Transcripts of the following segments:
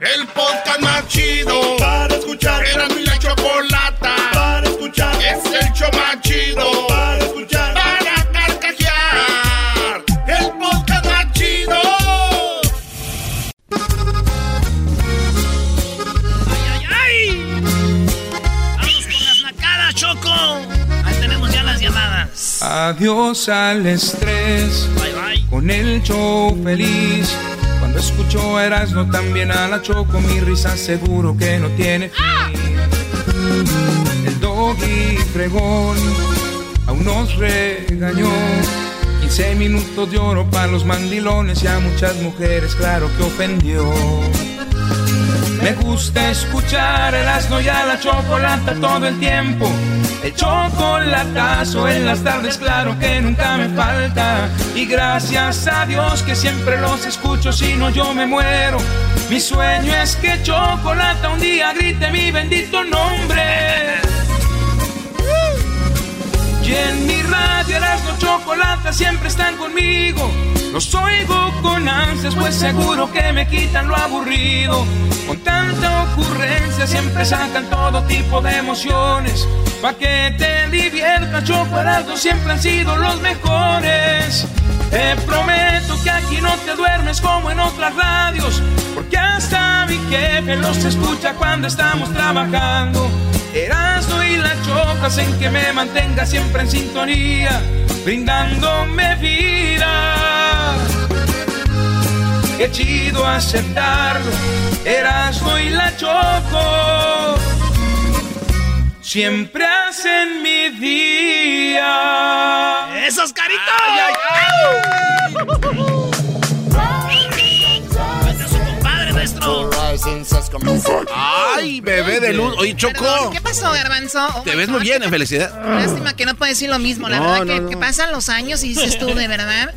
El podcast más chido para escuchar. Era mi la chocolata para escuchar. Es el show más chido para escuchar. Para carcajear. El podcast más chido. ¡Ay, ay! ¡Vamos con las nacadas, Choco! Ahí tenemos ya las llamadas. Adiós al estrés. Bye, bye. Con el show feliz. Cuando escucho Erasmo también a la Choco, mi risa seguro que no tiene fin. El doggy fregón aún nos regañó. 15 minutos de oro para los mandilones y a muchas mujeres, claro que ofendió. Me gusta escuchar el asno y la chocolata todo el tiempo. El chocolatazo en las tardes, claro que nunca me falta. Y gracias a Dios que siempre los escucho, si no yo me muero. Mi sueño es que chocolata un día grite mi bendito nombre. Y en mi radio Erasmo Chocolata siempre están conmigo. Los oigo con ansias, pues seguro que me quitan lo aburrido. Con tanta ocurrencia siempre sacan todo tipo de emociones. Pa' que te diviertas, Chocolata siempre han sido los mejores. Te prometo que aquí no te duermes como en otras radios, porque hasta mi jefe los escucha cuando estamos trabajando. Erasmo y la choca hacen que me mantenga siempre en sintonía, brindándome vida. Qué chido aceptarlo, Erasmo y la choco. Siempre hacen mi día. ¡Esos caritos! Este Ay, bebé de luz. Oye, Choco. Perdón, ¿Qué pasó, Garbanzo? Oh, Te ves muy bien, en felicidad. Lástima que no puedes decir lo mismo, la No, verdad no, que, no. que pasan los años y dices tú, de verdad.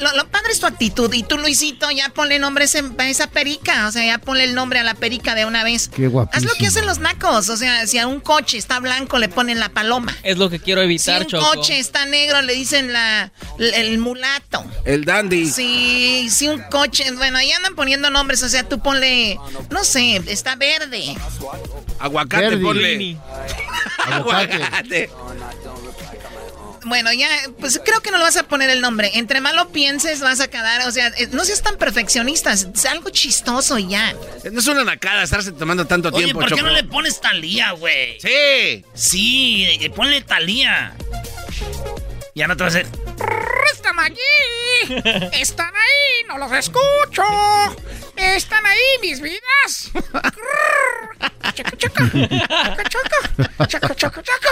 Lo, lo padre es tu actitud. Y tú, Luisito, ya ponle nombre a esa perica. O sea, ya ponle el nombre a la perica de una vez. Qué guapísimo. Haz lo que hacen los nacos. O sea, si a un coche está blanco, le ponen la paloma. Es lo que quiero Si evitar, un Choco. coche está negro, le dicen la, el, el mulato. El dandy. Sí, si un coche, bueno, ahí andan poniendo nombres, o sea, tú ponle, no sé, está verde. Aguacate, Verdi. ponle. Aguacate. Bueno, ya, pues creo que no le vas a poner el nombre. Entre más lo pienses, vas a quedar, o sea, eh, no seas tan perfeccionistas, es algo chistoso ya. No es una nacada estarse tomando tanto Oye, tiempo, ¿por qué Choco. no le pones Talía, güey? Sí. Sí, eh, ponle Talía. Ya no te vas a hacer. Están allí. Están ahí. No los escucho. Están ahí mis vidas. Chaca, chaca. Chaca, chaca. Chaca, chaca, chaca.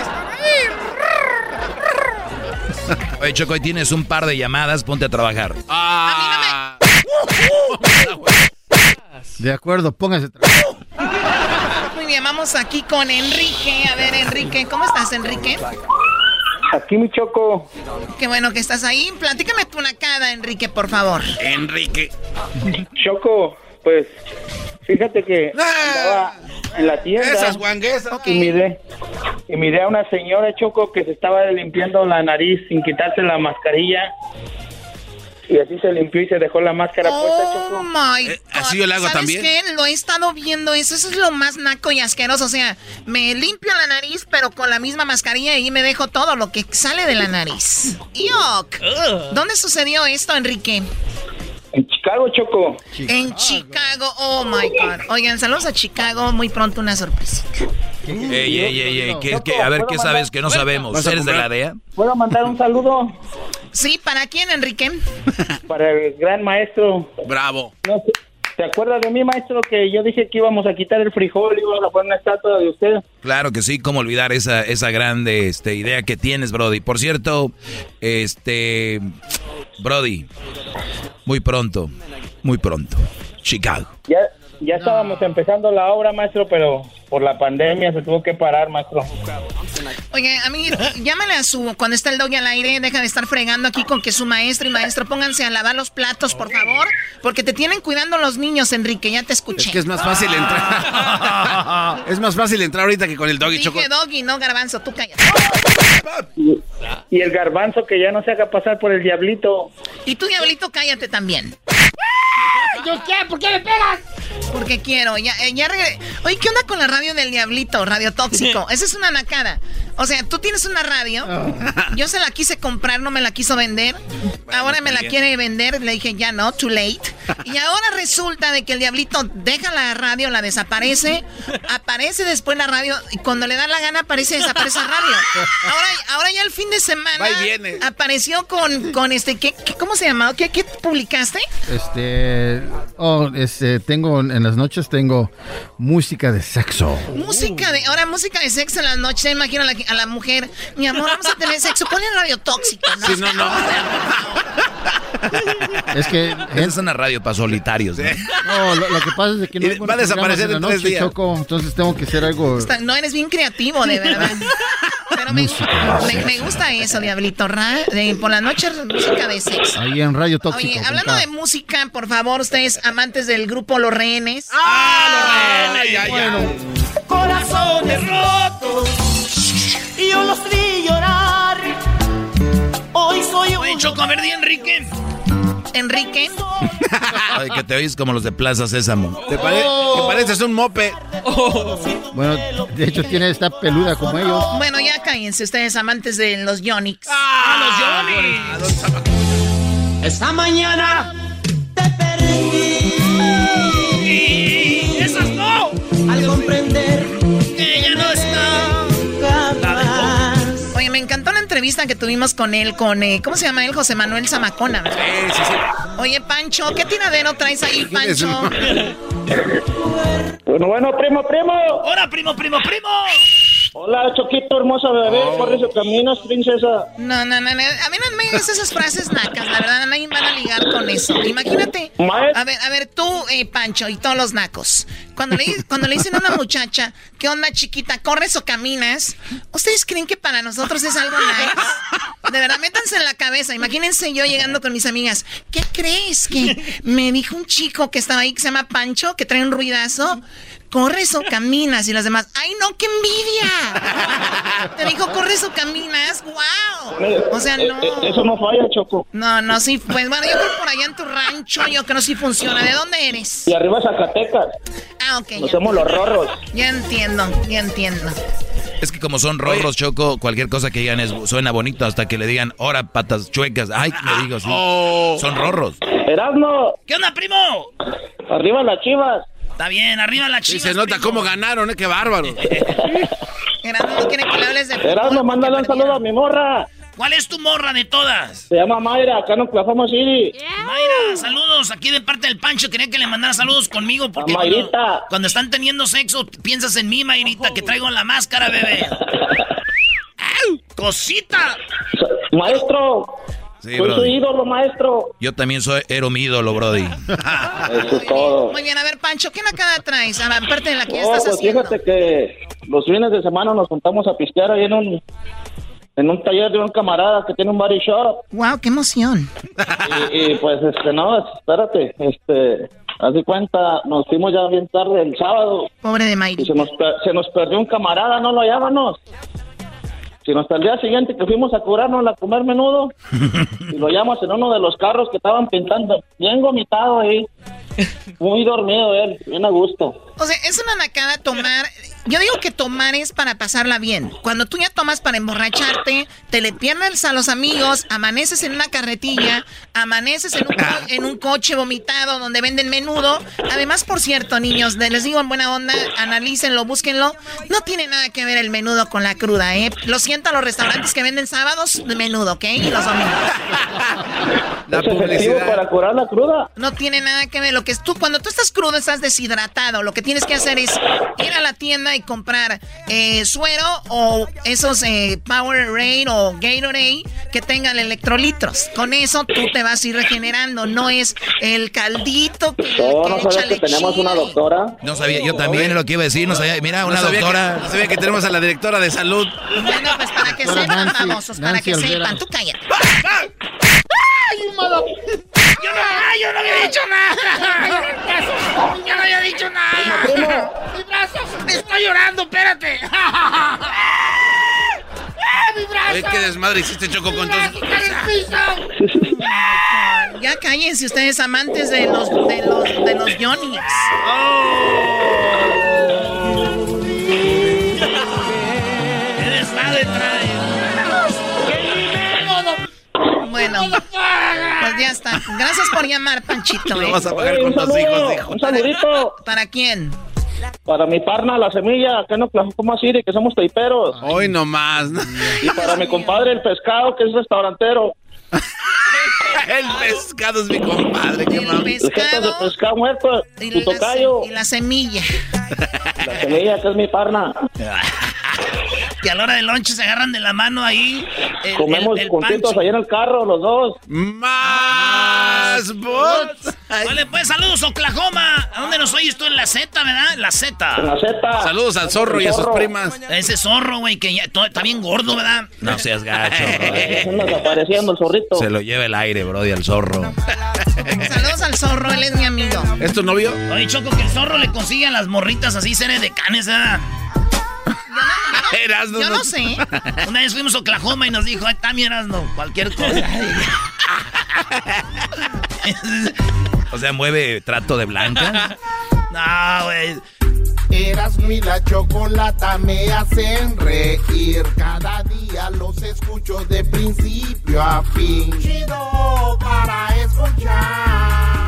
Están ahí. Oye, Choco, hoy tienes un par de llamadas, ponte a trabajar. Ah. De acuerdo, póngase. Muy bien, vamos aquí con Enrique. A ver, Enrique, ¿cómo estás, Enrique? Aquí mi choco. Qué bueno que estás ahí. Platícame tu nacada, Enrique, por favor. Enrique. Choco, pues fíjate que andaba en la tienda Esas guanguesas. y miré y miré a una señora Choco que se estaba limpiando la nariz sin quitarse la mascarilla. Y así se limpió y se dejó la máscara puesta, Oh Choco. my Eh, God. así yo le hago ¿Sabes también. qué? Lo he estado viendo eso. Eso es lo más naco y asqueroso. O sea, me limpio la nariz, pero con la misma mascarilla y me dejo todo lo que sale de la nariz. ¡Yuck! ¿Dónde sucedió esto, Enrique? En Chicago, Choco. En Chicago, oh my God. Oigan, saludos a Chicago, muy pronto una sorpresa. Ey, ey, ey, ey, ¿qué- qué- a ver, ¿qué sabes que no sabemos? ¿Vas a ¿Eres de la? DEA? ¿Puedo mandar un saludo Sí, ¿para quién, Enrique? para el gran maestro? Bravo. No ¿Te acuerdas de mí, maestro, que yo dije que íbamos a quitar el frijol y íbamos a poner una estatua de usted? Claro que sí, cómo olvidar esa, esa grande este, idea que tienes, Brody. Por cierto, este, Brody, muy pronto, muy pronto, Chicago. Ya, ya estábamos empezando la obra, maestro, pero por la pandemia se tuvo que parar, maestro. Oye, a mí, llámale a su, cuando está el doggy al aire, deja de estar fregando aquí con que su maestro y maestro pónganse a lavar los platos, por favor, porque te tienen cuidando los niños, Enrique, ya te escuché. Es que es más fácil entrar. es más fácil entrar ahorita que con el doggy choco. Dije doggy, no garbanzo, tú callas. Y, y el garbanzo que ya no se haga pasar por el diablito. Y tú, diablito, cállate también. ¿Yo qué? ¿Por qué me pegas? Porque quiero, ya, eh, ya regre- Oye, ¿qué onda con la radio del diablito, radio tóxico? Esa es una nacada. O sea, tú tienes una radio, yo se la quise comprar, no me la quiso vender. ahora me la bien. quiere vender, le dije ya no, too late. Y ahora resulta de que el diablito deja la radio, la desaparece, aparece después la radio y cuando le da la gana aparece y desaparece la radio. Ahora, ahora ya el fin de semana viene. apareció con, con este, ¿qué, qué- cómo se llamaba? ¿Qué, qué publicaste? Este, oh, este, tengo, en las noches tengo música de sexo. Música de, ahora música de sexo en las noches, imagino la, a la mujer, mi amor, vamos a tener sexo, ponle radio tóxico, ¿no? Sí, no, no. Es que, es una radio para solitarios. ¿no? no, lo, lo que pasa es que no va a desaparecer en tres días. Choco, entonces tengo que hacer algo. Está- No eres bien creativo, de verdad. Pero me, me- me gusta eso, Diablito. Ra- de- por la noche, música de sexo. Ahí en Radio Tóxico. Oye, hablando de música, por favor, ustedes amantes del grupo Los Rehenes. ¡Ah, los rehenes! Ya, ya. Corazones rotos. Y yo los vi llorar. Hoy soy un. Oye, Choco, a ver, di Enrique. Enrique, Ay, que te oís como los de Plaza Sésamo. Te, pare- te pareces un mope. Bueno, de hecho tiene esta peluda como ellos. bueno, ya cállense ustedes amantes de los Yonix. ¡Ah, los Johnny! Esta mañana te perdí. Esas no. Al comprender Que ya no está. Entrevista que tuvimos con él, con, eh, ¿cómo se llama él? José Manuel Zamacona. ¿verdad? Sí, sí, sí. Oye, Pancho, ¿qué tiradero traes ahí, Pancho? Bueno, bueno, primo, primo. ¡Hola, primo, primo, primo! Hola, Choquito, hermosa bebé. Corre su camino, princesa. No, no, no, no, a mí no me digas esas frases nacas, la verdad, nadie va a ligar con eso. Imagínate. A ver, a ver, tú, eh, Pancho, y todos los nacos. Cuando le, cuando le dicen a una muchacha, ¿qué onda, chiquita? ¿Corres o caminas? ¿Ustedes creen que para nosotros es algo nice? De verdad, métanse en la cabeza. Imagínense yo llegando con mis amigas. ¿Qué crees? Que me dijo un chico que estaba ahí que se llama Pancho, que trae un ruidazo. ¿Corres o caminas? Y las demás, ¡ay no, qué envidia! Te dijo, ¿corres o caminas? ¡Wow! O sea, no. Eh, eh, Eso no falla, Choco. No, no, sí, pues bueno, yo creo que por allá en tu rancho, yo creo que sí funciona. ¿De dónde eres? Y arriba Zacatecas. Ah, ok, Nos somos los rorros. ya entiendo, ya entiendo. Es que como son rorros, Choco, cualquier cosa que digan es, suena bonito hasta que le digan, ahora patas chuecas. Ay, le digo así. Oh. Son rorros. Erasmo, ¿Qué onda, primo? arriba las chivas. Está bien, arriba la Sí, chica. se nota cómo ganaron, ¿eh? Qué bárbaro. Erasmo no quiere que le hables de fútbol. Porque mándale un saludo a mi morra. ¿Cuál es tu morra de todas? Se llama Mayra, acá en Oklahoma City. Mayra, saludos aquí de parte del Pancho. Quería que le mandara saludos conmigo porque cuando, Mayrita. cuando están teniendo sexo piensas en mí, Mayrita, que traigo la máscara, bebé. ¡Au! ¡Cosita! Maestro, Sí, soy su Brody. ídolo, maestro. Yo también soy, era mi ídolo, Brody. Eso es todo. Muy bien, a ver, Pancho, ¿qué nacada traes? A ver, Aparte de la que Oh, estás pues haciendo. fíjate que los fines de semana nos juntamos a pistear ahí en un en un taller de un camarada que tiene un body shop Wow, qué emoción. y, y, pues este no, espérate, este, haz de cuenta, nos fuimos ya bien tarde el sábado Pobre de y Mayri. se nos se nos perdió un camarada, no lo hallábamos. Sino hasta el día siguiente que fuimos a curarnos a comer menudo. Y lo hallamos en uno de los carros que estaban pintando, bien vomitado ahí, muy dormido él, bien a gusto. O sea, es una nacada tomar. Yo digo que tomar es para pasarla bien. Cuando tú ya tomas para emborracharte, te le pierdes a los amigos, amaneces en una carretilla, amaneces en un, en un coche vomitado donde venden menudo. Además, por cierto, niños, les digo en buena onda, analícenlo, búsquenlo. No tiene nada que ver el menudo con la cruda, ¿eh? Lo siento a los restaurantes que venden sábados de menudo, ¿ok? Y los domingos. La publicidad. para curar la cruda? No tiene nada que ver. Lo que es tú, cuando tú estás crudo, estás deshidratado. Lo que tienes que hacer es ir a la tienda y comprar eh, suero o esos eh, Power Rain o Gatorade que tengan electrolitos. Con eso tú te vas a ir regenerando. No es el caldito que, no, sabes que tenemos una doctora. No sabía, yo también lo que iba a decir. No sabía, mira, una doctora. no sabía que tenemos a la directora de salud. Bueno, pues para que sepan, famosos, para que sepan. Tú cállate. ¡Ay, Yo no, yo no había dicho nada. Yo no había dicho nada. Mi brazo, estoy llorando, espérate. ¡Mi brazo! Oye, qué desmadre hiciste, Choco, con todo. Ya cállense ustedes, amantes de los, de los, de los Johnny's. Oh. Bueno, pues ya está. Gracias por llamar, Panchito. Lo ¿eh? vas a pagar con tus hijos, hijo. Un saludito. ¿Para quién? Para mi parna, la semilla, que no como así, de que somos taiperos. Hoy nomás. Y para mi compadre, el pescado, que es restaurantero. el pescado es mi compadre, qué El pescado. El pescado muerto, y tu tocayo. Y la semilla. La semilla, que es mi parna. que a la hora del lunch se agarran de la mano ahí. Comemos contentos ahí en el carro, los dos. Más bots. Vale, pues saludos, Oklahoma. ¿A dónde nos oyes tú? En la Z, ¿verdad? En la Z. En la Z. Saludos al zorro y a sus primas. Ese zorro, güey, que ya está bien gordo, ¿verdad? No seas gacho. desapareciendo el zorrito. Se lo lleva el aire, bro, y al zorro. Saludos al zorro, él es mi amigo. ¿Es tu novio? Oye, Choco, que el zorro le consigue a las morritas así, seres de canes, ¿verdad? Erasno, Yo no sé. Una vez fuimos a Oklahoma y nos dijo, ay, también Erasno, cualquier cosa. o sea, mueve trato de blanca. no, güey. Erasmo y la chocolata me hacen reír. Cada día los escucho de principio a fin. Chido para escuchar.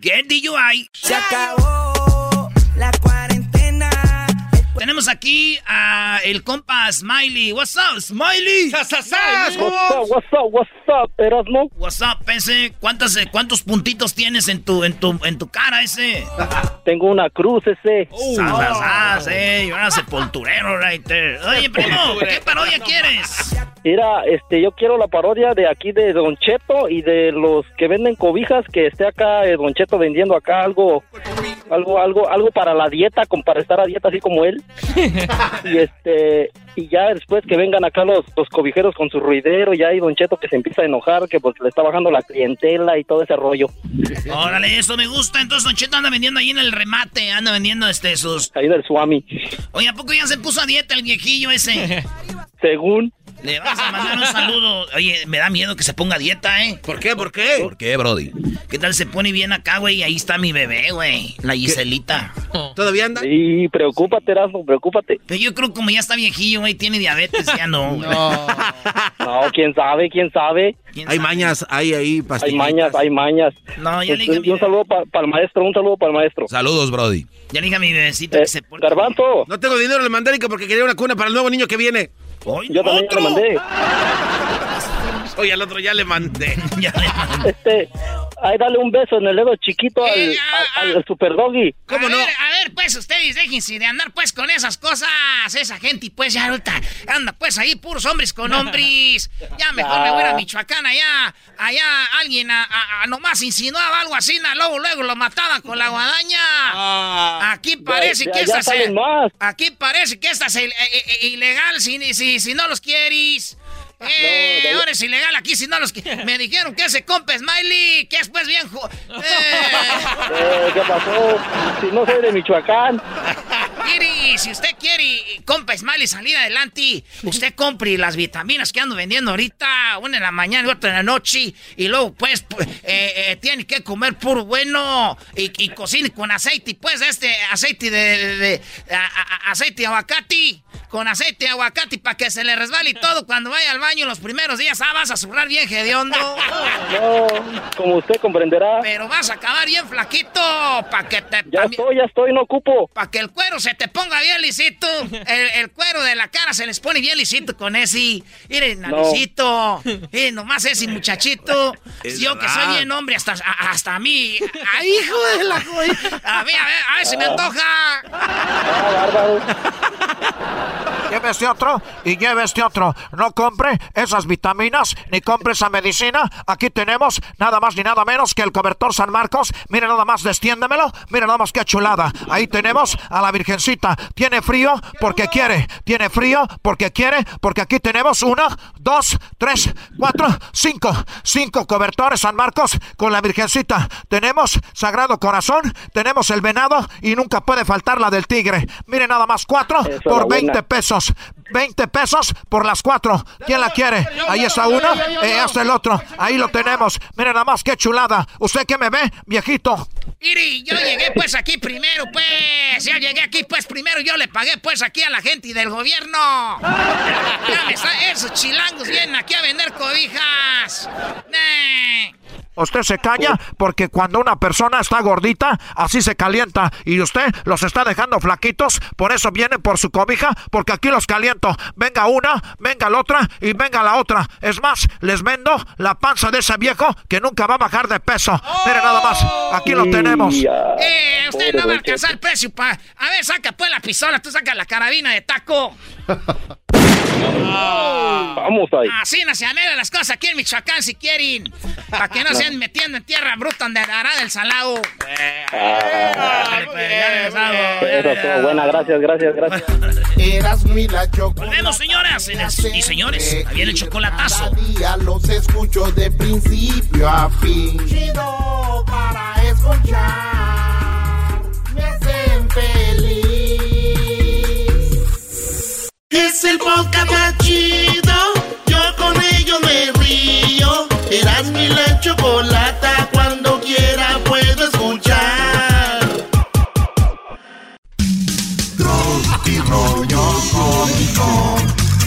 Get DUI. Se acabó la cuarentena. Tenemos aquí a el compa Smiley. What's up, Smiley? What's up, what's up, what's up, Erasmo? What's up, ese? ¿Cuántos, ¿Cuántos puntitos tienes en tu, en tu, en tu cara, ese? Tengo una cruz, ese. Uh, sas, eh, yo era sepulturero right there. Oye, primo, ¿qué parodia quieres? Mira, este, yo quiero la parodia de aquí de Don Cheto y de los que venden cobijas, que esté acá eh, Don Cheto vendiendo acá algo, algo, algo, algo para la dieta, como para estar a dieta así como él. Y este, y ya después que vengan acá los, los cobijeros con su ruidero, ya hay Don Cheto que se empieza a enojar, que porque le está bajando la clientela y todo ese rollo. Órale, eso me gusta. Entonces Don Cheto anda vendiendo ahí en el remate, anda vendiendo este sus. Ahí del Suami. Oye, ¿a poco ya se puso a dieta el viejillo ese? Según. Le vas a mandar un saludo. Oye, me da miedo que se ponga dieta, ¿eh? ¿Por qué? ¿Por qué? ¿Por qué, Brody? ¿Qué tal se pone bien acá, güey? Ahí está mi bebé, güey. La Giselita. ¿Todavía anda? Sí, preocúpate, Erasmo, preocúpate. Pero yo creo como ya está viejillo, güey, tiene diabetes, ya no, güey. No. no, quién sabe, quién sabe. ¿Quién hay sabe? mañas, hay ahí Hay mañas, hay mañas. No, ya le dije. Un, un saludo para pa el maestro, un saludo para el maestro. Saludos, Brody. Ya le dije a mi bebecito eh, que se pone. Garbanzo. No tengo dinero, le mandé porque quería una cuna para el nuevo niño que viene. Yo también le mandé. Oye, al otro ya le mandé. ya le mandé. Este, ahí dale un beso en el dedo chiquito al, Eh, ah, al, al super doggy. ¿Cómo a no? Ver, a ver, pues ustedes déjense de andar pues con esas cosas, esa gente, y pues ya ahorita anda pues ahí puros hombres con hombres. Ya mejor me voy a Michoacán allá, allá alguien a, a, a nomás insinuaba algo así, na, luego luego lo mataba con la guadaña. Ah, aquí parece ya, que esta se, más. aquí parece que esta es eh, eh, ilegal si, si, si no los quieres. Eh, no, no, ahora es ilegal aquí si no los que me dijeron que ese compa Smiley, que es pues bien eh. eh. ¿Qué pasó? Si no soy de Michoacán. Miri, si usted quiere, compa Smiley, salir adelante, usted compre las vitaminas que ando vendiendo ahorita, una en la mañana y otra en la noche, y luego pues eh, tiene que comer puro bueno y, y, cocine con aceite, pues este aceite de, de, de a, a, aceite de aguacate, con aceite de aguacate para que se le resbale todo cuando vaya al baño los primeros días, ah, vas a zurrar bien hediondo. No, como usted comprenderá. Pero vas a acabar bien flaquito, para que te... Ya estoy, ya estoy, no ocupo. Para que el cuero se te ponga bien lisito. El, el, cuero de la cara se les pone bien lisito con ese. Miren, naricito. No. Miren, nomás ese muchachito. Es Yo verdad. que soy bien hombre, hasta, hasta a mí. ¡Ay, hijo de la joya! A mí, a ver, a ver si me antoja. Ah, lleve este otro y lleve este otro. No compre esas vitaminas ni compre esa medicina. Aquí tenemos nada más ni nada menos que el cobertor San Marcos. Mire nada más, destiéndemelo. Mire nada más qué chulada. Ahí tenemos a la Virgencita. Tiene frío porque quiere. Tiene frío porque quiere. Porque aquí tenemos uno, dos, tres, cuatro, cinco. Cinco cobertores San Marcos con la Virgencita. Tenemos Sagrado Corazón. Tenemos el venado y nunca puede faltar la del tigre. Mire nada más, cuatro Eso por 20 pesos. 20 pesos por las cuatro. ¿Quién la quiere? Ahí está uno, eh, hasta el otro. Ahí lo tenemos. Mire nada más, qué chulada. ¿Usted qué me ve, viejito? Iri, yo llegué pues aquí primero, pues. Ya llegué aquí pues primero. Yo le pagué pues aquí a la gente del gobierno. Ya me está, esos chilangos vienen aquí a vender cobijas. Usted se calla porque cuando una persona está gordita, así se calienta. Y usted los está dejando flaquitos, por eso viene por su cobija, porque aquí los caliento. Venga una, venga la otra y venga la otra. Es más, les vendo la panza de ese viejo que nunca va a bajar de peso. Mire nada más, aquí lo tenemos. Eh, usted no va a alcanzar el precio, pa. A ver, saca pues la pistola, tú saca la carabina de taco. Oh. Vamos ahí. Así no se anhelan las cosas aquí en Michoacán si quieren. Para que no se anden metiendo en tierra bruta donde hará del salado. Pero buena, gracias, gracias, gracias. Eras mi la Volvemos, señoras y señores. Ahí viene el chocolatazo. Día los escucho de principio a fin. Chido para escuchar. Me hacen feliz. Es el podcast más chido. Yo con ello me río. Eras mi la chocolata. Cuando quiera puedo escuchar. Tropi rollo cómico.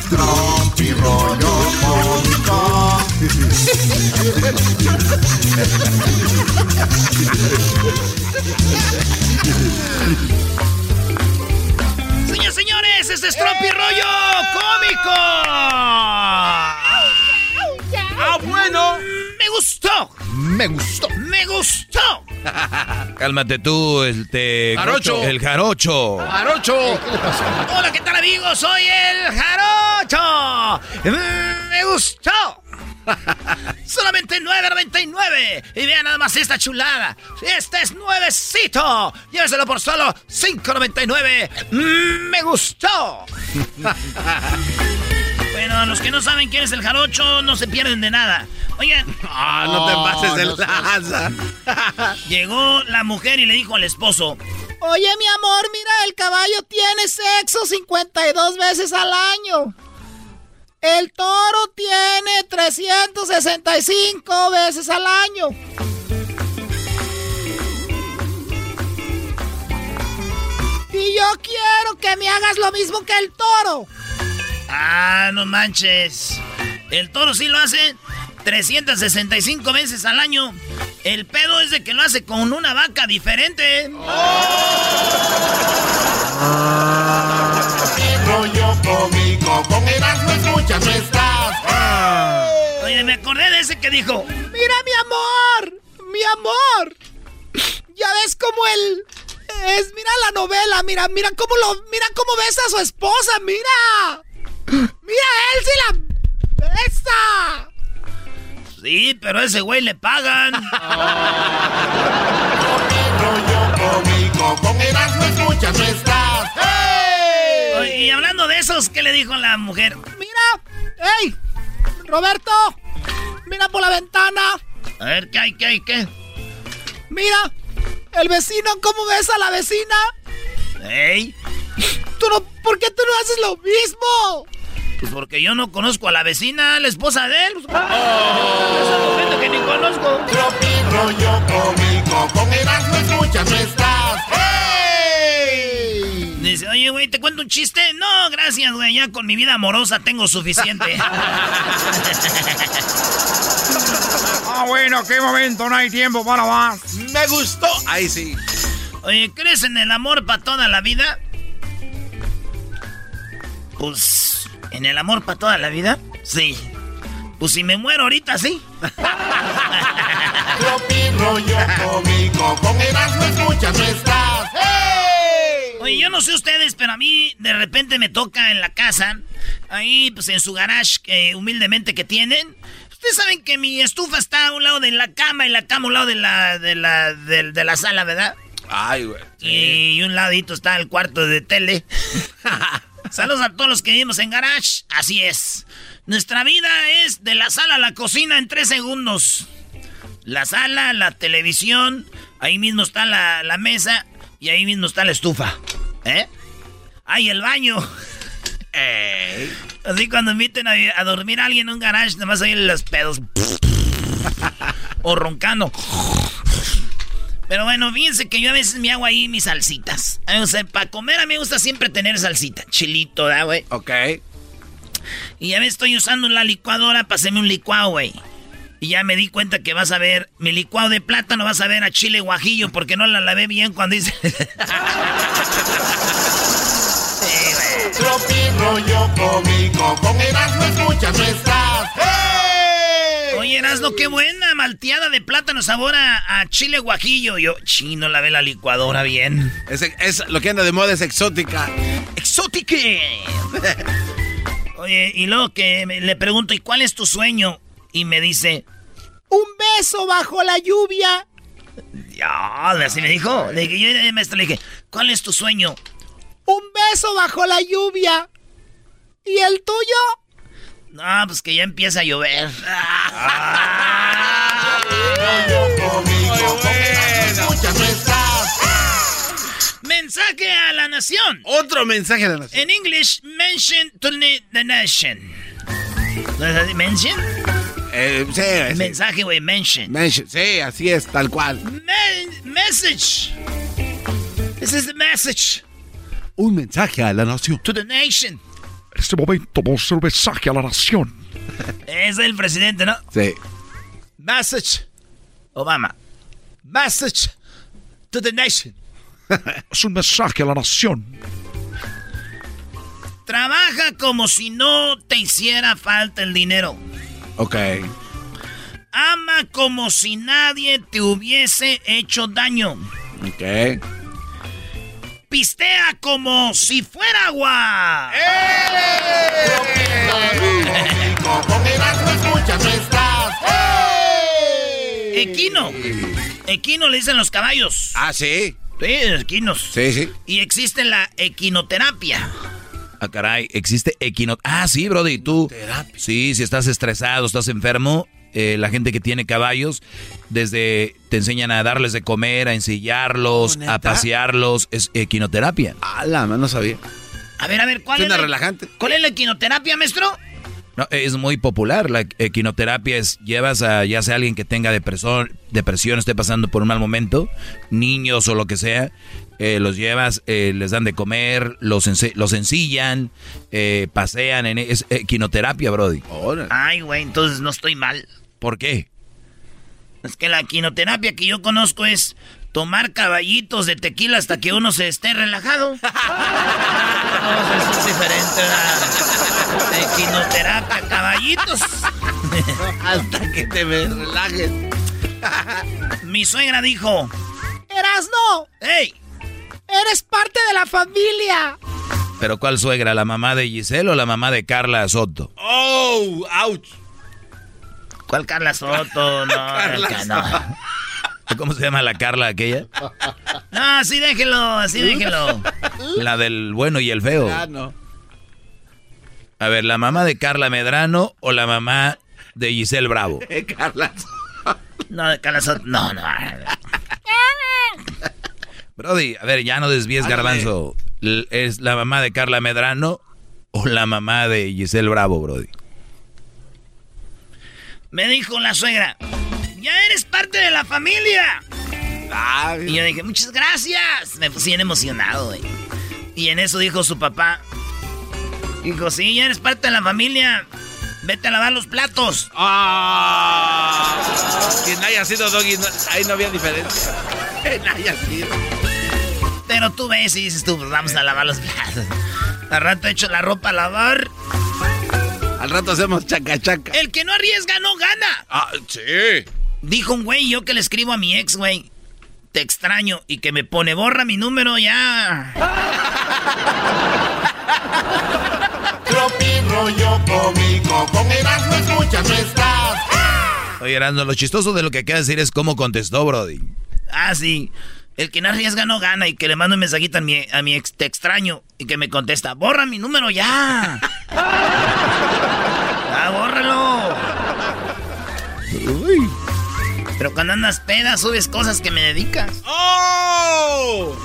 Tropi rollo cómico. Señor, señor. Este es Tropi Rollo Cómico. ¡Ah, bueno! Me gustó. Me gustó. Me gustó. Cálmate tú, el te... Jarocho. El jarocho. ¡Jarocho! Hola, ¿qué tal, amigos? Soy el Jarocho. Me gustó. Solamente 9.99. Y vean nada más esta chulada. Este es nuevecito. Lléveselo por solo 5.99. Mm, Me gustó. Bueno, a los que no saben quién es el jarocho, no se pierden de nada. Oigan. Ah, no te pases de no lanza. Llegó la mujer y le dijo al esposo. Oye, mi amor, mira, el caballo tiene sexo 52 veces al año. El toro tiene 365 veces al año. Y yo quiero que me hagas lo mismo que el toro. Ah, no manches. El toro sí lo hace 365 veces al año. El pedo es de que lo hace con una vaca diferente. rollo cómico, con Erasmo escuchas no estás. Oye, me acordé de ese que dijo. Mira, mi amor, mi amor. Ya ves cómo él es, mira la novela, mira, mira cómo lo, mira cómo besa a su esposa, mira. Mira, él sí la besa. Sí, pero a ese güey le pagan. y hablando de esos, ¿qué le dijo la mujer? Mira, hey, Roberto, mira por la ventana. A ver, ¿qué hay, qué hay, qué? Mira, el vecino, ¿cómo besa a la vecina? ¿Ey? Tú no, ¿por qué tú no haces lo mismo? Pues porque yo no conozco a la vecina, la esposa de él. Pues, esa gente que ni conozco. Tropi rollo cómico, con Erasmo escuchas no estás. Dice, oye, güey, ¿te cuento un chiste? No, gracias, güey, ya con mi vida amorosa tengo suficiente. Ah, bueno, qué momento, no hay tiempo para más. Me gustó. Ahí sí. Oye, ¿crees en el amor para toda la vida? Pues, ¿en el amor para toda la vida? Sí. Pues si me muero ahorita, sí. Tropi rollo cómico, con Erasmo escuchas no estás. Oye, yo no sé ustedes, pero a mí de repente me toca en la casa, ahí pues en su garage eh, humildemente que tienen. Ustedes saben que mi estufa está a un lado de la cama y la cama a un lado de la, de la, de, de la sala, ¿verdad? Ay, güey. Y un ladito está el cuarto de tele. Saludos a todos los que vivimos en garage. Así es. Nuestra vida es de la sala a la cocina en tres segundos. La sala, la televisión, ahí mismo está la, la mesa y ahí mismo está la estufa. ¿Eh? ¡Ay, el baño! Así cuando inviten a, a dormir a alguien en un garage, nada más oyen los pedos. o roncando. Pero bueno, fíjense que yo a veces me hago ahí mis salsitas. O sea, para comer a mí me gusta siempre tener salsita. Chilito, ¿da, güey? Ok. Y ya me estoy usando la licuadora para hacerme un licuado, güey. Y ya me di cuenta que vas a ver mi licuado de plátano, vas a ver a chile guajillo porque no la lavé bien cuando hice. Tropi rollo cómico, con Erasmo escuchas no estás. Oye, Erasno, qué buena malteada de plátano sabor a, a chile guajillo. Yo, chino, lavé la licuadora bien. Es, es- lo que anda de moda es exótica. ¡Exótica! Oye, y luego que me- le pregunto, ¿y cuál es tu sueño? Y me dice, Un beso bajo la lluvia. ya, así me dijo. Le dije, yo, maestro, le dije, ¿cuál es tu sueño? Un beso bajo la lluvia. ¿Y el tuyo? No, pues que ya empieza a llover. Escuchas no. Mensaje a la nación. Otro mensaje a la nación. En English, mention to the nation. ¿No es así? ¿Mention? Eh, sí, sí. Mensaje, güey, mention. Mention, Sí, así es, tal cual. Message. This is the message Un mensaje a la nación. to the nation. En este momento vamos a hacer un mensaje a la nación. Es el presidente, ¿no? Sí. Message. Obama. Message to the nation. Es un mensaje a la nación. Trabaja como si no te hiciera falta el dinero. Ok. Ama como si nadie te hubiese hecho daño. Ok. Pistea como si fuera agua. Estás. Equino. Equino le dicen los caballos. Ah, sí. Sí, equinos. Sí, sí. Y existe la equinoterapia. Ah, caray, existe equino... Ah, sí, Brody, tú... Sí, si estás estresado, estás enfermo, eh, la gente que tiene caballos, desde te enseñan a darles de comer, a ensillarlos, a pasearlos, es equinoterapia. Ah, la no sabía. A ver, a ver, ¿cuál es, la, relajante. ¿cuál es la equinoterapia, maestro? No, es muy popular. La equinoterapia es llevas a ya sea alguien que tenga depresión, depresión esté pasando por un mal momento, niños o lo que sea, eh, los llevas, eh, les dan de comer, los, los ensillan, eh, pasean. En, es equinoterapia, Brody. Ay, güey, entonces no estoy mal. ¿Por qué? Es que la equinoterapia que yo conozco es tomar caballitos de tequila hasta que uno se esté relajado. no, eso es diferente. ¿verdad? Equinoterapia, caballitos. Hasta que te me relajes. Mi suegra dijo, Erasno, ¡Ey! eres parte de la familia. ¿Pero cuál suegra? ¿La mamá de Giselle o la mamá de Carla Soto? ¡Oh! ¡Auch! ¿Cuál Carla Soto? No, Carla ca- no. ¿Cómo se llama la Carla aquella? No, así déjelo, así déjelo. La del bueno y el feo. Ah, no. A ver, ¿la mamá de Carla Medrano o la mamá de Giselle Bravo? Carla. No, de Carla Soto, no, no. Brody, a ver, ya no desvíes garbanzo. ¿Es la mamá de Carla Medrano o la mamá de Giselle Bravo, Brody? Me dijo la suegra, ya eres parte de la familia. Y yo dije, muchas gracias. Me puse bien emocionado, güey. Y en eso dijo su papá. Dijo, sí, ya eres parte de la familia. Vete a lavar los platos. Ah. Quien haya sido Doggy, no- ahí no había diferencia. Quien haya sido. Pero tú ves y dices tú, pues vamos a lavar los platos. Al rato echo la ropa a lavar. Al rato hacemos chaca chaca. El que no arriesga no gana. Ah, sí. Dijo un güey, yo que le escribo a mi ex, güey. Te extraño. Y que me pone, borra mi número ya. Tropi rollo cómico. Con Erasmo escuchas estás. Oye, Erasmo, lo chistoso de lo que acaba de decir es cómo contestó, Brody. Ah, sí. El que no arriesga no gana. Y que le mando un mensajito a mi, a mi ex, te extraño. Y que me contesta, borra mi número ya. ah, bórralo. Uy. Pero cuando andas peda, subes cosas que me dedicas. ¡Oh!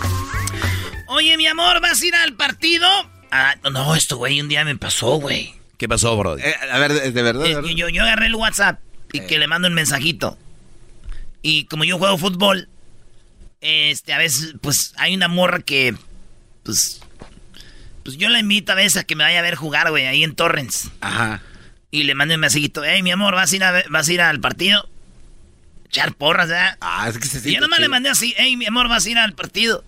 Oye, mi amor, ¿vas a ir al partido? Ah, no, esto, güey, un día me pasó, güey. ¿Qué pasó, Brody? Eh, a ver, ¿es de verdad? de Eh, verdad? yo, yo agarré el WhatsApp y que le mando un mensajito. Y como yo juego fútbol, este, a veces, pues, hay una morra que, pues, pues yo la invito a veces a que me vaya a ver jugar, güey, ahí en Torrens. Ajá. Y le mando un mensajito, hey, mi amor, ¿vas a ir, a, vas a, ir al partido? Echar porras, ¿verdad? Ah, es que se Y yo siente nomás le chido. mandé así, hey, mi amor, vas a ir al partido.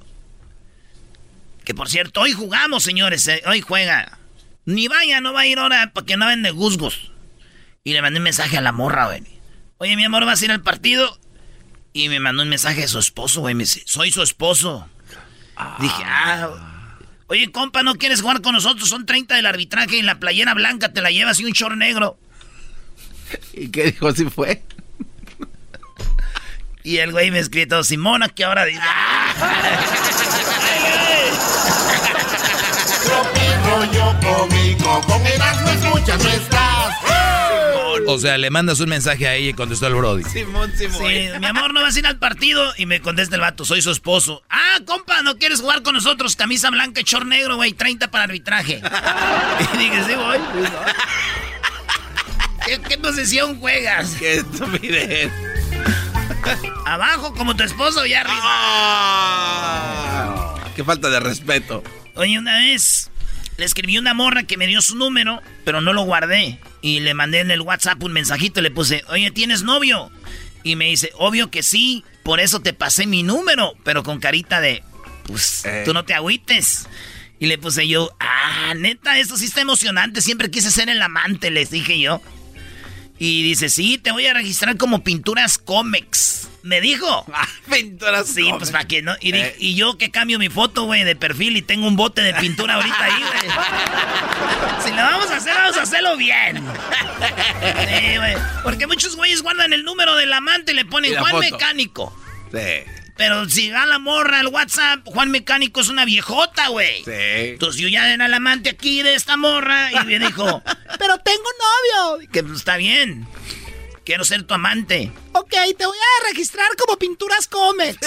Que por cierto, hoy jugamos, señores, eh, hoy juega. Ni vaya, no va a ir ahora para que no ven de guzgos. Y le mandé un mensaje a la morra, güey. Oye, mi amor, ¿vas a ir al partido? Y me mandó un mensaje de su esposo, güey. Me dice, soy su esposo. Dije, ah. Oye, compa, ¿no quieres jugar con nosotros? Son 30 del arbitraje y la playera blanca te la llevas y un short negro. ¿Y qué dijo si fue? Y el güey me escribe todo, Simona, que ahora dice. Tropi rollo cómico. Con Erasmo escuchas estás. O sea, le mandas un mensaje a ella y contestó el Brody. Simón, Simón. Sí, mi amor, ¿no vas a ir al partido? Y me contesta el vato, soy su esposo. Ah, compa, ¿no quieres jugar con nosotros? Camisa blanca y short negro, güey, 30 para arbitraje. y dije, sí, voy. ¿Qué, qué posición juegas? Qué estupidez. ¿Abajo como tu esposo y arriba? Ah, qué falta de respeto. Oye, una vez le escribí una morra que me dio su número, pero no lo guardé. Y le mandé en el WhatsApp un mensajito y le puse, oye, ¿tienes novio? Y me dice, obvio que sí, por eso te pasé mi número, pero con carita de, pues, Eh. tú no te agüites. Y le puse yo, ah, neta, esto sí está emocionante. Siempre quise ser el amante, les dije yo. Y dice, sí, te voy a registrar como pinturas cómics. Me dijo. Ah, pinturas Sí, pues para que no. Y, eh. y, yo que cambio mi foto, güey, de perfil y tengo un bote de pintura ahorita ahí, güey. si lo vamos a hacer, vamos a hacerlo bien. Sí, güey. Porque muchos güeyes guardan el número del amante y le ponen Juan Mecánico. Sí. Pero si va la morra al WhatsApp, Juan Mecánico es una viejota, güey. Sí. Entonces yo ya era el amante aquí de esta morra y me dijo, pero tengo novio. Que pues, está bien. Quiero ser tu amante. Ok, te voy a registrar como Pinturas Comics.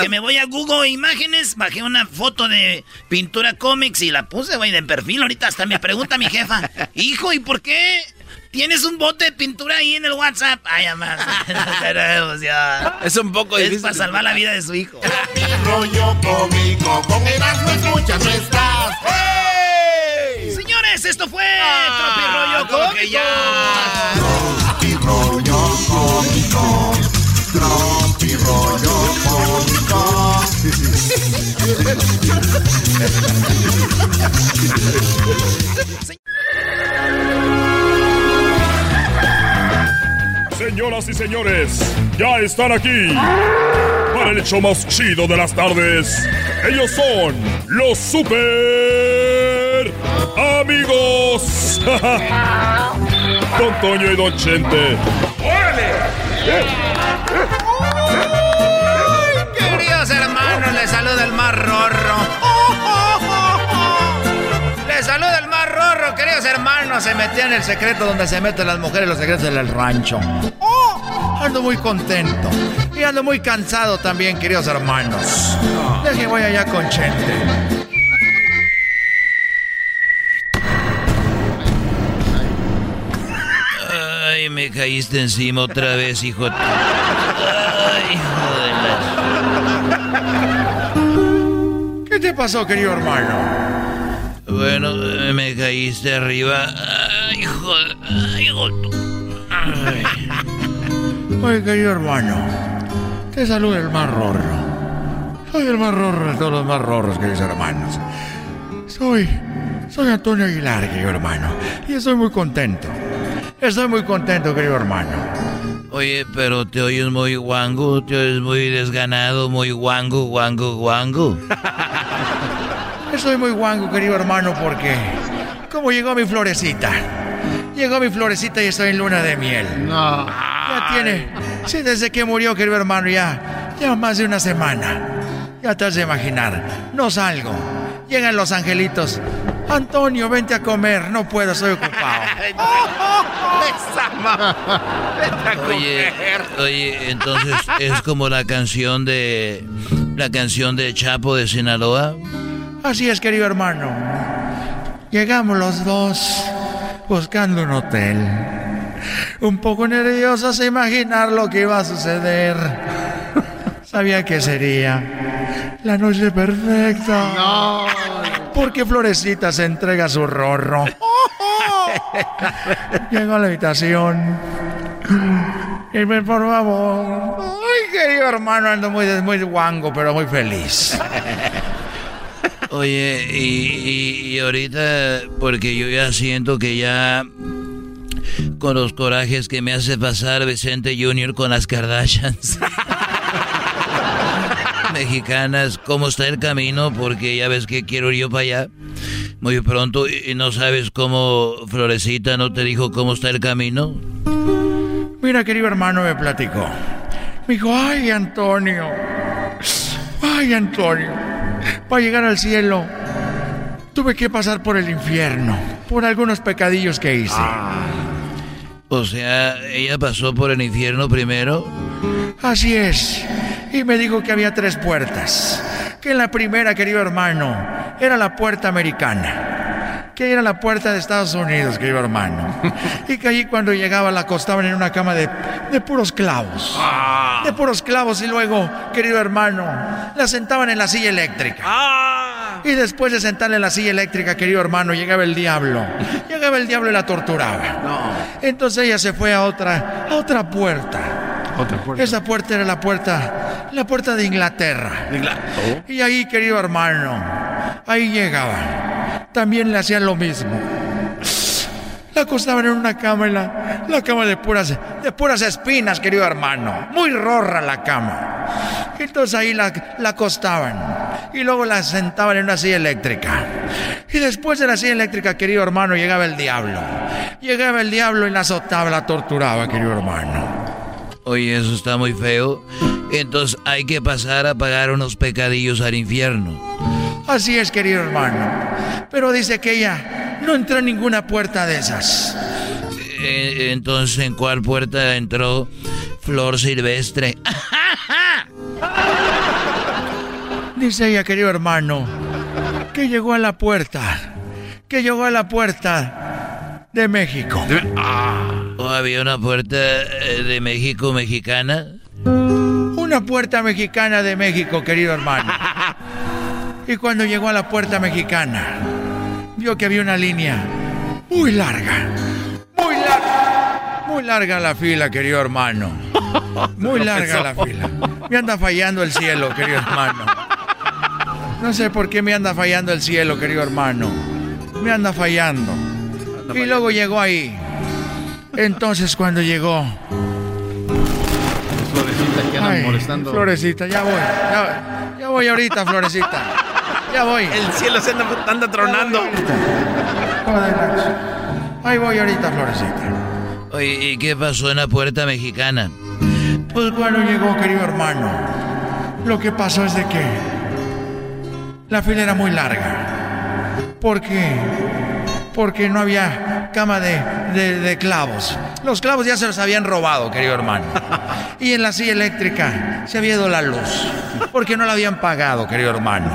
que me voy a Google Imágenes, bajé una foto de Pintura Comics y la puse, güey, de perfil. Ahorita hasta me pregunta mi jefa, hijo, ¿y por qué ¿Tienes un bote de pintura ahí en el WhatsApp? Ay, además. Es un poco difícil. Es para salvar la vida de su hijo. Mi rollo cómico, con Erasmo escuchas, no estás. ¡Hey! Señores, esto fue ah, Tropi Rollo Cómico. ya. Rollo Cómico. Señoras y señores, ya están aquí para el hecho más chido de las tardes. Ellos son los super amigos. Don Toño y Don Chente. Queridos hermanos, les saluda el más rorro. Les saluda el más rorro, queridos hermanos. Se metía en el secreto donde se meten las mujeres, los secretos del rancho. Ando muy contento. Y ando muy cansado también, queridos hermanos. Deje voy allá con Chente. Ay, me caíste encima otra vez, hijo. Ay, hijo de ¿Qué te pasó, querido hermano? Bueno, me caíste arriba. Ay, hijo. Ay, hijo. Ay. Oye, querido hermano, te saluda el más rorro. Soy el más rorro de todos los más rorros, queridos hermanos. Soy, soy Antonio Aguilar, querido hermano, y estoy muy contento. Estoy muy contento, querido hermano. Oye, pero te oyes muy guango, te oyes muy desganado, muy guango, guango, guango. Estoy muy guango, querido hermano, porque como llegó mi florecita. Llegó mi florecita y estoy en luna de miel. No. Ya tiene. Sí, desde que murió, querido hermano, ya. Ya más de una semana. Ya te has de imaginar. No salgo. Llegan los angelitos. Antonio, vente a comer. No puedo, estoy ocupado. oye, oye, entonces es como la canción de. La canción de Chapo de Sinaloa. Así es, querido hermano. Llegamos los dos buscando un hotel un poco nerviosa a imaginar lo que iba a suceder. Sabía que sería la noche perfecta. No. Porque Florecita se entrega su rorro. Llego a la habitación. Y me, por favor. Ay, querido hermano, ando muy, muy guango, pero muy feliz. Oye, y, y ahorita, porque yo ya siento que ya con los corajes que me hace pasar Vicente Junior con las Kardashians. Mexicanas, ¿cómo está el camino? Porque ya ves que quiero ir yo para allá muy pronto y no sabes cómo Florecita no te dijo cómo está el camino. Mira, querido hermano, me platicó. Me dijo, ay, Antonio. Ay, Antonio. Para llegar al cielo, tuve que pasar por el infierno, por algunos pecadillos que hice. Ah. O sea, ella pasó por el infierno primero. Así es. Y me dijo que había tres puertas. Que la primera, querido hermano, era la puerta americana. Que era la puerta de Estados Unidos, querido hermano. Y que allí cuando llegaba la acostaban en una cama de, de puros clavos. Ah. De puros clavos y luego, querido hermano, la sentaban en la silla eléctrica. Ah. Y después de sentarle en la silla eléctrica, querido hermano, llegaba el diablo. Llegaba el diablo y la torturaba. Entonces ella se fue a otra, a otra puerta. Otra puerta. Esa puerta era la puerta, la puerta de Inglaterra. Y ahí, querido hermano, ahí llegaba. también le hacían lo mismo. La acostaban en una cama, en la, la cama de puras, de puras espinas, querido hermano. Muy rorra la cama. Entonces ahí la, la acostaban. Y luego la sentaban en una silla eléctrica. Y después de la silla eléctrica, querido hermano, llegaba el diablo. Llegaba el diablo y la azotaba, la torturaba, querido hermano. Oye, eso está muy feo. Entonces hay que pasar a pagar unos pecadillos al infierno. Así es, querido hermano. Pero dice que ella no entró en ninguna puerta de esas. Eh, entonces, ¿en cuál puerta entró Flor Silvestre? Dice ella, querido hermano, que llegó a la puerta, que llegó a la puerta de México. ¿O había una puerta eh, de México mexicana? Una puerta mexicana de México, querido hermano. Y cuando llegó a la puerta mexicana, vio que había una línea muy larga, muy larga, muy larga la fila, querido hermano. Muy larga la fila. Me anda fallando el cielo, querido hermano. No sé por qué me anda fallando el cielo, querido hermano. Me anda fallando. Y luego llegó ahí. Entonces cuando llegó... Florecita que andan molestando. Florecita, ya voy. Ya, ya voy ahorita, Florecita. Ya voy. El cielo se anda, anda tronando. Ahí voy ahorita, Florecita. Oye, ¿y qué pasó en la puerta mexicana? Pues cuando llegó, querido hermano, lo que pasó es de que la fila era muy larga. ¿Por qué? Porque no había cama de, de- de clavos. Los clavos ya se los habían robado, querido hermano. Y en la silla eléctrica se había ido la luz. Porque no la habían pagado, querido hermano.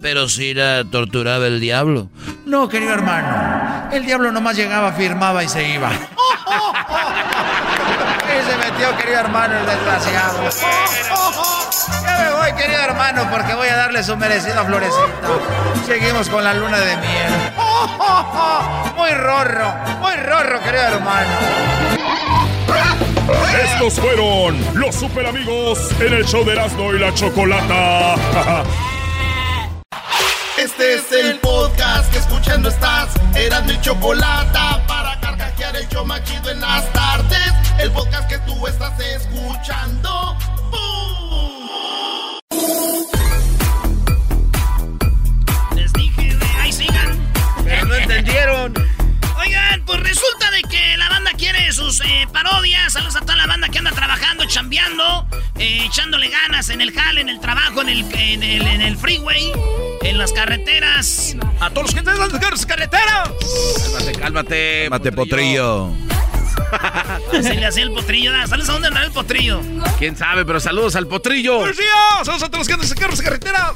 Pero si la torturaba el diablo. No, querido hermano. El diablo nomás llegaba, firmaba y se iba. Y querido hermano, el desgraciado. Ya me voy, querido hermano, porque voy a darle su merecido a Florecita. Seguimos con la luna de miel. Muy rorro, muy rorro, querido hermano. Estos fueron los super amigos en el show de Erasmo y la Chocolata. Este es el podcast que escuchando estás. Eran mi chocolate para carcajear el show más chido en las tardes. El podcast que tú estás escuchando. Les dije, ahí sigan. Pero no entendieron. Oigan, pues resulta de que la banda quiere sus eh, parodias. Saludos a toda la banda que anda trabajando, chambeando, eh, echándole ganas en el jale, en el trabajo, en el, en el, en el freeway, en las carreteras. A todos los que están en las carreteras. Cálmate, cálmate. Mate potrillo. Se le hacía el potrillo. da. ¿Sabes a dónde andará el potrillo? ¿Quién sabe? Pero saludos al potrillo. ¡Buenos días! ¡Saludos a todos los que andan en carros de carretera!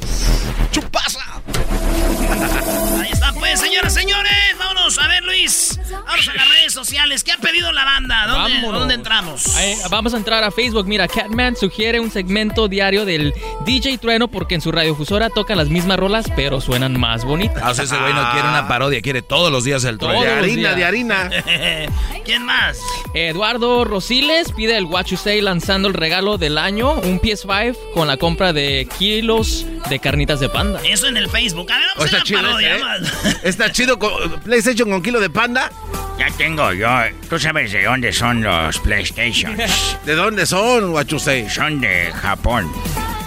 Pues, señoras, señores. Vámonos a ver, Luis. Vámonos a las redes sociales. ¿Qué ha pedido la banda? ¿Dónde, Vámonos. ¿dónde entramos? Ahí, vamos a entrar a Facebook. Mira, Catman sugiere un segmento diario del DJ Trueno porque en su radiofusora tocan las mismas rolas, pero suenan más bonitas. Ah, o sea, ese güey no quiere una parodia, quiere todos los días el trueno. los días. harina. ¿Quién más? Eduardo Rosiles pide el What You Say lanzando el regalo del año, un PS5 con la compra de kilos de carnitas de panda. Eso en el Facebook. A ver, vamos a está la parodia. ese, ¿eh? Está chido con PlayStation con kilo de panda. Ya tengo yo. ¿Tú sabes de dónde son los PlayStations? ¿De dónde son, Guachusei? Son de Japón.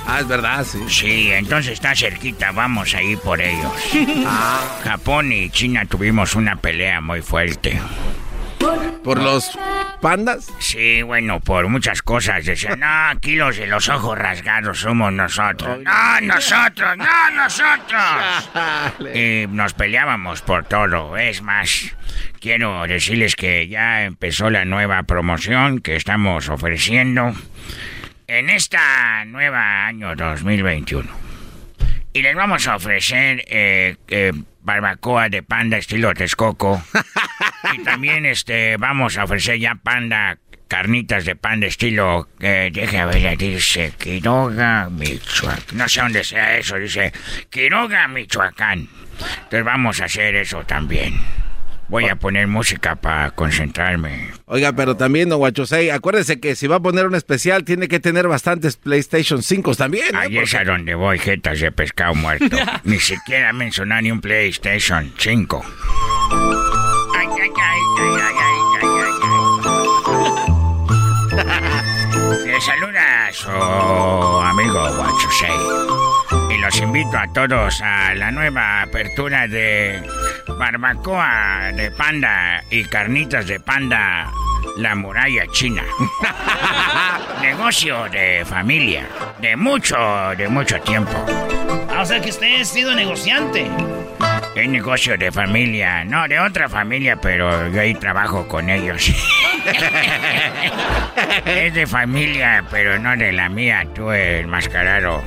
Ah, es verdad, sí. Sí, entonces está cerquita, vamos a ir por ellos. Ah. Japón y China tuvimos una pelea muy fuerte. ¿Por los pandas? Sí, bueno, por muchas cosas. Decían, no, aquí los de los ojos rasgados somos nosotros. No, nosotros, no, nosotros. Y nos peleábamos por todo. Es más, quiero decirles que ya empezó la nueva promoción que estamos ofreciendo en esta nueva año 2021. Y les vamos a ofrecer eh, eh, barbacoa de panda estilo Texcoco. y también este vamos a ofrecer ya panda, carnitas de panda estilo... Eh, deja ver, dice Quiroga, Michoacán. No sé dónde sea eso, dice Quiroga, Michoacán. Entonces vamos a hacer eso también. Voy a poner música para concentrarme. Oiga, pero también, don Guachosei, acuérdese que si va a poner un especial, tiene que tener bastantes PlayStation 5 también. ¿eh? Ahí es a donde voy, jetas de pescado muerto. ni siquiera mencionar ni un PlayStation 5. Ay, ay, ay, ay, ay, ay, ay, ay. Les saluda su amigo Guachusei. Y los invito a todos a la nueva apertura de barbacoa de panda y carnitas de panda, la muralla china. Negocio de familia, de mucho, de mucho tiempo. Ah, o sea que usted ha sido negociante. Es negocio de familia, no de otra familia, pero yo ahí trabajo con ellos. es de familia, pero no de la mía, tú el mascarado.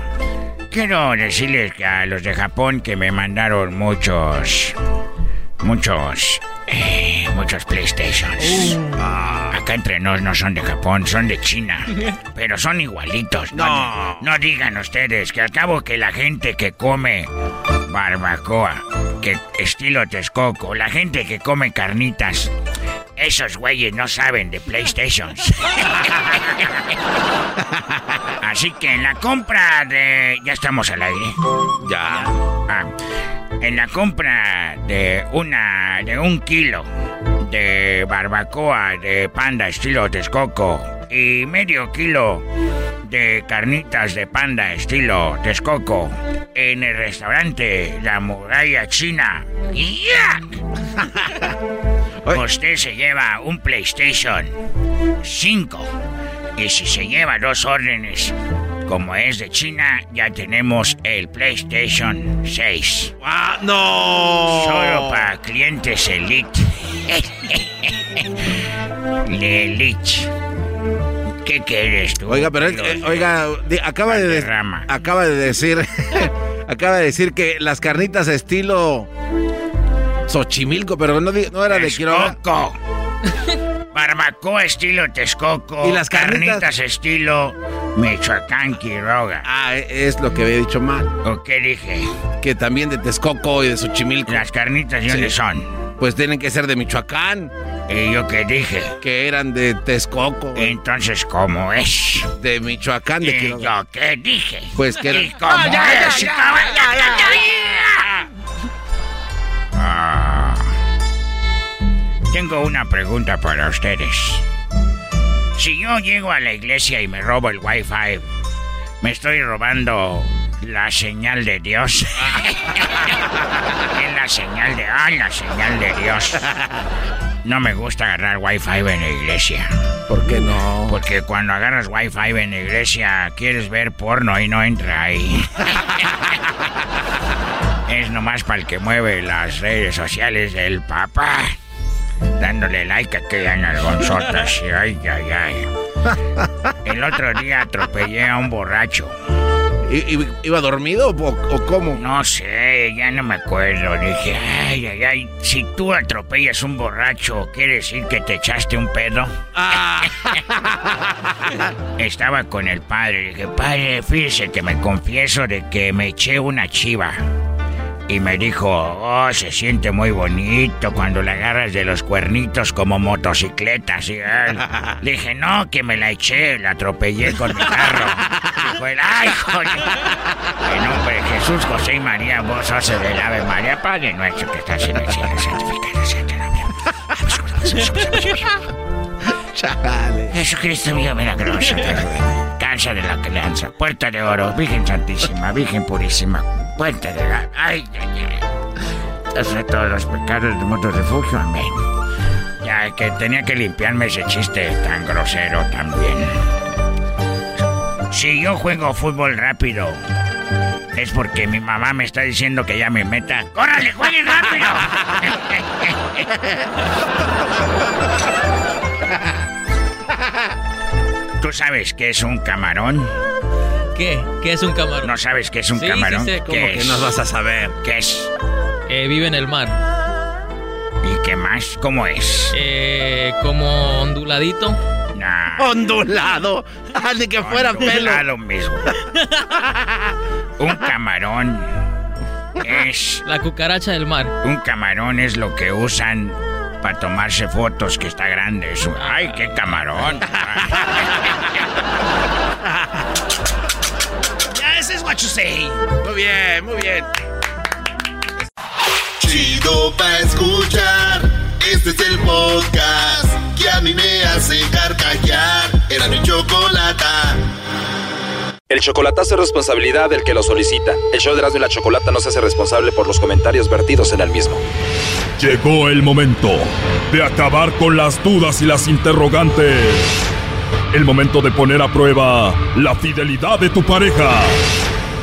Quiero decirles a los de Japón que me mandaron muchos, muchos, eh, muchos PlayStations. Ah, acá entre nos no son de Japón, son de China, pero son igualitos. No, no digan ustedes que al cabo que la gente que come barbacoa, que estilo Texcoco, la gente que come carnitas, esos güeyes no saben de PlayStations. Así que en la compra de... Ya estamos al aire. Ya. Ah, en la compra de una... de un kilo de barbacoa de panda estilo Texcoco y medio kilo de carnitas de panda estilo Texcoco en el restaurante La Muralla China. Usted se lleva un PlayStation 5 y si se lleva dos órdenes como es de China, ya tenemos el PlayStation 6. ¡Ah, no! Solo para clientes Elite. De Elite. ¿Qué quieres tú? Oiga, pero él- eh, oiga, di- acaba de, de- acaba de decir acaba de decir que las carnitas estilo Xochimilco, pero no, era de Quiroga. Texcoco. Barbacoa estilo Texcoco. ¿Y las carnitas? estilo Michoacán, Quiroga. Ah, e- es lo que había dicho mal. ¿O qué dije? Que también de Texcoco y de Xochimilco. Las carnitas, ¿de dónde son? Pues tienen que ser de Michoacán. ¿Y yo qué dije? Que eran de Texcoco. Entonces, ¿cómo es? De Michoacán, de ¿Y Quiroga. yo qué dije? Pues que ¿Y era- cómo Ah, es? Ah. Tengo una pregunta para ustedes. Si yo llego a la iglesia y me robo el wifi, ¿me estoy robando la señal de Dios? es la señal de... ¡Ay, la señal de Dios! No me gusta agarrar wifi en la iglesia. ¿Por qué no? Porque cuando agarras wifi en la iglesia quieres ver porno y no entra ahí. es nomás para el que mueve las redes sociales del papá. Dándole like a aquellas nalgonzotas. y Ay, ay, ay. El otro día atropellé a un borracho. ¿I- i- ¿Iba dormido o, o cómo? No sé, ya no me acuerdo. Dije, ay, ay, ay, si tú atropellas un borracho, ¿quiere decir que te echaste un pedo? Estaba con el padre. Dije, padre, fíjese que me confieso de que me eché una chiva. Y me dijo, oh, se siente muy bonito cuando la agarras de los cuernitos como motocicletas. Y él, le dije, no, que me la eché, la atropellé con mi carro. Dijo él, ay, joder. En nombre de Jesús, José y María, vos sos el del Ave María, Padre nuestro que estás en el cielo, santificado sea tu nombre. Jesucristo mío milagroso. Cansa de la crianza, puerta de oro, Virgen Santísima, Virgen Purísima, puerta de la... Ay, ay, ay. Todos los pecados del mundo refugio, amén. Ya que tenía que limpiarme ese chiste tan grosero también. Si yo juego fútbol rápido, es porque mi mamá me está diciendo que ya me meta. ¡Córrale, juegue rápido! ¿Tú sabes qué es un camarón? ¿Qué? ¿Qué es un camarón? ¿No sabes qué es un Sí, camarón? sí sé. ¿Cómo ¿Qué que es? no vas a saber? ¿Qué es? Eh, vive en el mar. ¿Y qué más? ¿Cómo es? Eh, como onduladito. Nah. Ondulado. Ni que fuera pelo. lo mismo. Un camarón es... La cucaracha del mar. Un camarón es lo que usan para tomarse fotos, que está grande eso. Ay, qué camarón. what you say. Muy bien, muy bien. Chido pa' escuchar. Este es el podcast que a mí me hace carcajear. Era mi chocolata. El chocolatazo es responsabilidad del que lo solicita. El show de Erasmo y la Chocolata no se hace responsable por los comentarios vertidos en el mismo. Llegó el momento de acabar con las dudas y las interrogantes. El momento de poner a prueba la fidelidad de tu pareja.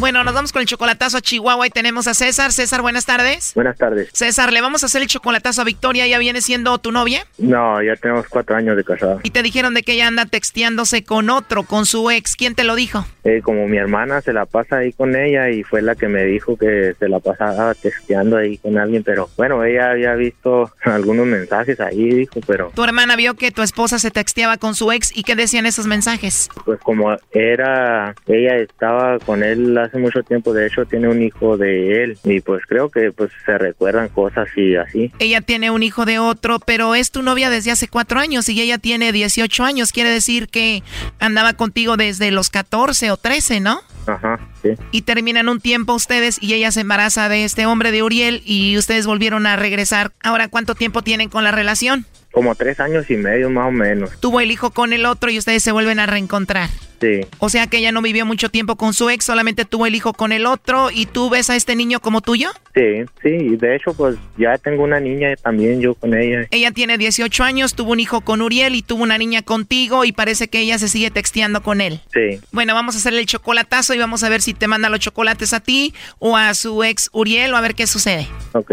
Bueno, nos vamos con el chocolatazo a Chihuahua y tenemos a César. César, buenas tardes. Buenas tardes. César, le vamos a hacer el chocolatazo a Victoria. ¿Ya viene siendo tu novia? No, ya tenemos cuatro años de casada. Y te dijeron de que ella anda texteándose con otro, con su ex. ¿Quién te lo dijo? Eh, como mi hermana se la pasa ahí con ella y fue la que me dijo que se la pasaba texteando ahí con alguien, pero bueno, ella había visto algunos mensajes ahí, dijo, pero Tu hermana vio que tu esposa se texteaba con su ex y qué decían esos mensajes. pues como era, ella estaba con él hace mucho tiempo, de hecho tiene un hijo de él y pues creo que pues se recuerdan cosas y así. Ella tiene un hijo de otro, pero es tu novia desde hace cuatro años y ella tiene 18 años. Quiere decir que andaba contigo desde los 14 o 13, ¿no? Ajá, sí. Y terminan un tiempo ustedes y ella se embaraza de este hombre de Uriel y ustedes volvieron a regresar. Ahora, ¿cuánto tiempo tienen con la relación? Como tres años y medio más o menos. Tuvo el hijo con el otro y ustedes se vuelven a reencontrar. Sí. O sea que ella no vivió mucho tiempo con su ex, solamente tuvo el hijo con el otro y tú ves a este niño como tuyo. Sí, sí, y de hecho pues ya tengo una niña también yo con ella. Ella tiene 18 años, tuvo un hijo con Uriel y tuvo una niña contigo y parece que ella se sigue texteando con él. Sí. Bueno, vamos a hacerle el chocolatazo y vamos a ver si te manda los chocolates a ti o a su ex Uriel o a ver qué sucede. Ok.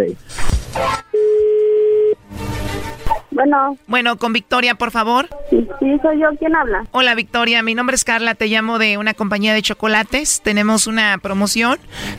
Bueno. Bueno, con Victoria, por favor. Sí, sí, soy yo. ¿Quién habla? Hola Victoria, mi nombre es Carla, te llamo de una compañía de chocolates. Tenemos una promoción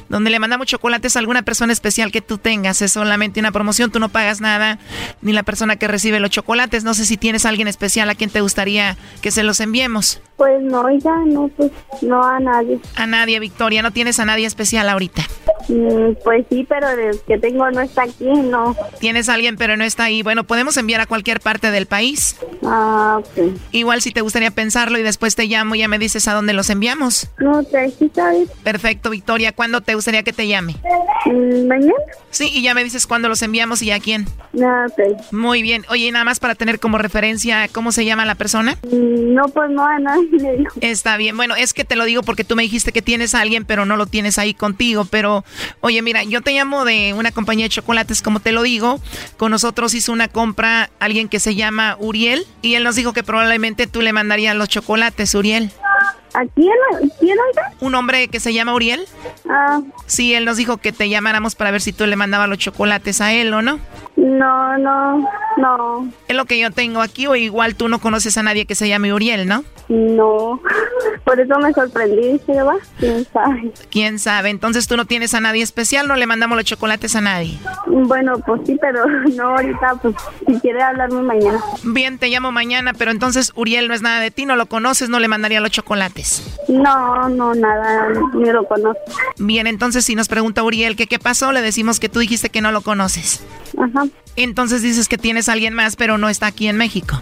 donde le mandamos chocolates a alguna persona especial que tú tengas. Es solamente una promoción, tú no pagas nada, ni la persona que recibe los chocolates. No sé si tienes a alguien especial a quien te gustaría que se los enviemos. Pues no, ya no, pues no a nadie. A nadie, Victoria, no tienes a nadie especial ahorita. Mm, pues sí, pero el que tengo no está aquí, no. Tienes a alguien pero no está ahí. Bueno, podemos enviar a cualquier parte del país. Ah, ok. Igual si te gustaría pensarlo y después te llamo y ya me dices a dónde los enviamos. No, ¿sabes? Perfecto, Victoria. ¿Cuándo te gustaría que te llame? Mm, ¿Mañana? Sí, y ya me dices cuándo los enviamos y a quién. Ah, ok. Muy bien. Oye, y nada más para tener como referencia cómo se llama la persona. Mm, No, pues no a nadie le dijo. Está bien. Bueno, es que te lo digo porque tú me dijiste que tienes a alguien, pero no lo tienes ahí contigo. Pero, oye, mira, yo te llamo de una compañía de chocolates, como te lo digo. Con nosotros hizo una compra alguien que se llama Uriel y él nos dijo que probablemente tú le mandarías los chocolates, Uriel. ¿A quién? ¿Quién oiga? ¿Un hombre que se llama Uriel? Ah, Sí, él nos dijo que te llamáramos para ver si tú le mandabas los chocolates a él o no. No, no, no, Es lo que yo tengo aquí, o igual tú no conoces a nadie que se llame Uriel, ¿no? no. Por eso me sorprendí, ¿sí va? ¿Quién sabe? ¿Quién sabe? Entonces tú no tienes a nadie especial, no le mandamos los chocolates a nadie. Bueno, pues sí, pero no ahorita, pues si quiere hablarme mañana. Bien, te llamo mañana, pero entonces Uriel no es nada de ti, no lo conoces, no le mandaría los chocolates. No, no, nada, ni lo conozco. Bien, entonces si nos pregunta Uriel que qué pasó, le decimos que tú dijiste que no lo conoces. Ajá. Entonces dices que tienes a alguien más, pero no está aquí en México.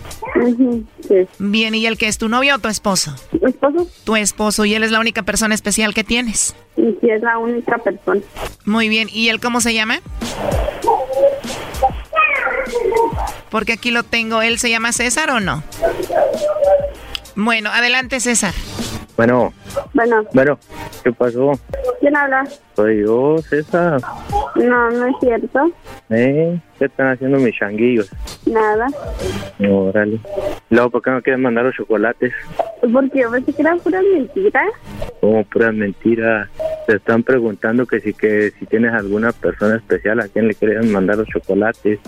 Sí. Bien, ¿y él que es tu novio o tu esposo? ¿Mi esposo? Tu esposo, y él es la única persona especial que tienes. Y sí es la única persona. Muy bien, ¿y él cómo se llama? Porque aquí lo tengo, ¿él se llama César o no? Bueno, adelante César. Bueno, Bueno, bueno, ¿qué pasó? ¿quién habla? Soy yo, César. No, no es cierto. ¿Eh? ¿Qué están haciendo mis changuillos? Nada. Órale. Luego, ¿por qué no quieren mandar los chocolates? Porque yo pensé que eran puras mentiras. Como puras mentiras. Te están preguntando que si que si tienes alguna persona especial a quien le quieres mandar los chocolates.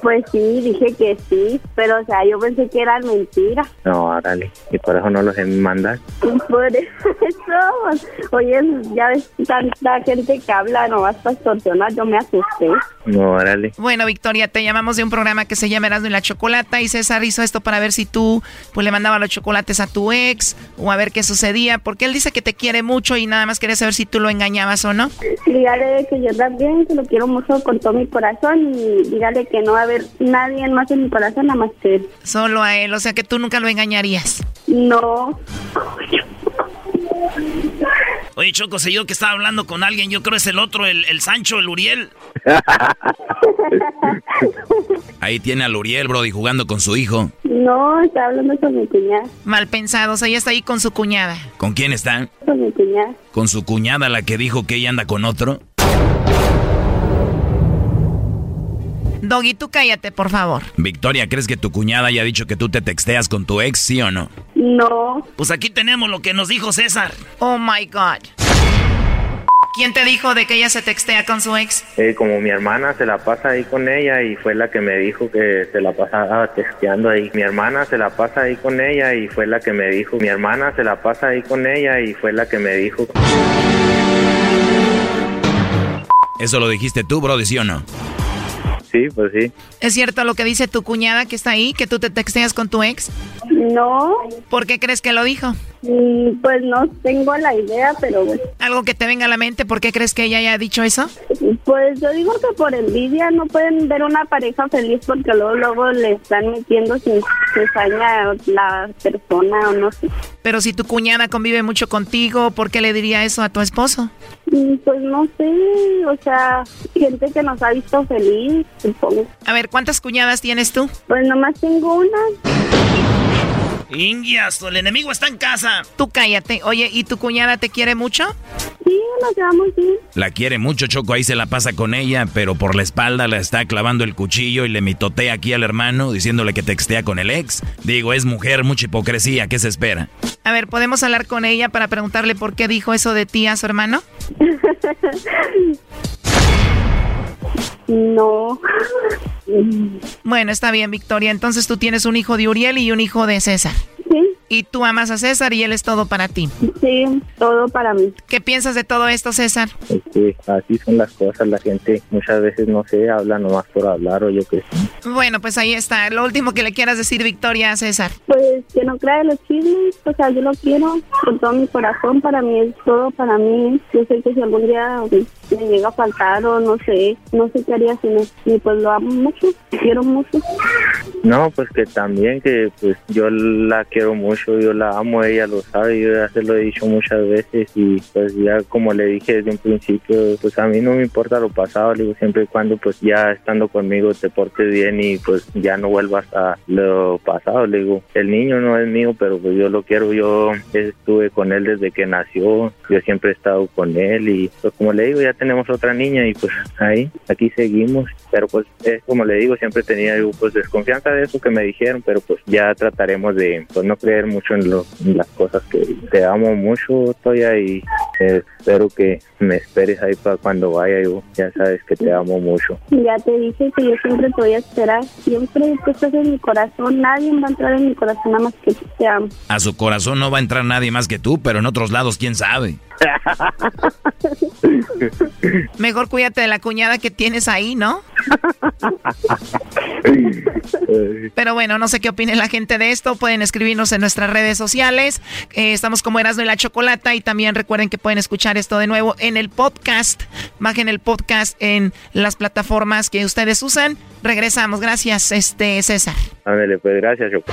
Pues sí, dije que sí, pero o sea, yo pensé que eran mentiras. No, órale. Y por eso no los mandas. Por eso, oye, ya ves tanta gente que habla nomás para extorsionar, yo me asusté. No, órale. Bueno, Victoria, te llamamos de un programa que se llama Erasmo y la Chocolata y César hizo esto para ver si tú pues le mandabas los chocolates a tu ex o a ver qué sucedía, porque él dice que te quiere mucho y nada más quería saber si tú lo engañabas o no. Dígale que yo también, que lo quiero mucho con todo mi corazón y dígale que no va a haber nadie más en mi corazón nada más que él. Solo a él, o sea que tú nunca lo engañarías. No. Oye, Choco, sé yo que estaba hablando con alguien, yo creo es el otro, el, el Sancho, el Uriel. Ahí tiene al Uriel, Brody, jugando con su hijo. No, está hablando con mi cuñada. Mal pensado, o sea, ella está ahí con su cuñada. ¿Con quién está? Con mi cuñada. ¿Con su cuñada, la que dijo que ella anda con otro? Doggy, tú cállate, por favor. Victoria, ¿crees que tu cuñada haya dicho que tú te texteas con tu ex, sí o no? No. Pues aquí tenemos lo que nos dijo César. Oh my God. ¿Quién te dijo de que ella se textea con su ex? Eh, como mi hermana se la pasa ahí con ella y fue la que me dijo que se la pasaba texteando ahí. Mi hermana se la pasa ahí con ella y fue la que me dijo. Mi hermana se la pasa ahí con ella y fue la que me dijo. ¿Eso lo dijiste tú, Brody, sí o no? Sí, pues sí. ¿Es cierto lo que dice tu cuñada que está ahí, que tú te texteas con tu ex? No. ¿Por qué crees que lo dijo? Mm, Pues no tengo la idea, pero bueno. Algo que te venga a la mente, ¿por qué crees que ella haya dicho eso? Pues yo digo que por envidia no pueden ver una pareja feliz porque luego luego le están metiendo sin cizaña la persona o no sé. Pero si tu cuñada convive mucho contigo, ¿por qué le diría eso a tu esposo? Mm, Pues no sé, o sea, gente que nos ha visto feliz, supongo. A ver, ¿cuántas cuñadas tienes tú? Pues nomás tengo una. Ingias, el enemigo está en casa. Tú cállate. Oye, ¿y tu cuñada te quiere mucho? Sí, nos llevamos bien. La quiere mucho, Choco, ahí se la pasa con ella, pero por la espalda la está clavando el cuchillo y le mitotea aquí al hermano diciéndole que textea con el ex. Digo, es mujer, mucha hipocresía, ¿qué se espera? A ver, ¿podemos hablar con ella para preguntarle por qué dijo eso de ti a su hermano? No. Bueno, está bien, Victoria. Entonces tú tienes un hijo de Uriel y un hijo de César. Sí. Y tú amas a César y él es todo para ti. Sí, todo para mí. ¿Qué piensas de todo esto, César? Es que así son las cosas. La gente muchas veces no sé, habla nomás por hablar o yo qué sé. Bueno, pues ahí está. Lo último que le quieras decir, Victoria, a César. Pues que no crea los chismes, o sea, yo lo quiero con todo mi corazón, para mí es todo para mí. Yo sé que si algún día me llega a faltar o no sé, no sé qué haría sin él. Y pues lo amo mucho, quiero mucho. No, pues que también que pues yo la quiero mucho, yo la amo, ella lo sabe, yo ya se lo he dicho muchas veces y pues ya como le dije desde un principio, pues a mí no me importa lo pasado, le digo siempre y cuando pues ya estando conmigo te portes bien y pues ya no vuelvas a lo pasado, le digo, el niño no es mío, pero pues yo lo quiero, yo estuve con él desde que nació, yo siempre he estado con él y pues como le digo, ya tenemos otra niña y pues ahí, aquí seguimos, pero pues es como le digo, siempre tenía yo, pues desconfianza de eso que me dijeron, pero pues ya trataremos de pues no creer mucho en, lo- en las cosas que te amo mucho, Toya, y eh, espero que me esperes ahí para cuando vaya yo, ya sabes que te amo mucho. Ya te dije que yo siempre te voy a esperar, siempre tú estás en mi corazón, nadie va a entrar en mi corazón nada más que tú te amo. A su corazón no va a entrar nadie más que tú, pero en otros lados, quién sabe. Mejor cuídate de la cuñada que tienes ahí, ¿no? Pero bueno, no sé qué opine la gente de esto. Pueden escribirnos en nuestras redes sociales. Eh, estamos como Erasmo y la Chocolata. Y también recuerden que pueden escuchar esto de nuevo en el podcast. Bajen el podcast en las plataformas que ustedes usan. Regresamos. Gracias, este César. Ándale, pues gracias, Choco.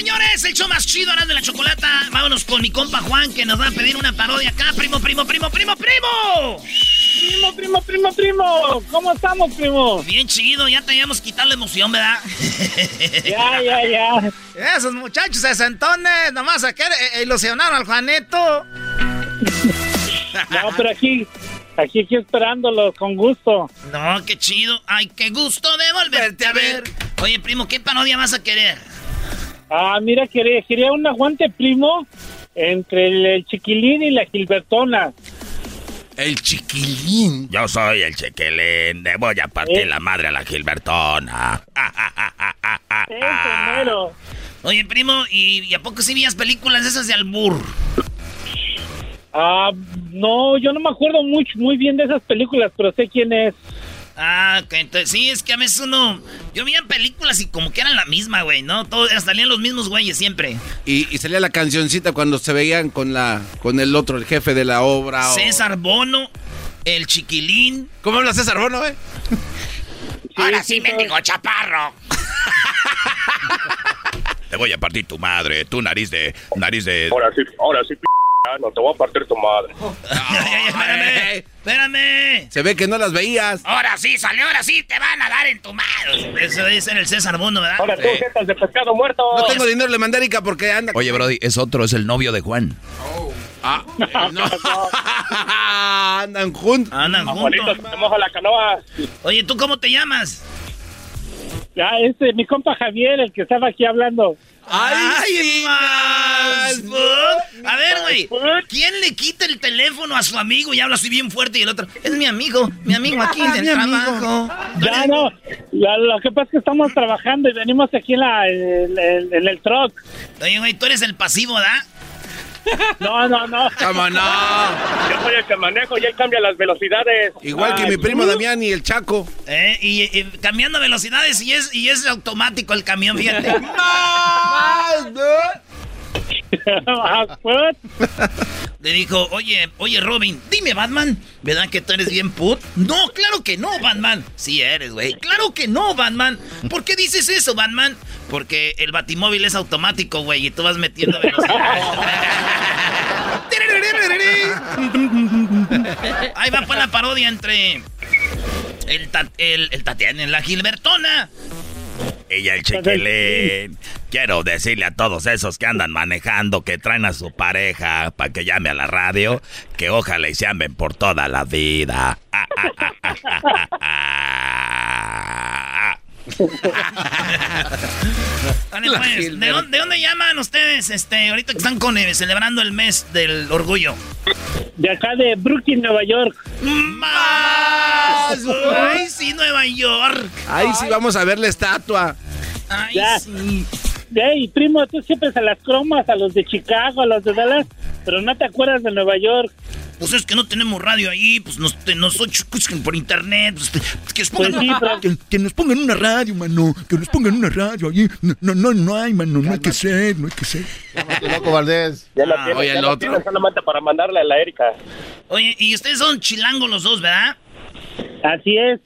señores, el show más chido ahora de la chocolata. Vámonos con mi compa Juan que nos va a pedir una parodia acá. Primo, primo, primo, primo, primo. primo, primo, primo, primo. ¿Cómo estamos, primo? Bien chido, ya teníamos quitar la emoción, ¿verdad? Ya, ya, ya. Esos muchachos sesentones, nomás a querer eh, ilusionar al Juanito. No, pero aquí, aquí, aquí esperándolo con gusto. No, qué chido. Ay, qué gusto de volverte a ver. Oye, primo, ¿qué parodia vas a querer? Ah, mira, quería, quería un aguante, primo, entre el, el chiquilín y la gilbertona. El chiquilín. Yo soy el chiquilín. Le voy a partir la madre a la Gilbertona. Ah. Oye, primo, ¿y, y a poco sí vías películas esas de albur? Ah, no, yo no me acuerdo mucho, muy bien de esas películas, pero sé quién es. Ah, ok, entonces sí, es que a veces uno. Yo veía películas y como que eran la misma, güey, ¿no? Todos salían los mismos güeyes siempre. Y, y salía la cancioncita cuando se veían con la con el otro, el jefe de la obra. o- César Bono, el chiquilín. ¿Cómo habla César Bono, eh? Ahora sí, mendigo chaparro. Te voy a partir tu madre, tu nariz de. nariz de. Ahora sí, ahora sí, p no te voy a partir tu madre. espérame, espérame. Se ve que no las veías. Ahora sí, salió, ahora sí, te van a dar en tu madre. Eso dice en el César Bono, ¿verdad? Ahora tú, jetas de pescado muerto. No tengo dinero, le mandé Erika porque anda. Oye, Brody, es otro, es el novio de Juan. Ah, no. Andan juntos. Andan juntos. te la canoa. Oye, ¿tú cómo te llamas? Ya, este, mi compa Javier, el que estaba aquí hablando. ¡Ay, más! A ver, güey, ¿quién le quita el teléfono a su amigo y habla así bien fuerte y el otro? Es mi amigo, mi amigo aquí del trabajo. Ya, no, ya, lo que pasa es que estamos trabajando y venimos aquí en, la, en, en- en el truck. Oye, güey, tú eres el pasivo, ¿verdad? No, no, no. ¿Cómo no? Yo soy el que manejo y él cambia las velocidades. Igual que mi primo Damián y el Chaco. Eh, y, y cambiando velocidades y es, y es automático el camión, fíjate. Le dijo, oye, oye Robin, dime Batman, ¿verdad que tú eres bien put? No, claro que no, Batman. Sí eres, güey. Claro que no, Batman. ¿Por qué dices eso, Batman? Porque el batimóvil es automático, güey, y tú vas metiendo velocidades. Ahí va pues la parodia entre el, el, el Tatiana y la Gilbertona. Ella el chiquilín. Quiero decirle a todos esos que andan manejando, que traen a su pareja para que llame a la radio, que ojalá y se amen por toda la vida. Ah, ah, ah. Dale, pues, ¿de, dónde, de dónde llaman ustedes este, ahorita que están con, eh, celebrando el mes del orgullo? De acá de Brooklyn, Nueva York. ¡Más! ¡Ay, sí, Nueva York! Ahí sí vamos a ver la estatua. ¡Ay, Ya. sí! Ey, primo, tú siempre se las cromas a los de Chicago, a los de Dallas, pero no te acuerdas de Nueva York. Pues es que no tenemos radio ahí, pues nos, te- nos escuchan por internet. Pues, que, nos pongan, Pues sí, pero- que, que nos pongan una radio, mano. Que nos pongan una radio ahí. No, no, no, no hay, mano. No hay que ser, no hay que ser. loco Valdés. Ya la Ah, tienes, oye, ya el la otro. tienes para mandarle a la Erika. Oye, y ustedes son chilangos los dos, ¿verdad? Así es.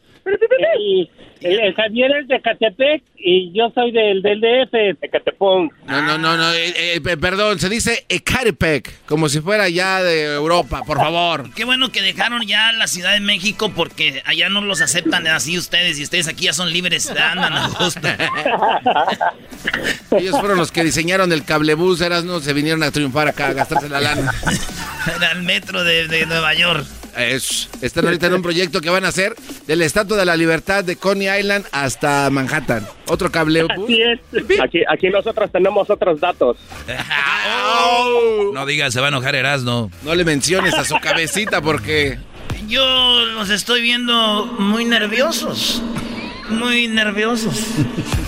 Y el, el Javier es de Catepec y yo soy del, del DF. Ecatepón. No, no, no, no. eh, eh, pe- perdón, se dice Ecatepec, como si fuera ya de Europa, por favor. Qué bueno que dejaron ya la Ciudad de México porque allá no los aceptan así ustedes y ustedes aquí ya son libres, andan a gusto. Ellos fueron los que diseñaron el cablebús, eras no se vinieron a triunfar acá, a gastarse la lana. Era el metro de, de Nueva York. Es- están ahorita en un proyecto que van a hacer de la Estatua de la Libertad de Coney Island hasta Manhattan. Otro cablebús. Así es. Aquí, aquí nosotros tenemos otros datos. No digas, se va a enojar Erasno. No le menciones a su cabecita porque... Yo los estoy viendo muy nerviosos. Muy nerviosos.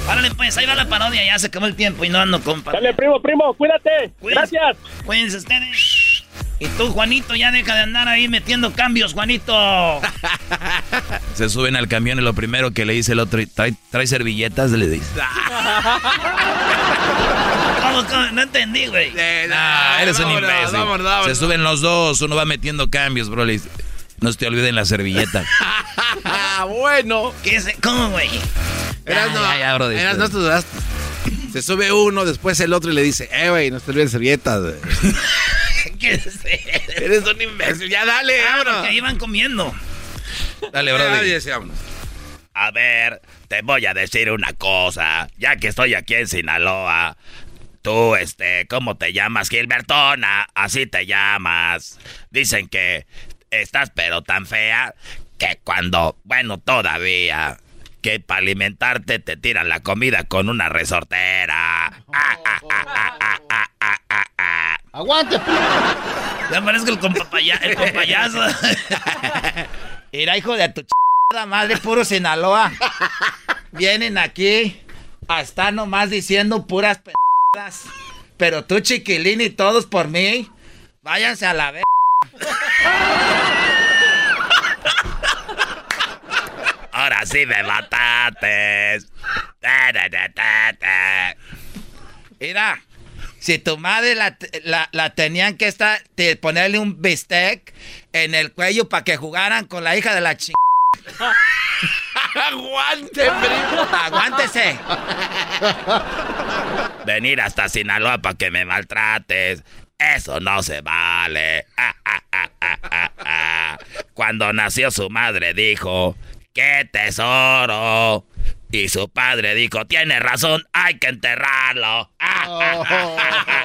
Árale, pues, ahí va la parodia, ya se acabó el tiempo y no ando con pa- Dale, primo, primo, cuídate. Cuídense. Gracias. Cuídense ustedes. Y tú, Juanito, ya deja de andar ahí metiendo cambios, Juanito. Se suben al camión y lo primero que le dice el otro, ¿trae, trae servilletas? Le dice. ¿Cómo, cómo? No entendí, güey. Ah, eres un imbécil. vámonos, vámonos. Se suben los dos, uno va metiendo cambios, bro. le dice, no se te olviden la servilleta. Ah, bueno. ¿Qué es? ¿Cómo, güey? Eras no, ya, ya, bro, eras no. Se sube uno, después el otro y le dice, eh, güey, no te olvides servilletas. güey". Eres un imbécil, ya dale, Ah, ahí van comiendo. Dale, vámonos. A ver, te voy a decir una cosa. Ya que estoy aquí en Sinaloa, tú, este, ¿cómo te llamas? Gilbertona, así te llamas. Dicen que estás pero tan fea que cuando, bueno, todavía, que para alimentarte te tiran la comida con una resortera. Ah, ah, ah, ¡Aguante! Ya parezco el el compayazo. Mira, hijo de tu ch... madre, puro Sinaloa. Vienen aquí a estar nomás diciendo puras p***as. Pero tú, chiquilín, y todos por mí, váyanse a la vez. Ahora sí me ta. Mira, si tu madre la, la, la tenían que estar, te- ponerle un bistec en el cuello para que jugaran con la hija de la ch... ¡Aguante, primo! ¡Aguántese! Venir hasta Sinaloa para que me maltrates. Eso no se vale. Ah, ah, ah. Cuando nació su madre dijo, ¡qué tesoro! Y su padre dijo, tiene razón, hay que enterrarlo. Ah.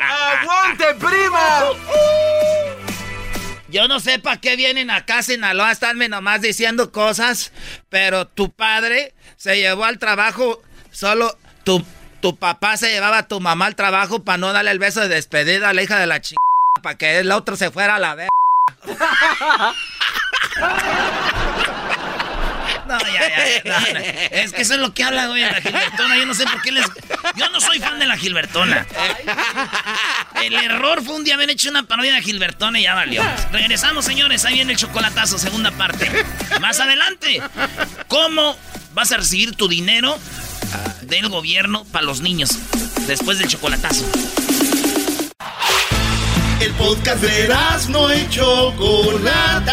¡Aguante, primo! Yo no sé para qué vienen acá a Sinaloa a estarme nomás diciendo cosas, pero tu padre se llevó al trabajo solo tu, tu papá se llevaba a tu mamá al trabajo para no darle el beso de despedida a la hija de la ch... para que el otro se fuera a la vez. Es que eso es lo que habla, güey, la Gilbertona. Yo no sé por qué les. Yo no soy fan de la Gilbertona. El error fue un día haber hecho una parodia de Gilbertona y ya valió. Regresamos, señores. Ahí viene el chocolatazo, segunda parte. Más adelante, ¿cómo vas a recibir tu dinero del gobierno para los niños después del chocolatazo? El podcast de no y Chocolata.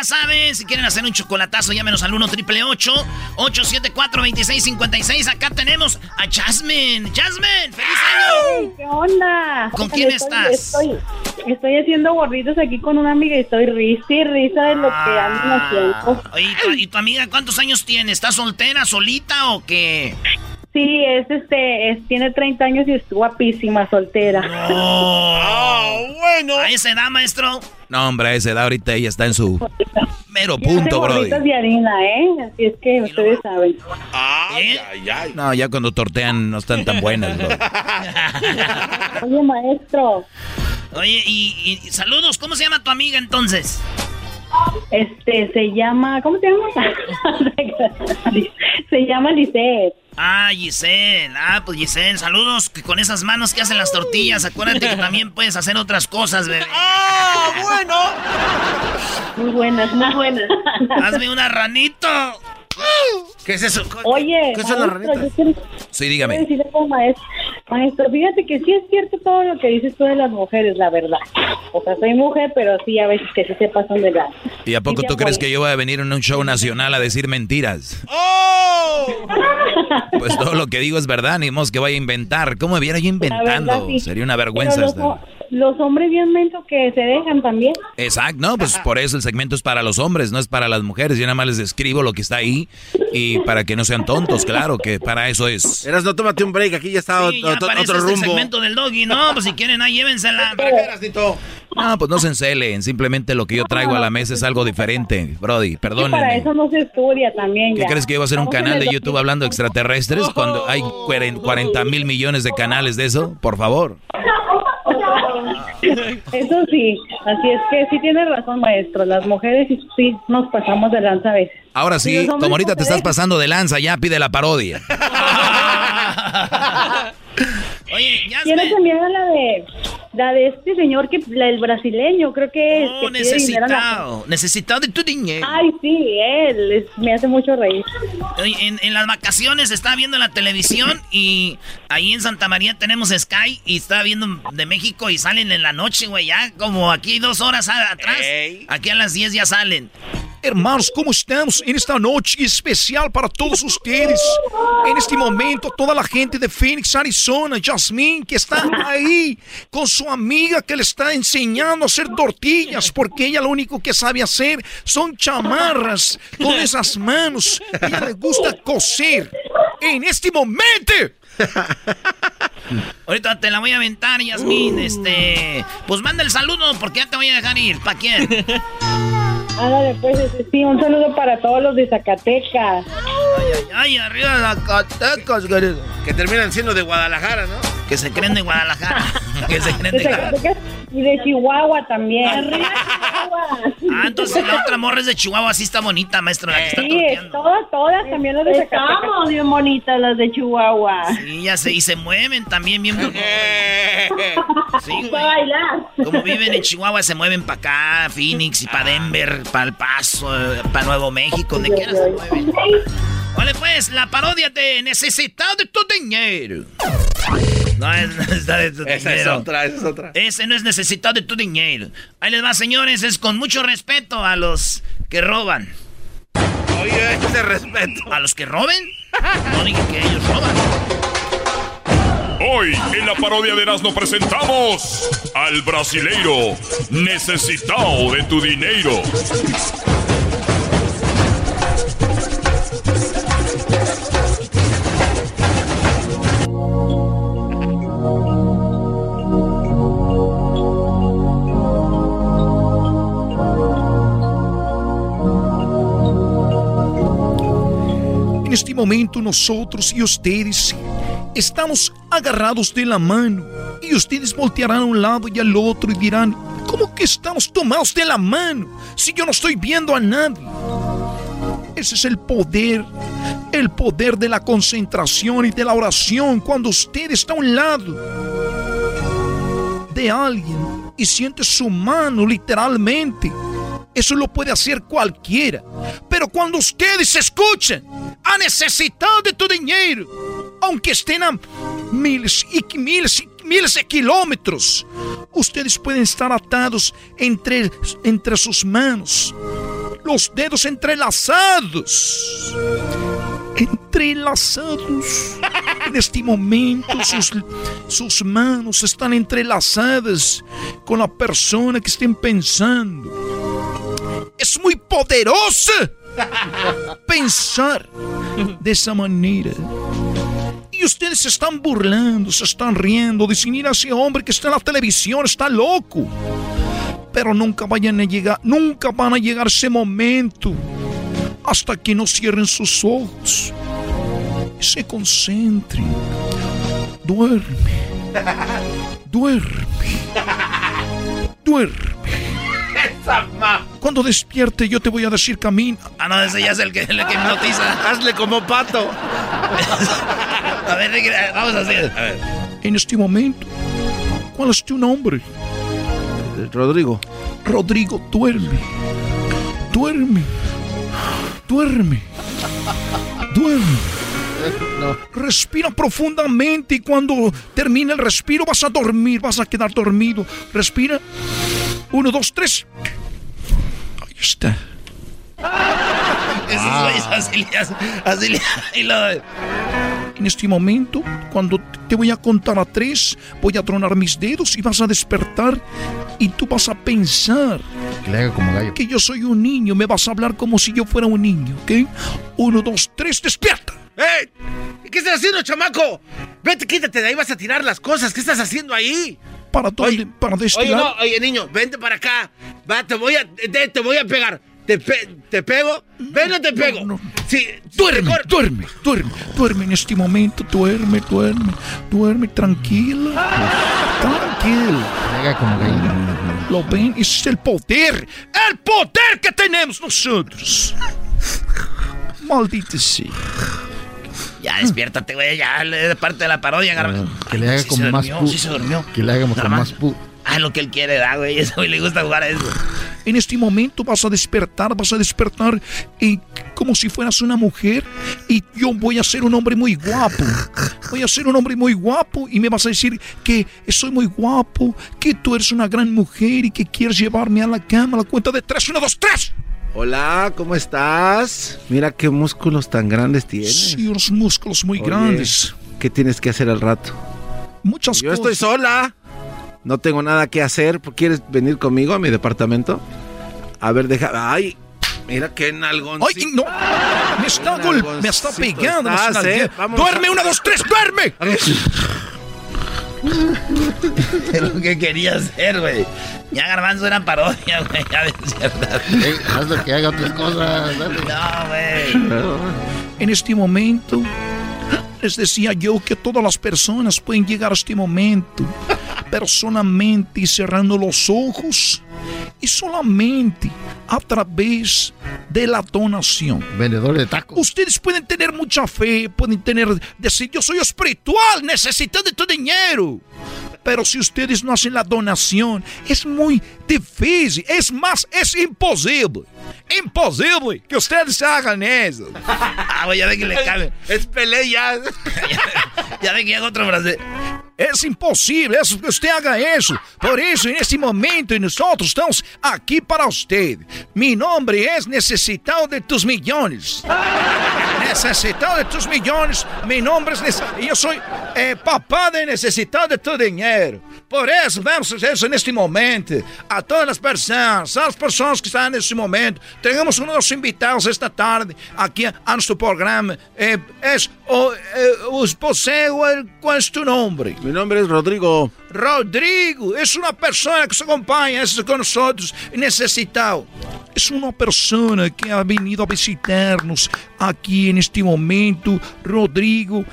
Ya saben, si quieren hacer un chocolatazo, llámenos al 1 triple 874 2656 Acá tenemos a Jasmine. Jasmine, feliz año. ¿Qué onda? ¿Con quién Estoy- estás? Estoy, estoy haciendo gorritos aquí con una amiga y estoy risa y risa de lo que andan haciendo. Oye, ¿y tu, y tu amiga cuántos años tiene? ¿Está soltera, solita o qué? Sí, es este, es, tiene 30 años y es guapísima, soltera. bueno. A esa edad, maestro. No, hombre, a esa edad ahorita ella está en su mero punto, gorritos de harina, ¿eh? Así es que ustedes saben. Ay, ay, ay. No, ya cuando tortean no están tan buenas, bro. Oye, maestro, Oye, y, y saludos, ¿cómo se llama tu amiga entonces? Este, se llama, ¿cómo se llama? se llama Lisette. Ah, Giselle. Ah, pues Giselle, saludos. Que con esas manos que hacen las tortillas, acuérdate que también puedes hacer otras cosas, bebé. ¡Ah, bueno! Muy buenas, muy buenas. Hazme una ranito. ¿Qué es eso? Oye, ¿Qué son las maestro, ranitas? yo quiero- Sí, dígame. decirle como maestro, maestro, fíjate que sí es cierto todo lo que dices tú de las mujeres, la verdad. O sea, soy mujer, pero sí a veces que sí se pasan de la... ¿Y a poco Sí, tú crees que yo voy a venir en un show nacional a decir mentiras? Pues todo lo que digo es verdad, ni modo que vaya a inventar. ¿Cómo me viera yo inventando? verdad, sí. Sería una vergüenza. Pero los, hombres bien mentos que se dejan también. Exacto, no, pues por eso el segmento es para los hombres, no es para las mujeres. Yo nada más les escribo lo que está ahí y para que no sean tontos, claro, que para eso es. Eras, no tómate un break, aquí ya está Sí, otro, ya otro este rumbo. segmento del doggy. No, pues si quieren, ahí llévensela. No, pues no se encelen, simplemente lo que yo traigo a la mesa es algo diferente, Brody, Que para perdónenme. eso no se estudia también ¿Qué ya. crees que iba a hacer un canal de YouTube hablando de extraterrestres cuando hay 40 mil millones de canales de eso? Por favor. Eso sí, así es que sí tiene razón, maestro. Las mujeres sí, nos pasamos de lanza a veces. Ahora sí, como ahorita te estás pasando de lanza, ya pide la parodia. Oye, ya ¿Quieres enviar a la de, La de este señor, que la, el brasileño, creo que es. Oh, que necesitado. Necesitado de tu dinero. Ay, sí, él es- me hace mucho reír. En, en las vacaciones estaba viendo la televisión y ahí en Santa María tenemos Sky y estaba viendo de México y salen en la noche, güey, ya como aquí dos horas atrás. Aquí a las 10 ya salen. Hermanos, ¿cómo estamos en esta noche especial para todos ustedes? En este momento, toda la gente de Phoenix, Arizona, Jasmine, que está ahí con su amiga que le está enseñando a hacer tortillas, porque ella lo único que sabe hacer son chamarras con esas manos. Ella le gusta coser. En este momento. Ahorita te la voy a aventar, Yasmin. Este, pues manda el saludo porque ya te voy a dejar ir. ¿Para quién? Ándale, pues, este, sí, un saludo para todos los de Zacatecas. Ay, arriba de Zacatecas, güey. Que terminan siendo de Guadalajara, ¿no? Que se creen de Guadalajara. que se creen De Zacatecas y de Chihuahua también. Ah, entonces la otra morra es de Chihuahua, así está bonita, maestro, la que está Sí, torteando. todas, todas, también las de. Estamos bien bonitas las de Chihuahua. Sí, ya sé, y se mueven también bien. Sí, güey. Para bailar. Como viven en Chihuahua, se mueven para acá, Phoenix y para Denver, para El Paso, para Nuevo México, donde quiera se mueven. Vale, pues, la parodia de Necesitado de tu dinero. No es necesitado de tu Esa es dinero. otra, esa es otra. Ese no es necesitado de tu dinero. Ahí les va, señores, es con mucho respeto a los que roban. Oye, ese respeto. ¿A los que roben? No dije que ellos roban. Hoy en la parodia de Erasmo presentamos al brasileiro necesitado de tu dinero. Este momento nosotros y ustedes estamos agarrados de la mano y ustedes voltearán a un lado y al otro y dirán, ¿cómo que estamos tomados de la mano si yo no estoy viendo a nadie? Ese es el poder, el poder de la concentración y de la oración cuando usted está a un lado de alguien y siente su mano literalmente. Eso lo puede hacer cualquiera. Pero cuando ustedes escuchan a necesitar de tu dinero, aunque estén a miles y miles y miles de kilómetros, ustedes pueden estar atados entre, entre sus manos, los dedos entrelazados. Entrelazados. En este momento sus, sus manos están entrelazadas con la persona que estén pensando es muy poderosa pensar de esa manera. Y ustedes se están burlando, se están riendo, dicen, mira ese hombre que está en la televisión, está loco. Pero nunca vayan a llegar, nunca van a llegar ese momento hasta que no cierren sus ojos se concentren. Duerme, duerme, duerme. Cuando despierte yo te voy a decir camina. Ah, no, ese ya es el que, el que hipnotiza. Hazle como pato. a ver, vamos a hacer. A ver. En este momento, ¿cuál es tu nombre? Rodrigo. Rodrigo, duerme. Duerme. Duerme. Duerme. Respira profundamente y cuando termine el respiro vas a dormir, vas a quedar dormido. Respira. Uno, dos, tres. Ahí está. Esos güeyes así así y lo- En este momento, cuando te voy a contar a tres, voy a tronar mis dedos y vas a despertar y tú vas a pensar Que le haga como gallo. que yo soy un niño, me vas a hablar como si yo fuera un niño, ¿ok? Uno, dos, tres, despierta. ¡Eh! ¿Qué estás haciendo, chamaco? Vete, quítate de ahí, vas a tirar las cosas. ¿Qué estás haciendo ahí? ¿Para dónde? ¿Para de este Oye, no, oye, niño, vente para acá. Va, te voy a, te, te voy a pegar. ¿Te, pe- te pego? ¿Ven o te pego? Sí, Duerme, duerme, duerme, duerme en este momento, duerme, duerme, duerme, tranquila, tranquila. Haga como gallo. ¿Lo ven? Ese es el poder, el poder que tenemos nosotros. Maldita sea. Ya, despiértate, güey, ya, le- de parte de la parodia, garbanzo. Que le haga Sí se como más durmió, pu. sí se durmió. Que le haga como más pu. Ah, lo que él quiere, da, güey. Eso güey le gusta jugar a eso. En este momento vas a despertar, vas a despertar y como si fueras una mujer y yo voy a ser un hombre muy guapo. Voy a ser un hombre muy guapo y me vas a decir que soy muy guapo, que tú eres una gran mujer y que quieres llevarme a la cama a la cuenta de tres, uno, dos, tres. Hola, ¿cómo estás? Mira qué músculos tan grandes tienes. Sí, unos músculos muy grandes. ¿Qué tienes que hacer al rato? Muchas Yo cosas. estoy sola. No tengo nada que hacer. ¿Quieres venir conmigo a mi departamento? A ver, deja. Ay, mira qué nalgoncito. ¡Ay, no! Me está, gol me está pegando. estás, ¿eh? ¡Duerme! ¡Una, dos, tres! ¡Duerme! lo que quería hacer, güey. Ya Garbanzo era parodia, güey. Ya de cierta. haz lo que haga otras cosas. No, güey. En este momento, les decía yo que todas las personas pueden llegar a este momento, pero solamente cerrando los ojos y solamente a través de la donación. Vendedor de tacos. Ustedes pueden tener mucha fe, pueden tener, decir, yo soy espiritual, necesito de tu dinero. Pero si ustedes no hacen la donación, es muy difícil, es más, es imposible. Imposible que ustedes hagan eso. Ah, güey, ya ve que le cabe. Es pelea. Ya ve que haga otro frase. Es imposible eso, que usted haga eso. Por eso, en este momento, nosotros estamos aquí para usted. Mi nombre es Necesitado de tus millones. Necesitado de tus millones. Mi nombre es... Nece- y Yo soy eh, papá de Necesitado de tu dinheiro. Por eso, vamos hacer eso neste momento. A todas as pessoas, as pessoas que estão nesse momento. Temos um dos nossos invitados esta tarde aqui a nosso programa. É, é o, é, os, você, qual é tu nome? Mi nombre es Rodrigo. Rodrigo, es una persona que se acompaña es con nosotros necesitado. Es una persona que ha venido a visitarnos aquí en este momento. Rodrigo.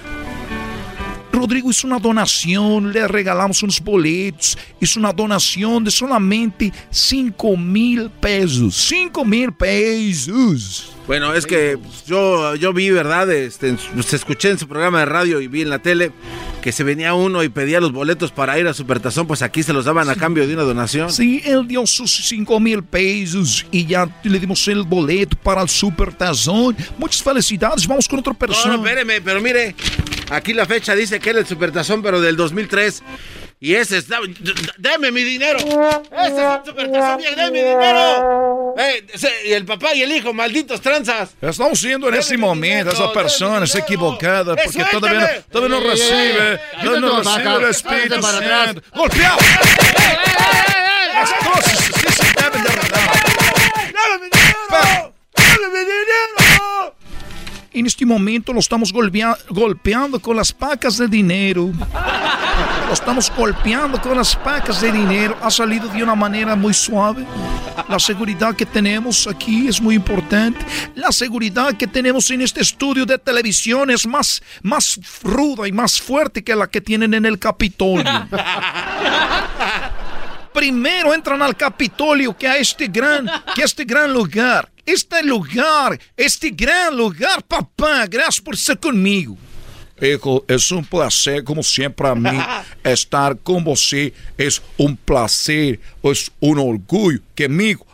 Rodrigo, es una donación, le regalamos unos boletos. Es una donación de solamente 5 mil pesos. 5 mil pesos. Bueno, es que yo, yo vi, ¿verdad? Este, se escuché en su programa de radio y vi en la tele que se venía uno y pedía los boletos para ir a Supertazón, pues aquí se los daban a cambio de una donación. Sí, él dio sus 5 mil pesos y ya le dimos el boleto para el Super Tazón. Muchas felicidades, vamos con otra No, persona. no, espéreme, pero mire, aquí la fecha dice que era el Supertazón, pero del 2003. Y ese está... ¡Deme mi dinero! ¡Ese es un Supertazón, viejo! ¡Deme mi dinero! Eh, ese- y el papá y el hijo, malditos tranzas. Estamos viendo en este momento esa persona es equivocada porque todavía no, todavía no recibe, no, recibe el Espíritu. Santo. ¡Golpeado! Las cosas sí se deben de arreglar. ¡Dame mi dinero! ¡Dame mi dinero! En este momento lo estamos golpea- golpeando con las pacas de dinero. Lo estamos golpeando con las pacas de dinero. Ha salido de una manera muy suave. La seguridad que tenemos aquí es muy importante. La seguridad que tenemos en este estudio de televisión es más, más ruda y más fuerte que la que tienen en el Capitolio. Primero entran al Capitolio que a este gran, que a este gran lugar. Este lugar, este gran lugar, papá, gracias por estar conmigo. Hijo, es un placer, como siempre a mí, estar con você. Es un placer, es un orgullo que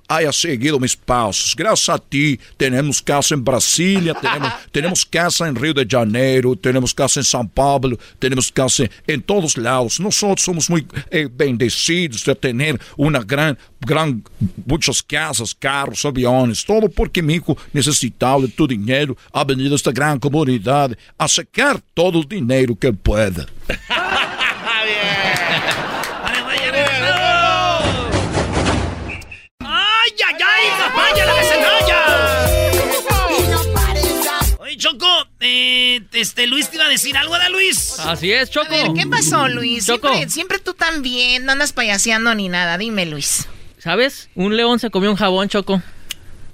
amigo haya seguido mis pasos. Gracias a ti, tenemos casa en Brasilia, tenemos, tenemos casa en Rio de Janeiro, tenemos casa en São Paulo, tenemos casa en todos lados. Nosotros somos muy eh, bendecidos de tener una gran, gran, muchas casas, carros, aviones, todo porque Mico necesitaba de tu dinheiro, ha venido a esta gran comunidade a sacar todo o dinheiro que ele pueda. ay! ¡Papaya, la que se enrolla! Oye, Choco, eh, este, Luis te iba a decir algo, ¿da, Luis? Así es, Choco. A ver, ¿qué pasó, Luis? Choco. Siempre, siempre tú también, no andas payaseando ni nada. Dime, Luis. ¿Sabes? Un león se comió un jabón, Choco.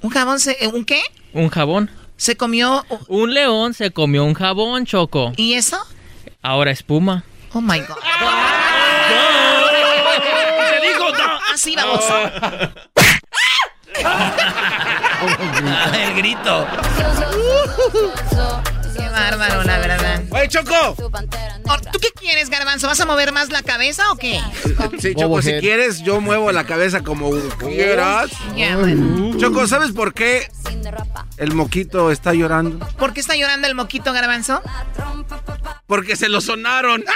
¿Un jabón se... eh, ¿Un qué? Un jabón. Se comió... Un león se comió un jabón, Choco. ¿Y eso? Ahora espuma. Oh, my God. ¡Te digo, no! Así vamos. el grito. Qué bárbaro, la verdad. ¡Oye, Choco! Oh, ¿Tú qué quieres, Garbanzo? ¿Vas a mover más la cabeza o qué? Sí, Choco, si quieres, yo muevo la cabeza como quieras. Bueno. Choco, ¿sabes por qué el moquito está llorando? ¿Por qué está llorando el moquito, Garbanzo? Porque se lo sonaron.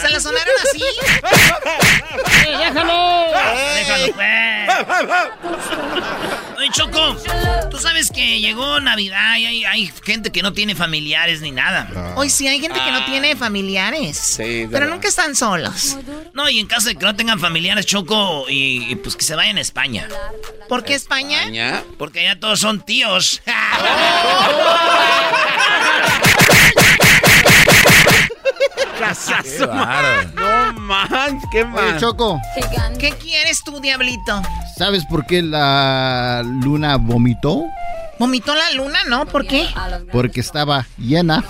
¿Se lo sonaron así? ¡Déjalo! Déjalo, pues. Oye, Choco, tú sabes que llegó Navidad y hay, hay gente que no tiene familiares ni nada. Hoy sí hay gente que no tiene familiares. Sí, Pero nunca están solos. No, y en caso de que no tengan familiares, Choco, y, y pues que se vayan a España. ¿Por qué España? Porque allá todos son tíos. Casazo. No manches, qué Oye, mal. Choco, ¿Qué quieres tú, diablito? ¿sabes por qué la luna vomitó? ¿Vomitó la luna, no? ¿Por qué? Porque estaba llena.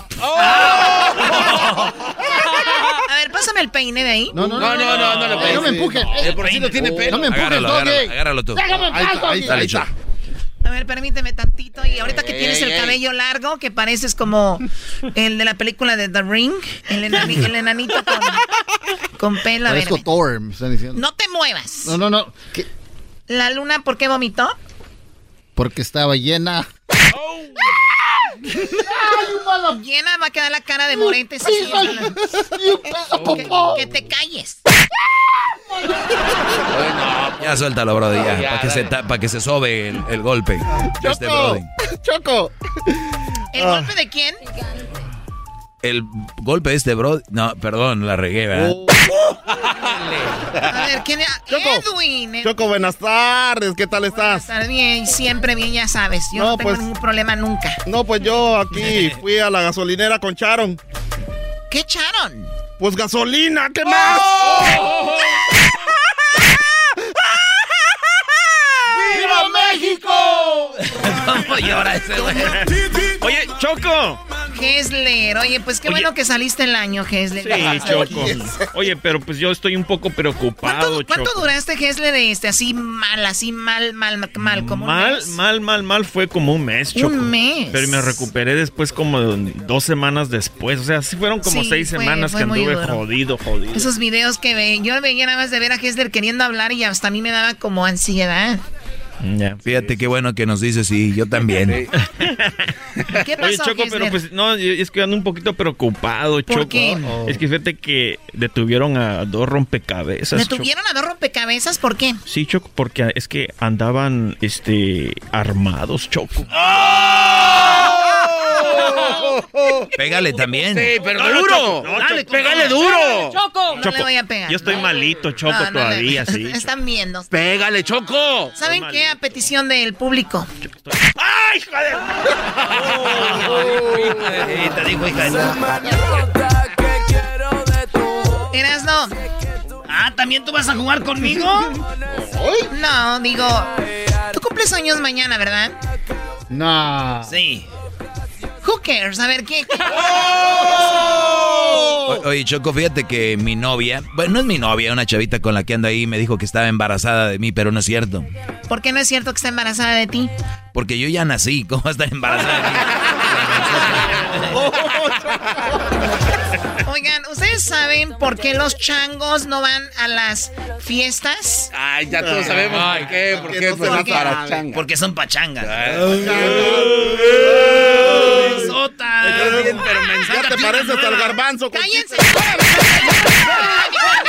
A ver, pásame el peine de ahí. No, no, No, no, no, no le puedes. No me empujes. De por sí no tiene pelo. No me empujes, Agárralo, Doggy. agárralo, agárralo tú. ¡Déjame en Ahí ahí ahí está. A ver, permíteme tantito. Y ahorita que Ey, tienes el ey, cabello largo, que pareces como el de la película de The Ring, el, enani- el enanito con, con pelo. A ver, Parezco. Thor, me están diciendo. No te muevas. No, no, no. ¿Qué? ¿La luna por qué vomitó? Porque estaba llena. Llena va a quedar la cara de moretes. así. que, que te calles. Ya suéltalo, Brody, ya. Ya, Para que, se pa' que se sobe el, el golpe este Brody. Choco. ¿El Ah. golpe de quién? El golpe de este Brody. No, perdón, la regué, ¿verdad? Oh. A ver, ¿quién era? Edwin. Choco, buenas tardes, ¿qué tal estás? Estar bien, siempre bien, ya sabes. Yo no, No, tengo pues- ningún problema nunca. No, pues yo aquí fui a la gasolinera con Charon. ¿Qué echaron? Pues gasolina, ¿qué más? ¡Viva México! ¿Cómo llora ese güey? Oye, Choco. Hesler, oye, pues qué Oye. bueno que saliste el año, Hesler. Sí, Choco. Oye, pero pues yo estoy un poco preocupado, ¿Cuánto, cuánto Choco. duraste, Hesler, este, así mal, así mal, mal, mal, como un Mal, mes? mal, mal, mal fue como un mes, Un Choco. mes. Pero me recuperé después como dos semanas después. O sea, sí fueron como Sí, seis fue- semanas fue que anduve duro. jodido, jodido. Esos videos que ve, yo veía nada más de ver a Hesler queriendo hablar y hasta a mí me daba como ansiedad. Fíjate qué bueno que nos dices, sí, yo también. ¿Qué pasó, Oye, Choco, pero pues no, es que ando un poquito preocupado, Choco. qué? Es que fíjate que detuvieron a dos rompecabezas. Choco. ¿Detuvieron a dos rompecabezas? ¿Por qué? Sí, Choco, porque es que andaban este armados, Choco. Pégale también. Sí, pero No, no, duro. Choco, no, Dale, Choco, pégale no. duro. Choco, no Choco, le voy a pegar. Yo estoy malito, Choco, No, no le- todavía, sí. Están viendo. Pégale, Choco. ¿Saben Estoy qué? A petición del público. ¡Ay, joder! Y te digo, hija de- Erasno. Ah, ¿también tú vas a jugar conmigo? No, digo. Tú cumples años mañana, ¿verdad? No. Sí. Who cares? A ver, ¿qué? O- Oye, Choco, fíjate que mi novia, bueno, no es mi novia, una chavita con la que ando ahí, me dijo que estaba embarazada de mí, pero no es cierto. ¿Por qué no es cierto que está embarazada de ti? Porque yo ya nací, ¿cómo va a estar embarazada de mí? Oigan, ¿ustedes saben por qué los changos no van a las fiestas? Ay, ya todos sabemos por qué. ¿Por qué? Pues, ¿Por qué? para. Porque son pachangas. Sota. Pero me Ya te pareces al garbanzo. ¡Cállense!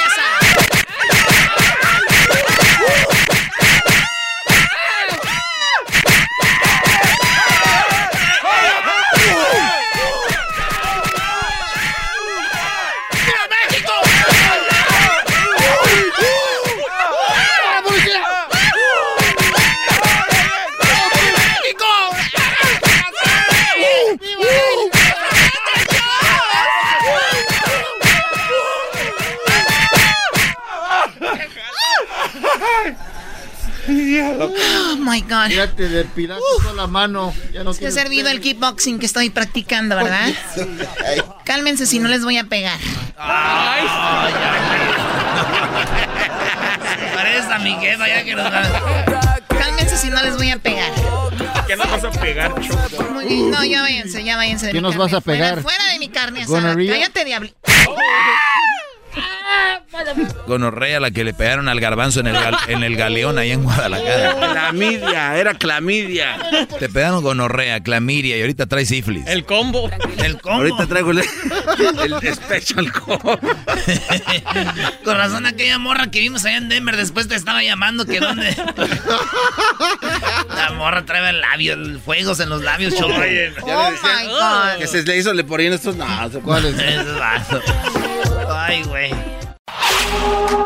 Oh my God. Ya te depilaste toda la mano. Ya no Es que ha servido el kickboxing que estoy practicando, ¿verdad? Cálmense si no les voy a pegar. Parece a mi jefa ya que nos Cálmense si no les voy a pegar. ¿Qué nos vas a pegar, Choco? Muy bien, no, ya váyanse, ya váyanse de ¿Qué mi nos carne. vas a pegar? Fuera, fuera de mi carne. Cállate, diablo. Gonorrea, la que le pegaron al garbanzo en el, gal- en el galeón ahí en Guadalajara. Clamidia, era clamidia. Te pegaron gonorrea, clamidia y ahorita trae sífilis. El combo. El combo. Ahorita traigo el, el special combo. Con razón aquella morra que vimos allá en Denver después te estaba llamando que dónde. La morra trae el labio, el fuegos en los labios, choco. Ya le decían Que se le hizo, le ponían estos. No, ¿Cuáles? Ay, güey.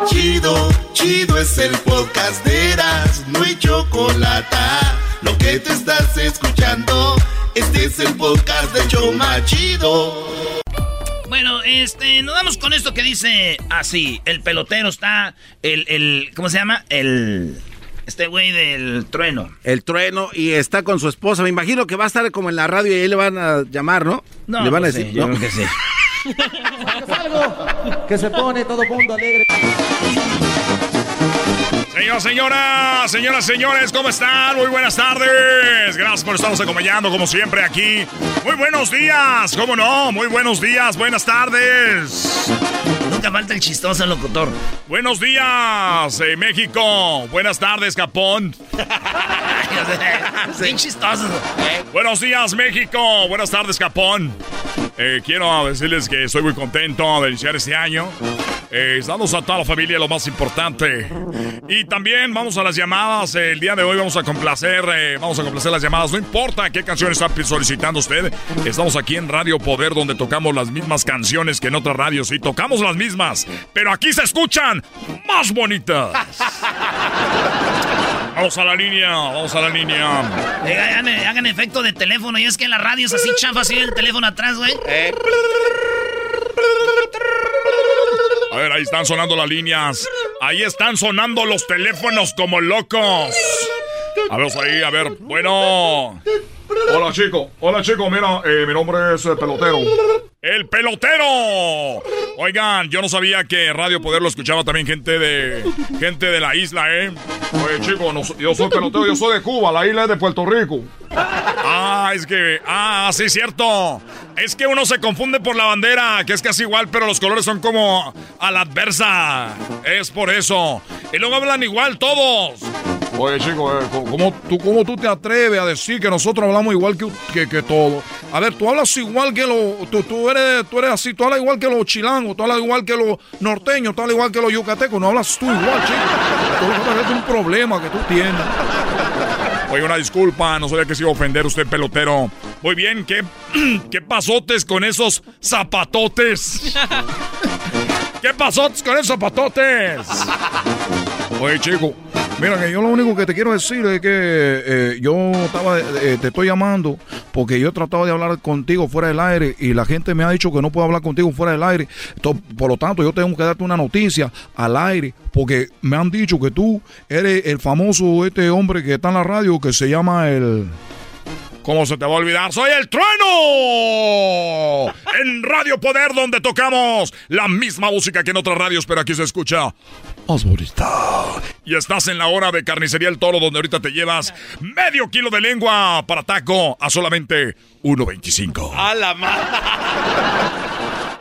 Chido, chido es el podcast de Eras, no hay chocolate. Lo que te estás escuchando, este es el podcast de Choma Chido. Bueno, este, nos vamos con esto que dice así, el pelotero está, el, el, ¿cómo se llama? El, este güey del trueno. El trueno y está con su esposa. Me imagino que va a estar como en la radio y ahí le van a llamar, ¿no? No, le van pues a decir. sí, yo ¿no? creo que sí. que se pone todo mundo alegre. Señor, señora, señoras, señores, ¿cómo están? Muy buenas tardes. Gracias por estarnos acompañando, como siempre, aquí. Muy buenos días, ¿cómo no? Muy buenos días, buenas tardes. Nunca falta el chistoso locutor. Buenos días, eh, México. Buenas tardes, Japón. Bien chistoso. Buenos días, México. Buenas tardes, Japón. Eh, quiero decirles que estoy muy contento de iniciar este año. Eh, damos a toda la familia lo más importante. Y también vamos a las llamadas. El día de hoy vamos a complacer, eh, vamos a complacer las llamadas. No importa qué canción está solicitando usted. Estamos aquí en Radio Poder donde tocamos las mismas canciones que en otras radios. Y tocamos las mismas. Pero aquí se escuchan más bonitas. Vamos a la línea, vamos a la línea. Eh, Hagan, hagan efecto de teléfono. Y es que en la radio es así chafa, así el teléfono atrás, güey. A ver, ahí están sonando las líneas. Ahí están sonando los teléfonos como locos. A ver, ahí, a ver. Bueno. Hola, chico. Hola, chico. Mira, eh, mi nombre es eh, Pelotero. ¡El pelotero! Oigan, yo no sabía que Radio Poder lo escuchaba también gente de gente de la isla, ¿eh? Oye, chico, no yo soy pelotero, yo soy de Cuba, la isla es de Puerto Rico. Ah, es que. Ah, sí, cierto. Es que uno se confunde por la bandera, que es casi igual, pero los colores son como a la adversa. Es por eso. Y luego hablan igual todos. Oye, chico, eh, ¿cómo, tú, ¿cómo tú te atreves a decir que nosotros hablamos igual que, que, que todos? A ver, tú hablas igual que los. Tú, tú, eres, tú eres así, tú hablas igual que los chilangos, tú hablas igual que los norteños, tú hablas igual que los yucatecos, no hablas tú igual, chico. Tú, es un problema que tú tienes. Oye, una disculpa, no sabía que se iba a ofender usted, pelotero. Muy bien, ¿qué, qué pasotes con esos zapatotes? ¿Qué pasotes con esos zapatotes? Oye, chico, mira que yo lo único que te quiero decir es que eh, yo estaba, eh, te estoy llamando porque yo he tratado de hablar contigo fuera del aire y la gente me ha dicho que no puedo hablar contigo fuera del aire. To- Por lo tanto, yo tengo que darte una noticia al aire porque me han dicho que tú eres el famoso este hombre que está en la radio que se llama el... ¿Cómo se te va a olvidar? ¡Soy el trueno! En Radio Poder, donde tocamos la misma música que en otras radios, pero aquí se escucha más bonita. Y estás en la hora de Carnicería El Toro, donde ahorita te llevas medio kilo de lengua para taco a solamente 1.25. A la madre.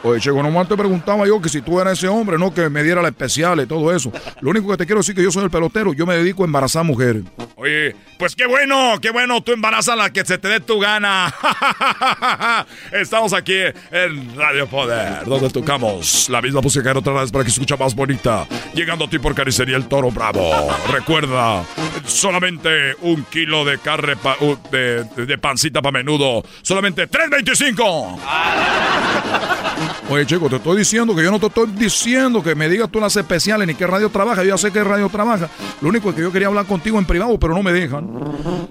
Oye, Checo, nomás te preguntaba yo que si tú eras ese hombre, no que me diera la especial y todo eso. Lo único que te quiero decir que yo soy el pelotero, yo me dedico a embarazar mujeres. Oye, pues qué bueno, qué bueno, tú embarazas la que se te dé tu gana. Estamos aquí en Radio Poder, donde tocamos la misma música en otra vez para que se escucha más bonita. Llegando a ti por Carnicería El Toro Bravo. Recuerda, solamente un kilo de carne pa- uh, de, de pancita para menudo. Solamente 3.25. Oye, chico, te estoy diciendo que yo no te estoy diciendo que me digas tú las especiales ni qué radio trabaja. Yo ya sé qué radio trabaja. Lo único es que yo quería hablar contigo en privado, pero no me dejan.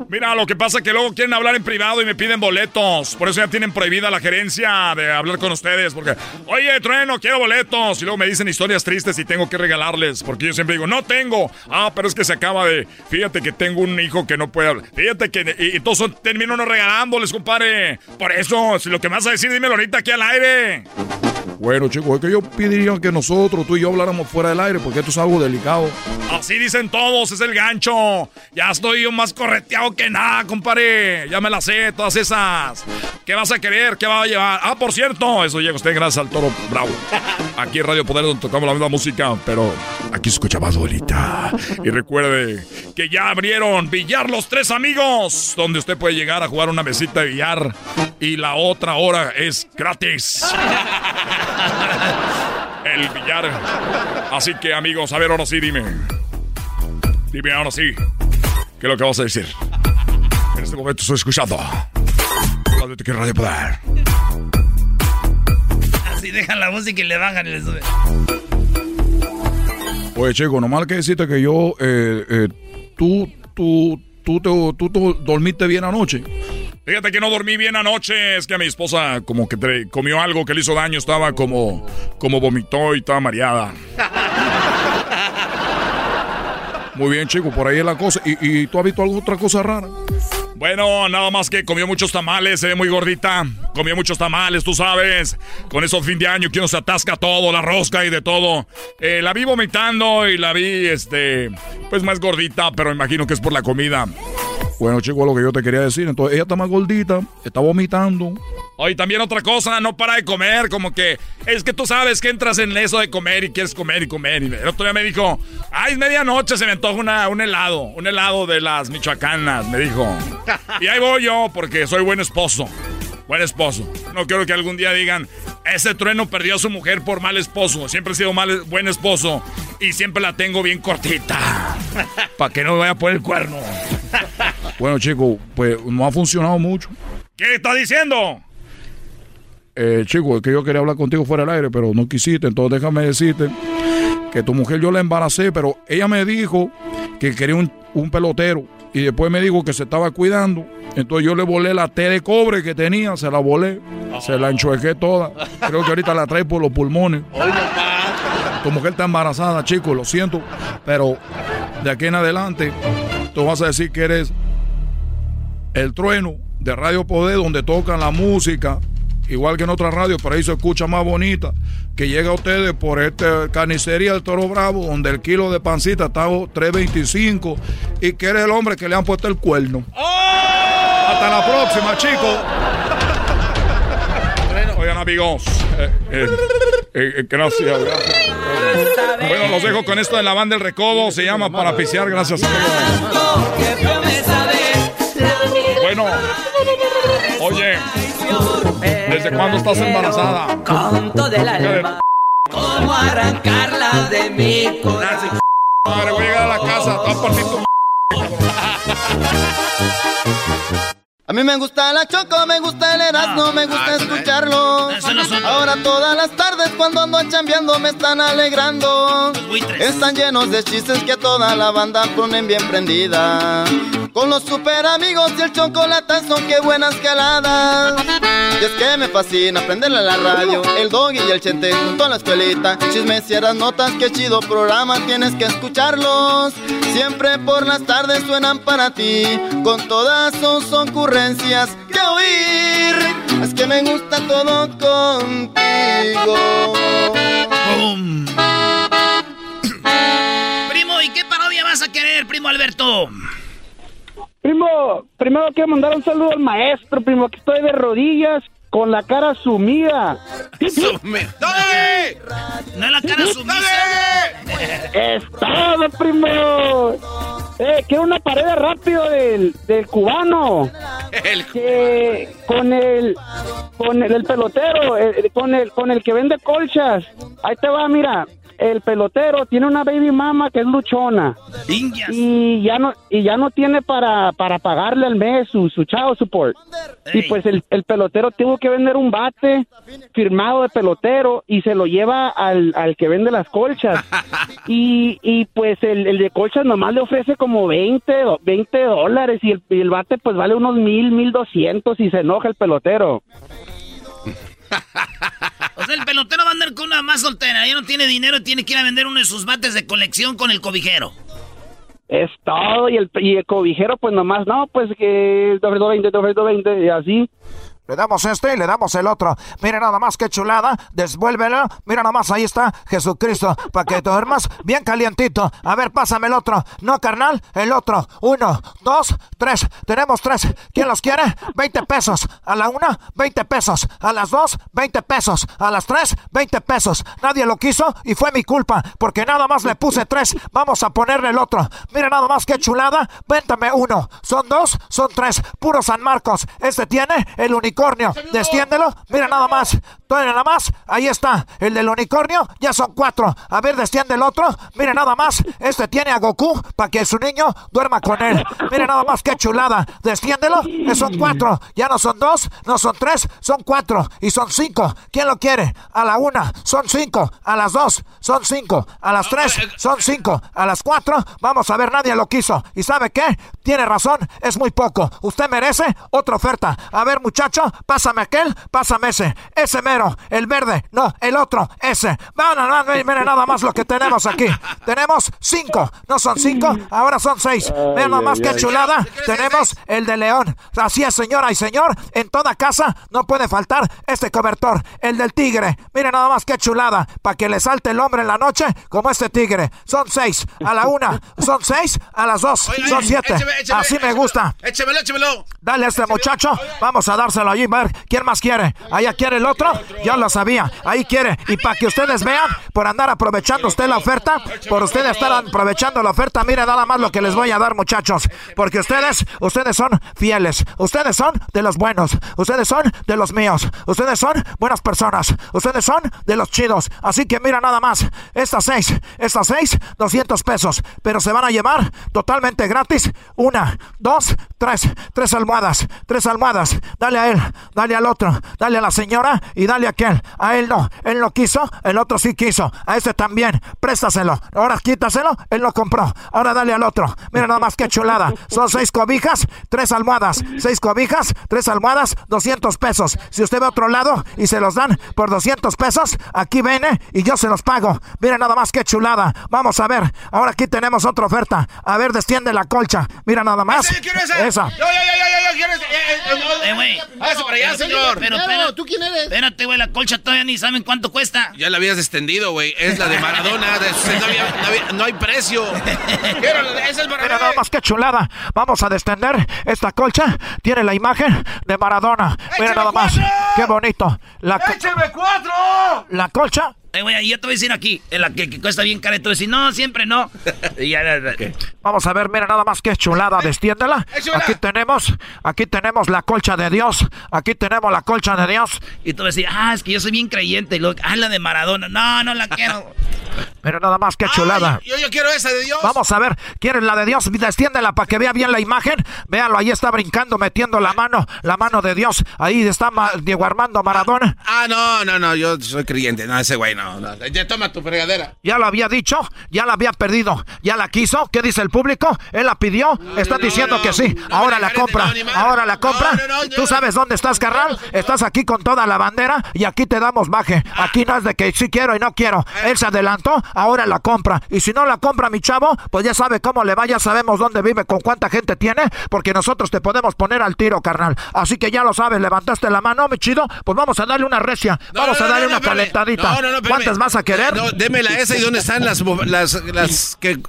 Mira, lo que pasa es que luego quieren hablar en privado y me piden boletos. Por eso ya tienen prohibida la gerencia de hablar con ustedes. Porque, oye, trueno, quiero boletos. Y luego me dicen historias tristes y tengo que regalarles. Porque yo siempre digo, no tengo. Ah, pero es que se acaba de. Fíjate que tengo un hijo que no puede hablar. Fíjate que. Y, y todos termino no regalándoles, compadre. Por eso, si lo que vas a decir, dímelo ahorita aquí al aire. Bueno, chicos, es que yo pediría que nosotros, tú y yo, habláramos fuera del aire, porque esto es algo delicado. Así dicen todos, es el gancho. Ya estoy más correteado que nada, compadre. Ya me la sé, todas esas. ¿Qué vas a querer? ¿Qué va a llevar? Ah, por cierto, eso llega usted gracias al Toro Bravo. Aquí en Radio Poder, donde tocamos la misma música, pero aquí se escucha más bonita. Y recuerde que ya abrieron Billar Los Tres Amigos, donde usted puede llegar a jugar una mesita de billar y la otra hora es gratis. El billar. Así que, amigos, a ver, ahora sí, dime. Dime ahora sí. ¿Qué es lo que vas a decir? En este momento estoy escuchando. Radio que Radio Poder. Así dejan la música y le bajan y le suben. Oye, chico, nomás que decirte que yo, eh, eh, tú, tú, tú, tú, tú, tú dormiste bien anoche. Fíjate que no dormí bien anoche, es que a mi esposa como que comió algo que le hizo daño, estaba como, como vomitó y estaba mareada. Muy bien, chico, por ahí es la cosa. ¿Y, tú has visto alguna otra cosa rara? Bueno, nada más que comió muchos tamales, se ve muy gordita. Comió muchos tamales, tú sabes. Con eso fin de año que uno se atasca todo, la rosca y de todo. Eh, la vi vomitando y la vi, este, pues más gordita, pero imagino que es por la comida. Bueno, chicos, lo que yo te quería decir. Entonces, ella está más gordita, está vomitando. Oye, también otra cosa, no para de comer, como que es que tú sabes que entras en eso de comer y quieres comer y comer. Y el otro día me dijo, ay, es medianoche, se me antoja una, un helado, un helado de las michoacanas, me dijo. Y ahí voy yo, porque soy buen esposo. Buen esposo. No quiero que algún día digan, ese trueno perdió a su mujer por mal esposo. Siempre he sido mal, buen esposo y siempre la tengo bien cortita. Para que no me vaya a poner el cuerno. Bueno, chicos, pues no ha funcionado mucho. ¿Qué está diciendo? Eh, chico, es que yo quería hablar contigo fuera del aire, pero no quisiste. Entonces déjame decirte que tu mujer yo la embaracé, pero ella me dijo que quería un, un pelotero. Y después me dijo que se estaba cuidando. Entonces yo le volé la T de cobre que tenía, se la volé, se la enchuequé toda. Creo que ahorita la trae por los pulmones. Tu mujer está embarazada, chico, lo siento. Pero de aquí en adelante, tú vas a decir que eres el trueno de Radio Poder, donde tocan la música, igual que en otras radios, pero ahí se escucha más bonita, que llega a ustedes por esta carnicería del Toro Bravo, donde el kilo de pancita está a 3.25 y que eres el hombre que le han puesto el cuerno. Hasta la próxima, chicos. Oigan, amigos. eh, eh, eh, gracias, gracias. Bueno, los dejo con esto de la banda del recodo. Se llama Para Pisear. Gracias, amigos. Bueno, oye, ¿desde cuándo estás embarazada? Con todo el alma. ¿Cómo arrancarla de mi corazón? Madre, voy a llegar a la casa. Te voy a tu A mí me gusta la choco, me gusta el erasmo, me gusta escucharlo. Ahora todas las tardes cuando ando chambeando me están alegrando. Están llenos de chistes que a toda la banda ponen bien prendida. Con los super amigos y el chocolatazo, qué buenas caladas. Y es que me fascina aprenderle a la radio, el doggy y el chente junto a la escuelita. Chismes y notas, qué chido programa, tienes que escucharlos. Siempre por las tardes suenan para ti, con todas sus ocurrencias que oír. Es que me gusta todo contigo. Primo, ¿y qué parodia vas a querer, primo Alberto? Primo, primero quiero mandar un saludo al maestro, primo, que estoy de rodillas con la cara sumida. ¿No es la cara sumisa? ¡Es todo, primo! Eh, quiero una pared rápido del, del cubano. Que con el con el, el pelotero, eh, con el con el que vende colchas. Ahí te va, mira. El pelotero tiene una baby mama que es luchona. Y ya no y ya no tiene para, para pagarle al mes su, su support. Y pues el, el pelotero tuvo que vender un bate firmado de pelotero y se lo lleva al, al que vende las colchas. y, y pues el, el de colchas nomás le ofrece como 20, do- 20 dólares y el, y el bate pues vale unos mil, mil doscientos y se enoja el pelotero. O sea, el pelotero va a andar con una más soltera. Ya no tiene dinero, tiene que ir a vender uno de sus bates de colección con el cobijero. Es todo, y el, y el cobijero, pues nomás, no, pues que 220, 220, y así. Le damos este y le damos el otro. Mira nada más qué chulada, desvuélvelo. Mira nada más, ahí está Jesucristo, para que duermas bien calientito. A ver, pásame el otro. No, carnal, el otro. Uno, dos, tres. Tenemos tres. ¿Quién los quiere? 20 pesos. A la una, 20 pesos. A las dos, 20 pesos. A las tres, 20 pesos. Nadie lo quiso y fue mi culpa, porque nada más le puse tres. Vamos a ponerle el otro. Mira nada más qué chulada. Véntame uno. Son dos, son tres. Puro San Marcos. Este tiene el unicornio. Destiéndelo. Mira nada más. Todavía nada más. Ahí está. El del unicornio. Ya son cuatro. A ver, desciende el otro. Mira nada más. Este tiene a Goku para que su niño duerma con él. Mira nada más qué chulada. Desciéndelo. Eh, son cuatro. Ya no son dos, no son tres, son cuatro. Y son cinco. ¿Quién lo quiere? A la una, son cinco. A las dos, son cinco. A las tres, son cinco. A las cuatro, vamos a ver, nadie lo quiso. ¿Y sabe qué? Tiene razón, es muy poco. Usted merece otra oferta. A ver, muchacho, pásame aquel, pásame ese. Ese mero, el verde, no, el otro, ese. Van, mire nada más lo que tenemos aquí. Tenemos cinco, no son cinco, ahora son seis. Vean nada más qué chulada. Tenemos el de león. Así es, señora y señor, en toda casa no puede faltar este cobertor, el del tigre. Mire nada más qué chulada, para que le salte el hombre en la noche como este tigre. Son seis a la una, son seis a las dos, son siete. Así me gusta. Échemelo, échemelo. Dale a este muchacho, vamos a dárselo quién más quiere. Allá quiere el otro, ya lo sabía, ahí quiere. Y para que ustedes vean, por andar aprovechando usted la oferta, por ustedes estar aprovechando la oferta, mire nada más lo que les voy a dar, muchachos. Porque ustedes, ustedes son fieles, ustedes son de los buenos, ustedes son de los míos, ustedes son buenas personas, ustedes son de los chidos. Así que mira nada más, estas seis, estas seis, 200 pesos, pero se van a llevar totalmente gratis una, dos, tres, tres almohadas, tres almohadas. Dale a él, dale al otro, dale a la señora y dale a aquel. A él no, él no quiso, el otro sí quiso. A este también, préstaselo. Ahora quítaselo, él lo compró. Ahora dale al otro. Mira nada más que chulada. Son seis cobijas, tres almohadas. Seis cobijas, tres almohadas, 200 pesos. Si usted ve a otro lado y se los dan por 200 pesos, aquí viene y yo se los pago. Mira nada más que chulada. Vamos a ver. Ahora aquí tenemos otra oferta. A ver, desciende la colcha. Mira nada más. Esa. Yo, yo, yo, yo, yo, quiero ese. Eh, güey. Hágase para allá, señor. Pero, pero, ¿tú quién eres? Espérate, güey, la colcha todavía ni saben cuánto cuesta. Ya la habías extendido, güey. Es la de Maradona. De- no, había- no había- no hay precio. Quiero la de- ese es Mira Maradona. nada más que chulada. Vamos a descender esta colcha. Tiene la imagen de Maradona. Mira nada más. Qué bonito. La, ¡Écheme cuatro! la colcha. Eh, güey, yo te voy a decir aquí, en la que, que cuesta bien cara, y tú vas a decir, no, siempre no. Y ya. Vamos a ver, mira nada más que chulada, destiéndela. Aquí tenemos, aquí tenemos la colcha de Dios. Aquí tenemos la colcha de Dios. Y tú vas a decir, ah, es que yo soy bien creyente. Y luego, ah, la de Maradona. No, no la quiero. Mira nada más que chulada. Yo, yo quiero esa de Dios. Vamos a ver, ¿quieren la de Dios? Destiéndela para que vea bien la imagen. Véanlo, ahí está brincando, metiendo la mano, la mano de Dios. Ahí está Ma- Diego Armando Maradona. Ah, no, no, no, yo soy creyente. No, ese güey no. no. Ya toma tu fregadera. Ya lo había dicho, ya la había perdido, ya la quiso. ¿Qué dice el público? Él la pidió. Están diciendo que sí. ahora la compra. ahora la compra. ¿Tú sabes dónde estás, carnal? Estás aquí con toda la bandera y aquí te damos baje. Aquí no es de que sí quiero y no quiero. Él se adelantó, ahora la compra. Y si no la compra, mi chavo, pues ya sabe cómo le va, ya sabemos dónde vive, con cuánta gente tiene, porque nosotros te podemos poner al tiro, carnal. Así que ya lo sabes, levantaste la mano, mi chido. Pues vamos a darle una recia. vamos no, a darle no, una calentadita. No, no, no, espérame. ¿Cuántas vas a querer? No, démela esa y dónde están las, las, las que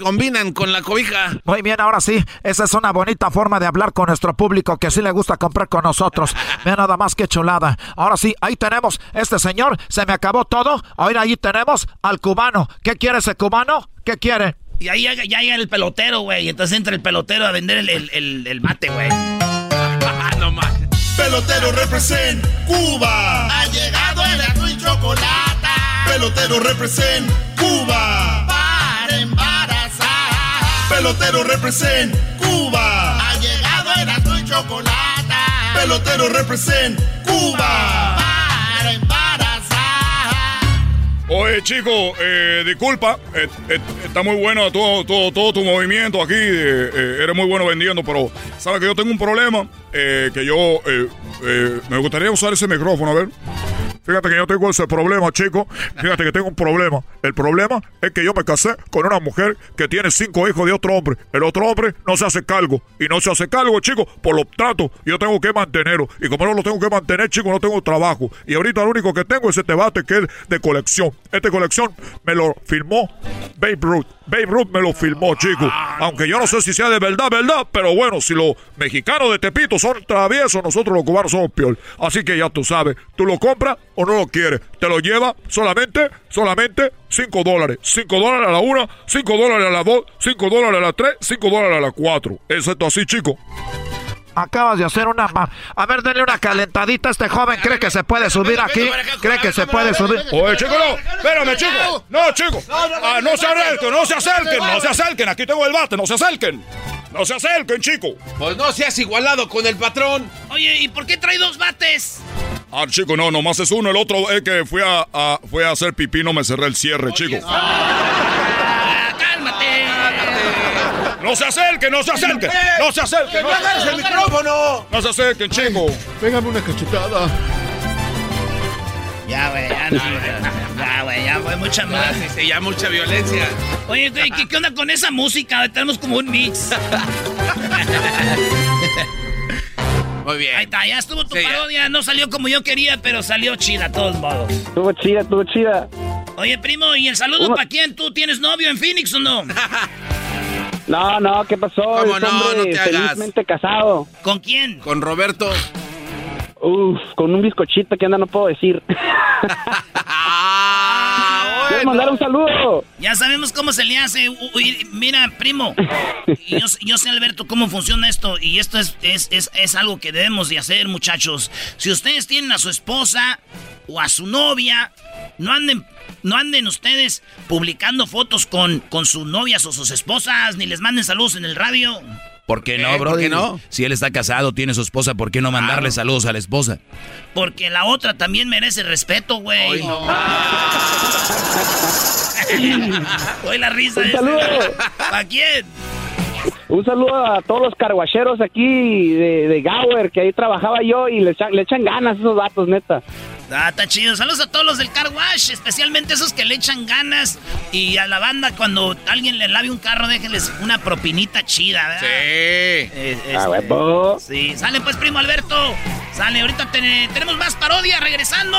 combinan con la cobija. Muy bien, ahora sí, esa es una bonita forma de hablar con nuestro público que sí le gusta comprar con nosotros. Vean nada más que chulada. Ahora sí, ahí tenemos este señor, se me acabó todo. Ahora ahí tenemos al cubano. ¿Qué quiere ese cubano? ¿Qué quiere? Y ahí ya, ya llega el pelotero, güey. Entonces entra el pelotero a vender el, el, el, el mate, güey. no más. Pelotero represent Cuba. Ha llegado el azul y chocolate. Pelotero represent Cuba. Para embarazar. Pelotero represent Cuba. Ha llegado el azul y chocolate. Pelotero represent Cuba. Para embarazar. Oye, chico, eh, disculpa, eh, eh, está muy bueno todo, todo, todo tu movimiento aquí, eres muy bueno vendiendo, pero sabes que yo tengo un problema, que yo me gustaría usar ese micrófono, a ver. Fíjate que yo tengo ese problema, chico. Fíjate que tengo un problema. El problema es que yo me casé con una mujer que tiene cinco hijos de otro hombre. El otro hombre no se hace cargo. Y no se hace cargo, chico, por lo tanto, yo tengo que mantenerlo. Y como no lo tengo que mantener, chico, no tengo trabajo. Y ahorita lo único que tengo es este bate que es de colección. Esta colección me lo filmó Babe Ruth. Babe Ruth me lo filmó, chico. Aunque yo no sé si sea de verdad, verdad. Pero bueno, si los mexicanos de Tepito son traviesos, nosotros los cubanos somos peor. Así que ya tú sabes, tú lo compras o no lo quieres. Te lo lleva solamente, solamente 5 dólares. 5 dólares a la una, 5 dólares a la dos, 5 dólares a la tres, 5 dólares a la cuatro. Es esto así, chico. Acabas de hacer una... ma- A ver, denle una calentadita a este joven. ¿Cree que se puede subir aquí? ¿Cree que se puede subir? Oye, chico, no. Espérame, chico. No, chico. Ah, no se acerquen, no se acerquen, no se acerquen. Aquí tengo el bate, no se acerquen. No se acerquen, chico. Pues no seas igualado con el patrón. Oye, ¿y por qué trae dos bates? Ah, chico, no, nomás es uno. El otro es que fui a, a- fui a hacer pipí, no me cerré el cierre, chico. No se acerquen, no se acerquen. No se acerquen. ¡No agarres el micrófono! No se acerquen, chico. Pégame una cachetada. Ya, güey, ya no, güey. Ya, güey, ya fue mucha más. Sí, sí, ya mucha violencia. Oye, güey, ¿qué, qué onda con esa música? Tenemos como un mix. Muy bien. Ahí está, ya estuvo tu Sí, ya. parodia. No salió como yo quería, pero salió chida, a todos modos. Estuvo chida, estuvo chida. Oye, primo, ¿y el saludo para quién? ¿Tú tienes novio en Phoenix o no? No, no, ¿qué pasó? ¿Cómo Es no? hombre No te hagas. felizmente casado. ¿Con quién? Con Roberto. Uf, con un bizcochito que anda no puedo decir. Ah, ¿Quieres mandar un saludo? Ya sabemos cómo se le hace. Mira, primo, yo, yo sé, Alberto, cómo funciona esto. Y esto es, es, es, es algo que debemos de hacer, muchachos. Si ustedes tienen a su esposa o a su novia, no anden, no anden ustedes publicando fotos con, con sus novias o sus esposas, ni les manden saludos en el radio. ¿Por qué no, Eh, bro? ¿por qué no? Si él está casado, tiene su esposa, ¿por qué no mandarle saludos a la esposa? Porque la otra también merece respeto, güey. Oye, la risa. Un saludo. ¿Para quién? Un saludo a todos los carguacheros aquí de, de Gower, que ahí trabajaba yo y le echan, le echan ganas esos vatos, neta. Ah, está chido. Saludos a todos los del car wash, especialmente esos que le echan ganas. Y a la banda, cuando alguien le lave un carro, déjenles una propinita chida, ¿verdad? Sí. Eh, Ah, este, huevo. sí, sale pues, primo Alberto. Sale, ahorita te- tenemos más parodia regresando.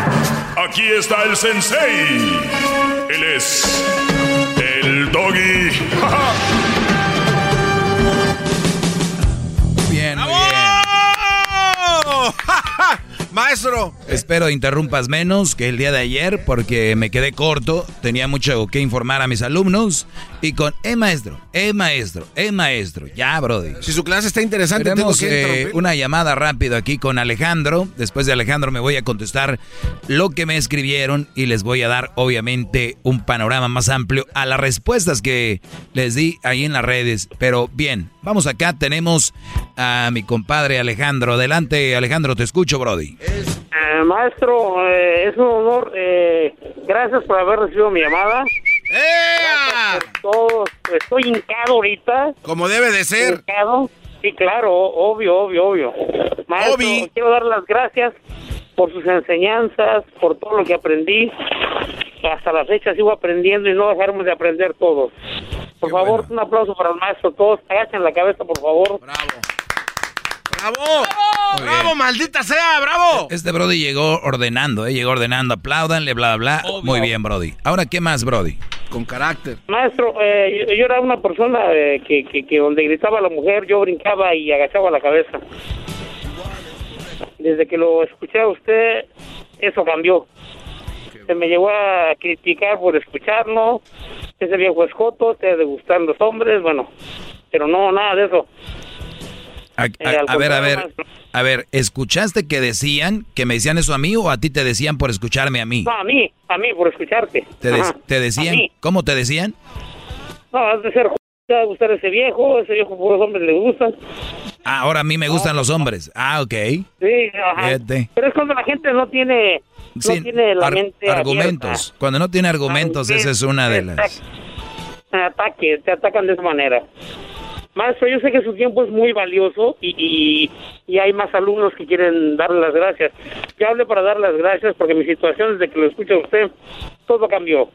Aquí está el sensei. Él es el doggy. Bien, muy bien. Maestro. Espero interrumpas menos que el día de ayer porque me quedé corto, tenía mucho que informar a mis alumnos y con eh maestro, eh maestro, eh maestro, ya brody. Si su clase está interesante, Tenemos tengo que eh, una llamada rápido aquí con Alejandro. Después de Alejandro me voy a contestar lo que me escribieron y les voy a dar obviamente un panorama más amplio a las respuestas que les di ahí en las redes. Pero bien, vamos acá, tenemos a mi compadre Alejandro. Adelante Alejandro, te escucho Brody. Eh, maestro, eh, es un honor. eh, gracias por haber recibido mi llamada. Todo. Estoy hincado ahorita. Como debe de ser. Hincado. Sí, claro, obvio, obvio, obvio. Maestro, quiero dar las gracias por sus enseñanzas, por todo lo que aprendí. Hasta la fecha sigo aprendiendo y no dejarme de aprender todos. Por favor, un aplauso para el maestro. Todos agachen la cabeza, por favor. ¡Bravo! ¡Bravo, maldita sea! ¡Bravo! Este Brody llegó ordenando, ¿eh? llegó ordenando, apláudanle, bla, bla. Muy bien, Brody. Ahora, ¿qué más, Brody? Con carácter. Maestro, eh, yo, yo era una persona eh, que, que, que donde gritaba la mujer yo brincaba y agachaba la cabeza. Desde que lo escuché a usted, eso cambió. Se me llegó a criticar por escucharlo. Ese viejo escoto, te ha de gustar los hombres, bueno. Pero no, nada de eso. A, Eh, a- ver, a ver, a ver, ¿escuchaste que decían, que me decían eso a mí o a ti te decían por escucharme a mí? No, a mí, a mí, por escucharte. ¿Te, de- te decían? ¿Cómo te decían? No, has de ser te va a gustar ese viejo, ese viejo por los hombres le gustan. Ah, ahora a mí me gustan los hombres. Ah, ok. Sí, ajá. Fíjate. Pero es cuando la gente no tiene, no Sí, tiene la ar- mente argumentos. Cuando no tiene argumentos, Ah, sí, esa es una de las... ataque, te atacan de esa manera. Maestro, yo sé que su tiempo es muy valioso y, y, y hay más alumnos que quieren darle las gracias. Yo hablé para dar las gracias porque mi situación desde que lo escucho a usted, todo cambió.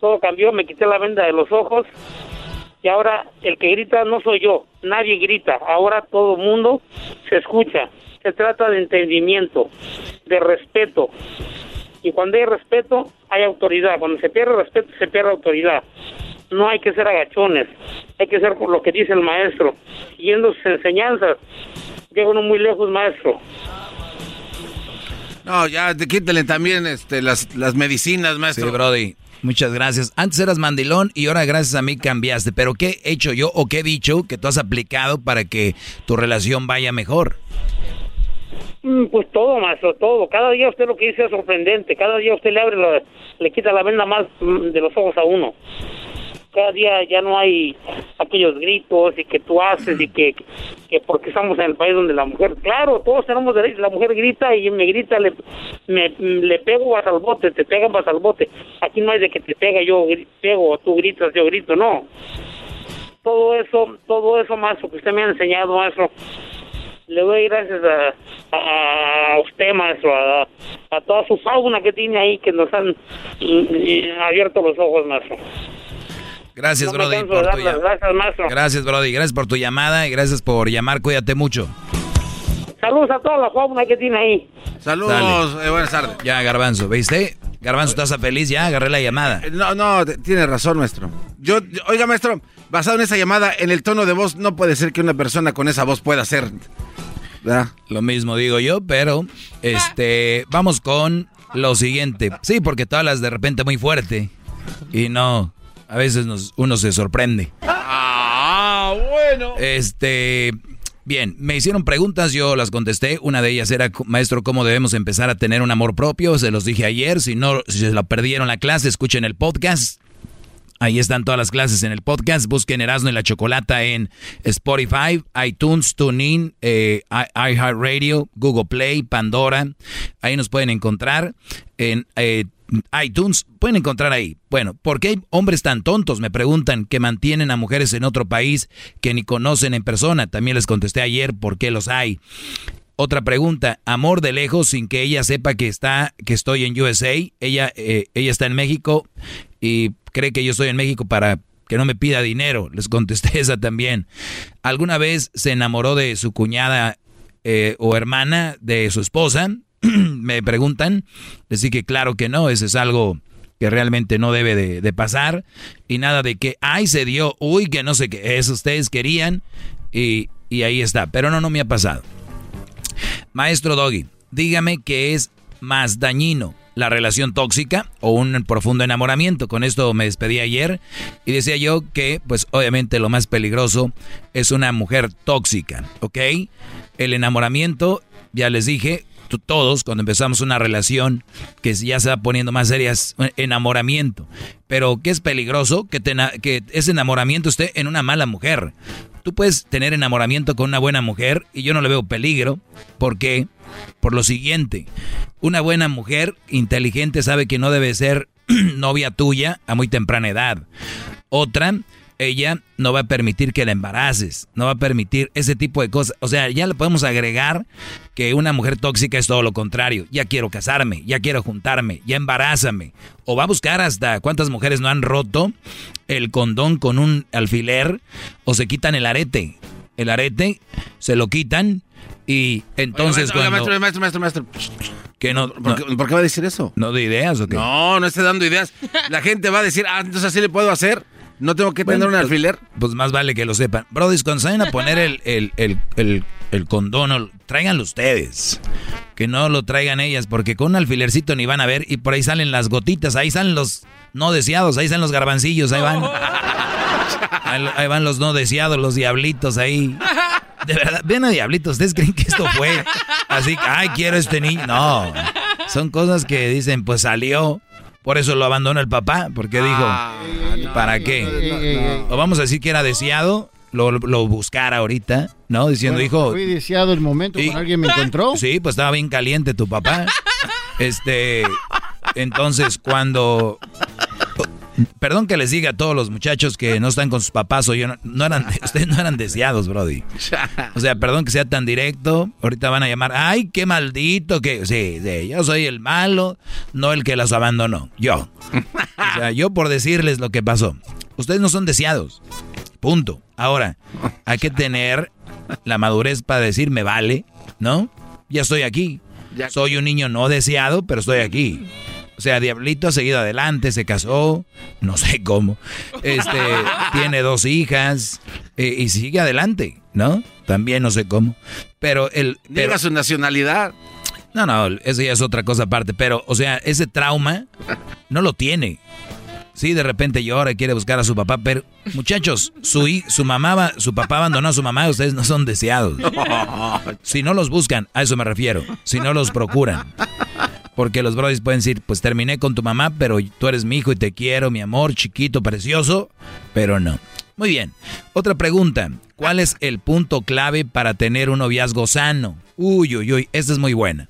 Todo cambió, me quité la venda de los ojos y ahora el que grita no soy yo, nadie grita, ahora todo el mundo se escucha. Se trata de entendimiento, de respeto. Y cuando hay respeto, hay autoridad. Cuando se pierde respeto, se pierde autoridad. No hay que ser agachones, hay que ser por lo que dice el maestro. Siguiendo sus enseñanzas, llega uno muy lejos, maestro. No, ya, quítale también este, las, las medicinas, maestro. Sí, Brody. Muchas gracias. Antes eras mandilón y ahora gracias a mí cambiaste. Pero ¿qué he hecho yo o qué he dicho que tú has aplicado para que tu relación vaya mejor? Mm, Pues todo, maestro, todo. Cada día usted lo que dice es sorprendente. Cada día usted le abre, la- le quita la venda más mm, de los ojos a uno. Cada día ya no hay aquellos gritos y que tú haces y que, que porque estamos en el país donde la mujer, claro, todos tenemos derecho, la mujer grita y me grita, le, le pego vas al bote, te pegan vas al bote. Aquí no hay de que te pega, yo pego, tú gritas, yo grito, no. Todo eso, todo eso, maestro, que usted me ha enseñado, maestro, le doy gracias a, a usted, maestro, a, a toda su fauna que tiene ahí, que nos han mm, abierto los ojos, maestro. Gracias, No Brody, por tu las llam- gracias, maestro. Gracias, Brody. Gracias por tu llamada y gracias por llamar. Cuídate mucho. Saludos a toda la fauna que tiene ahí. Saludos, eh, buenas tardes. Ya, Garbanzo, ¿viste? Garbanzo, ¿estás feliz? Ya, agarré la llamada. Eh, No, no, tiene razón, maestro. Yo, yo- oiga, maestro, basado en esa llamada, en el tono de voz, no puede ser que una persona con esa voz pueda ser. ¿Verdad? Lo mismo digo yo, pero este, vamos con lo siguiente. Sí, porque tú hablas de repente muy fuerte y no, a veces nos, uno se sorprende. Ah, bueno. Este, bien, me hicieron preguntas, yo las contesté. Una de ellas era, maestro, ¿cómo debemos empezar a tener un amor propio? Se los dije ayer. Si no, si se lo perdieron la clase, escuchen el podcast. Ahí están todas las clases en el podcast. Busquen Erasmo y la Chocolata en Spotify, iTunes, TuneIn, eh, iHeartRadio, Google Play, Pandora. Ahí nos pueden encontrar en eh, iTunes. Pueden encontrar ahí. Bueno, ¿por qué hay hombres tan tontos? Me preguntan que mantienen a mujeres en otro país que ni conocen en persona. También les contesté ayer por qué los hay. Otra pregunta, amor de lejos sin que ella sepa que está, que estoy en USA. Ella, eh, ella está en México y cree que yo estoy en México para que no me pida dinero. Les contesté esa también. ¿Alguna vez se enamoró de su cuñada eh, o hermana de su esposa? me preguntan. Dije que claro que no, eso es algo que realmente no debe de, pasar. Y nada de que, ay, se dio, uy, que no sé qué, eso ustedes querían. Y, y ahí está. Pero no, no me ha pasado. Maestro Doggy, dígame qué es más dañino, la relación tóxica o un profundo enamoramiento. Con esto me despedí ayer y decía yo que, pues obviamente lo más peligroso es una mujer tóxica, ¿ok? El enamoramiento, ya les dije, todos cuando empezamos una relación que ya se va poniendo más seria enamoramiento. Pero ¿qué es peligroso? Que, te que ese enamoramiento esté en una mala mujer. Tú puedes tener enamoramiento con una buena mujer y yo no le veo peligro. ¿Por qué? Por lo siguiente, una buena mujer inteligente sabe que no debe ser novia tuya a muy temprana edad. Otra, ella no va a permitir que la embaraces, no va a permitir ese tipo de cosas. O sea, ya le podemos agregar que una mujer tóxica es todo lo contrario. Ya quiero casarme, ya quiero juntarme, ya embarázame. O va a buscar hasta cuántas mujeres no han roto el condón con un alfiler o se quitan el arete. El arete se lo quitan y entonces Oiga, cuando... maestro, maestro, maestro, maestro. que no, ¿Por, qué, por qué va a decir eso? ¿No de ideas o qué? No, no esté dando ideas. La gente va a decir, ah, entonces así le puedo hacer. No tengo que tener un pues- alfiler. Pues más vale que lo sepan. Brody, cuando se vayan a poner el, el, el, el, el condón, tráiganlo ustedes. Que no lo traigan ellas, porque con un alfilercito ni van a ver. Y por ahí salen las gotitas, ahí salen los no deseados, ahí están los garbancillos, ahí van. Ahí, ahí van los no deseados, los diablitos ahí. De verdad, ven a Diablito, ¿ustedes creen que esto fue así? Ay, quiero este niño. No, son cosas que dicen, pues salió. Por eso lo abandonó el papá, porque dijo, ah, ¿para qué? O vamos a decir que era deseado, lo, lo buscara ahorita, ¿no? Diciendo, hijo... Fui deseado el momento alguien me encontró. Sí, pues estaba bien caliente tu papá. Este, entonces cuando Perdón que les diga a todos los muchachos que no están con sus papás o yo no, eran, ustedes no eran deseados, Brody. O sea, perdón que sea tan directo. Ahorita van a llamar, ay, qué maldito que. Sí, sí, yo soy el malo, no el que los abandonó. Yo. O sea, yo por decirles lo que pasó. Ustedes no son deseados. Punto. Ahora, hay que tener la madurez para decir, me vale, ¿no? Ya estoy aquí. Soy un niño no deseado, pero estoy aquí. O sea, Diablito ha seguido adelante, se casó, no sé cómo. Este, tiene dos hijas eh, y sigue adelante, ¿no? También no sé cómo. Pero el. Pero, su nacionalidad. No, no, eso ya es otra cosa aparte. Pero, o sea, ese trauma no lo tiene. Sí, de repente llora y quiere buscar a su papá, pero muchachos, su, su mamá, su papá abandonó a su mamá, ustedes no son deseados. Si no los buscan, a eso me refiero. Si no los procuran. Porque los brothers pueden decir, pues terminé con tu mamá, pero tú eres mi hijo y te quiero, mi amor, chiquito, precioso, pero no. Muy bien. Otra pregunta. ¿Cuál es el punto clave para tener un noviazgo sano? Uy, uy, uy, esta es muy buena.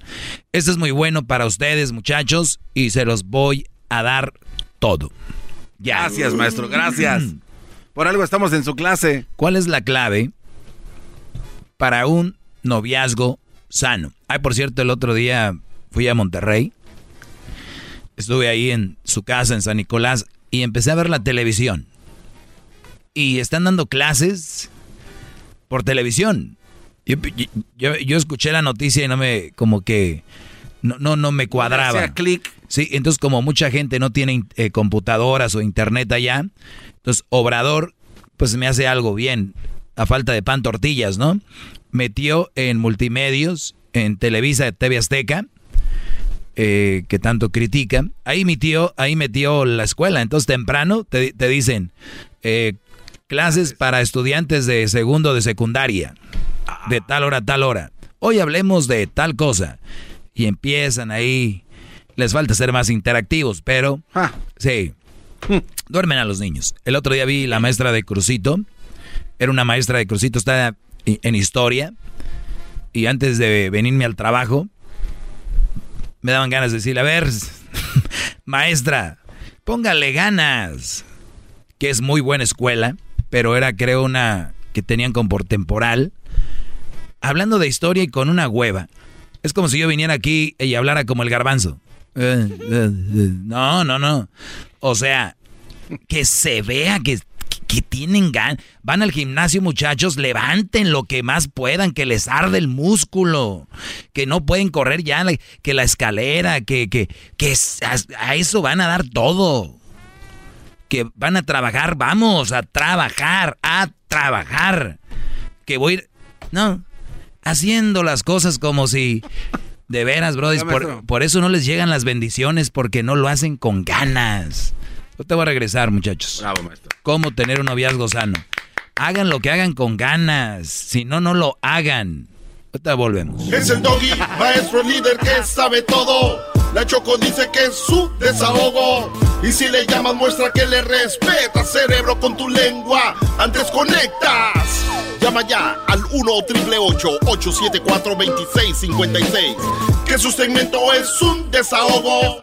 Esta es muy bueno para ustedes, muchachos, y se los voy a dar todo. Gracias, maestro, gracias. Por algo estamos en su clase. ¿Cuál es la clave para un noviazgo sano? Ay, por cierto, el otro día fui a Monterrey. Estuve ahí en su casa en San Nicolás y empecé a ver la televisión. Y están dando clases por televisión. Yo, escuché la noticia y no me, como que, no, no, no me cuadraba. clic. Sí, entonces como mucha gente no tiene eh, computadoras o internet allá, entonces Obrador, pues me hace algo bien, a falta de pan tortillas, ¿no? Metió en multimedios, en Televisa, TV Azteca, eh, que tanto critica, ahí metió, ahí metió la escuela. Entonces temprano te, dicen eh, clases para estudiantes de segundo de secundaria, de tal hora a tal hora. Hoy hablemos de tal cosa. Y empiezan ahí. Les falta ser más interactivos, pero ah. sí. Duermen a los niños. El otro día vi la maestra de Crucito. Era una maestra de Crucito, está en historia. Y antes de venirme al trabajo, me daban ganas de decirle, a ver, maestra, póngale ganas. Que es muy buena escuela, pero era creo una que tenían como por temporal. Hablando de historia y con una hueva. Es como si yo viniera aquí y hablara como el garbanzo. Eh, eh, eh, no, no, no. O sea, que se vea que que tienen ganas. Van al gimnasio, muchachos, levanten lo que más puedan, que les arde el músculo, que no pueden correr ya, que la escalera, que, que, que a eso van a dar todo. Que van a trabajar, vamos a trabajar, a trabajar. Que voy a ir, no, haciendo las cosas como si... De veras, bro, por, por eso no les llegan las bendiciones porque no lo hacen con ganas. Yo te voy a regresar, muchachos. Bravo, maestro. ¿Cómo tener un noviazgo sano? Hagan lo que hagan con ganas. Si no, no lo hagan. Ahorita volvemos. Es el doggy, maestro líder que sabe todo. La Choco dice que es su desahogo. Y si le llamas, muestra que le respeta, cerebro, con tu lengua. Antes conectas. Llama ya al 1-888-874-2656. Que su segmento es un desahogo.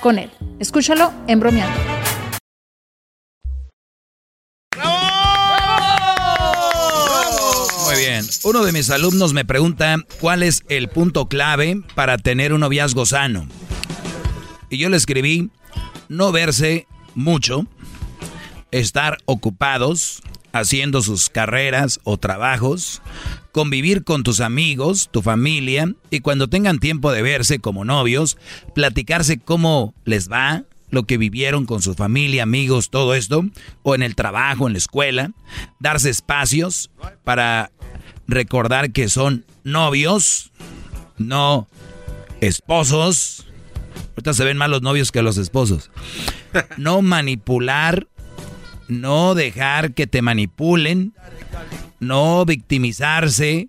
con él. Escúchalo en bromeando. Muy bien. Uno de mis alumnos me pregunta cuál es el punto clave para tener un noviazgo sano. Y yo le escribí, no verse mucho, estar ocupados haciendo sus carreras o trabajos, convivir con tus amigos, tu familia, y cuando tengan tiempo de verse como novios, platicarse cómo les va, lo que vivieron con su familia, amigos, todo esto, o en el trabajo, en la escuela, darse espacios para recordar que son novios, no esposos. Ahorita se ven más los novios que los esposos. No manipular, no dejar que te manipulen, no victimizarse,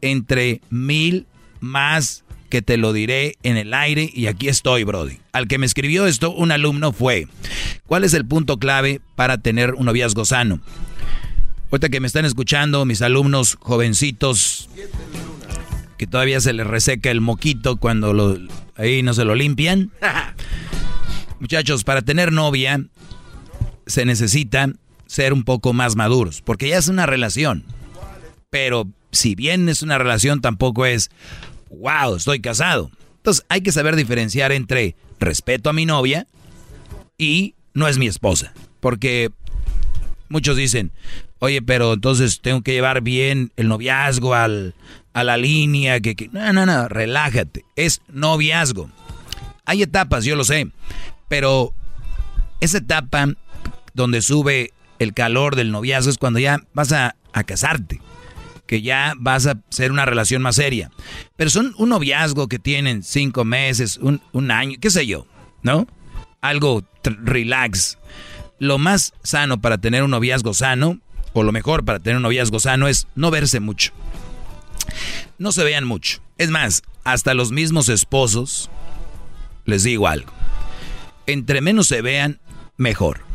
entre mil más que te lo diré en el aire y aquí estoy, Brody. Al que me escribió esto, un alumno fue, ¿cuál es el punto clave para tener un noviazgo sano? Ahorita que me están escuchando, mis alumnos jovencitos, que todavía se les reseca el moquito cuando lo, ahí no se lo limpian. Muchachos, para tener novia se necesita ser un poco más maduros, porque ya es una relación. Pero si bien es una relación, tampoco es, wow, estoy casado. Entonces hay que saber diferenciar entre respeto a mi novia y no es mi esposa. Porque muchos dicen, oye, pero entonces tengo que llevar bien el noviazgo al, a la línea. Que, que... No, no, no, relájate. Es noviazgo. Hay etapas, yo lo sé. Pero esa etapa donde sube el calor del noviazgo es cuando ya vas a, casarte que ya vas a ser una relación más seria. Pero son un noviazgo que tienen cinco meses, un, un año, qué sé yo, ¿no? Algo relax. Lo más sano para tener un noviazgo sano, o lo mejor para tener un noviazgo sano, es no verse mucho. No se vean mucho. Es más, hasta los mismos esposos, les digo algo. Entre menos se vean, mejor.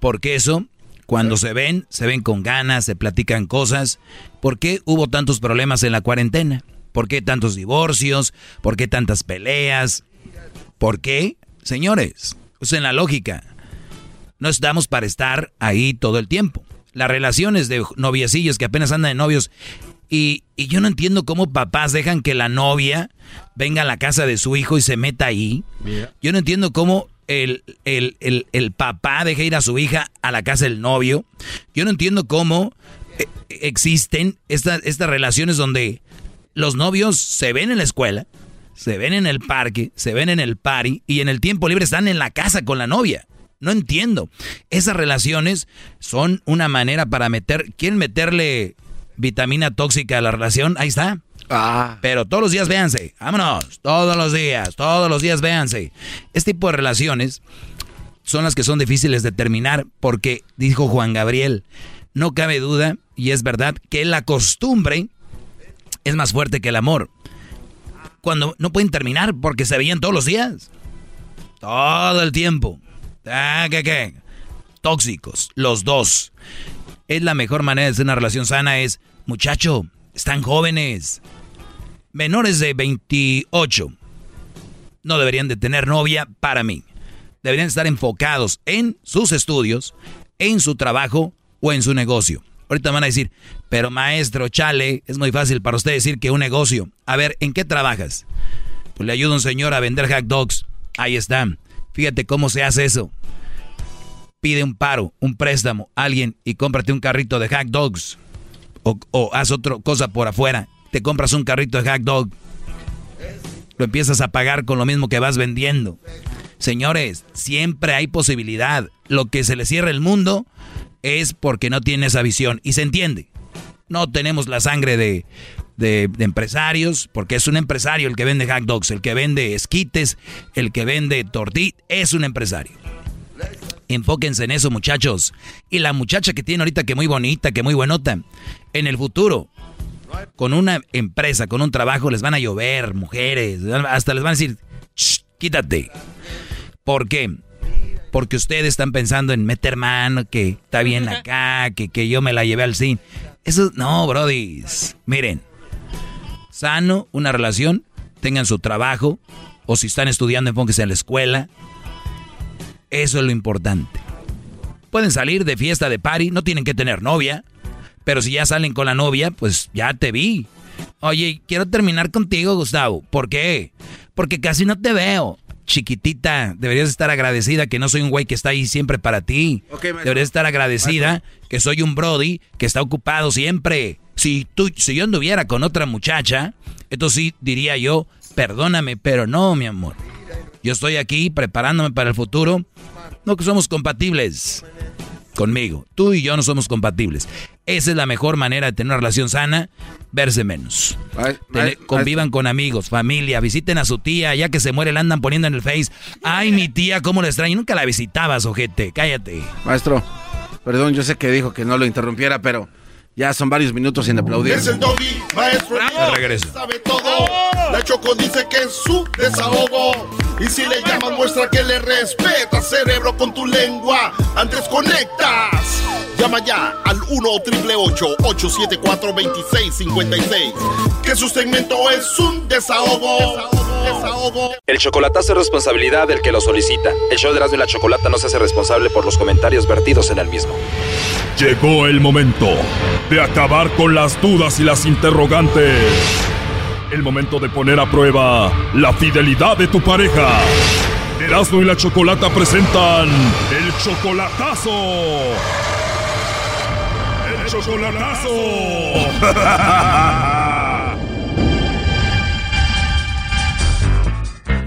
Porque eso cuando se ven, se ven con ganas, se platican cosas. ¿Por qué hubo tantos problemas en la cuarentena? ¿Por qué tantos divorcios? ¿Por qué tantas peleas? ¿Por qué? Señores, usen la lógica. No estamos para estar ahí todo el tiempo. Las relaciones de noviecillos que apenas andan de novios. Y, y, yo no entiendo cómo papás dejan que la novia venga a la casa de su hijo y se meta ahí. Yo no entiendo cómo el, el, el, papá deja ir a su hija a la casa del novio. Yo no entiendo cómo eh, existen estas, estas relaciones donde los novios se ven en la escuela, se ven en el parque, se ven en el party y en el tiempo libre están en la casa con la novia. No entiendo. Esas relaciones son una manera para meter, ¿quieren meterle vitamina tóxica a la relación? Ahí está. Ah. Pero todos los días véanse. Vámonos. Todos los días. Todos los días véanse. Este tipo de relaciones son las que son difíciles de terminar porque, dijo Juan Gabriel, no cabe duda, y es verdad, que la costumbre es más fuerte que el amor. Cuando no pueden terminar porque se veían todos los días. Todo el tiempo. Ah, ¿Qué, qué? Tóxicos, los dos. Es la mejor manera de hacer una relación sana es, muchacho, están jóvenes menores de 28 no deberían de tener novia para mí. Deberían estar enfocados en sus estudios, en su trabajo o en su negocio. Ahorita van a decir, pero maestro, chale, es muy fácil para usted decir que un negocio. A ver, ¿en qué trabajas? Le ayuda un señor a vender hot dogs. Ahí está. Fíjate cómo se hace eso. Pide un paro, un préstamo, alguien y cómprate un carrito de hot dogs. O, o haz otra cosa por afuera. Te compras un carrito de hot dog. Lo empiezas a pagar con lo mismo que vas vendiendo. Señores, siempre hay posibilidad. Lo que se le cierra el mundo es porque no tiene esa visión. Y se entiende. No tenemos la sangre de, de, empresarios, porque es un empresario el que vende hot dogs, el que vende esquites, el que vende tortillas, es un empresario. Enfóquense en eso, muchachos. Y la muchacha que tiene ahorita, que muy bonita, que muy buenota, en el futuro, con una empresa, con un trabajo, les van a llover mujeres, hasta les van a decir, quítate. ¿Por qué? Porque ustedes están pensando en meter mano, que está bien acá, que, que yo me la llevé al cine. Eso, no, Brody. Miren, sano, una relación, tengan su trabajo, o si están estudiando, enfóquense en la escuela. Eso es lo importante. Pueden salir de fiesta, de party, no tienen que tener novia, pero si ya salen con la novia, pues ya te vi. Oye, quiero terminar contigo, Gustavo. ¿Por qué? Porque casi no te veo chiquitita, deberías estar agradecida que no soy un güey que está ahí siempre para ti. deberías estar agradecida que soy un Brody que está ocupado siempre. Si, tú, si yo anduviera con otra muchacha, entonces sí diría yo, perdóname, pero no, mi amor. Yo estoy aquí preparándome para el futuro. No que somos compatibles conmigo. Tú y yo no somos compatibles. Esa es la mejor manera de tener una relación sana, verse menos. convivan con amigos, familia, visiten a su tía, ya que se muere la andan poniendo en el face. Ay, mi tía, cómo la extraño. Nunca la visitabas, ojete, cállate. Maestro, perdón, yo sé que dijo que no lo interrumpiera, pero ya son varios minutos sin aplaudir. Es el doggy, maestro. Bravo. regreso. Sabe todo. La Choco dice que es su desahogo. Y si le llamas, muestra que le respeta, cerebro, con tu lengua. Antes conectas. Llama ya al 1-888-874-2656. Que su segmento es un desahogo. Desahogo. El chocolatazo es responsabilidad del que lo solicita. El show de Erasmo y la Chocolata no se hace responsable por los comentarios vertidos en el mismo. Llegó el momento de acabar con las dudas y las interrogantes. El momento de poner a prueba la fidelidad de tu pareja. Erasmo y la Chocolata presentan el chocolatazo. Chocolatazo.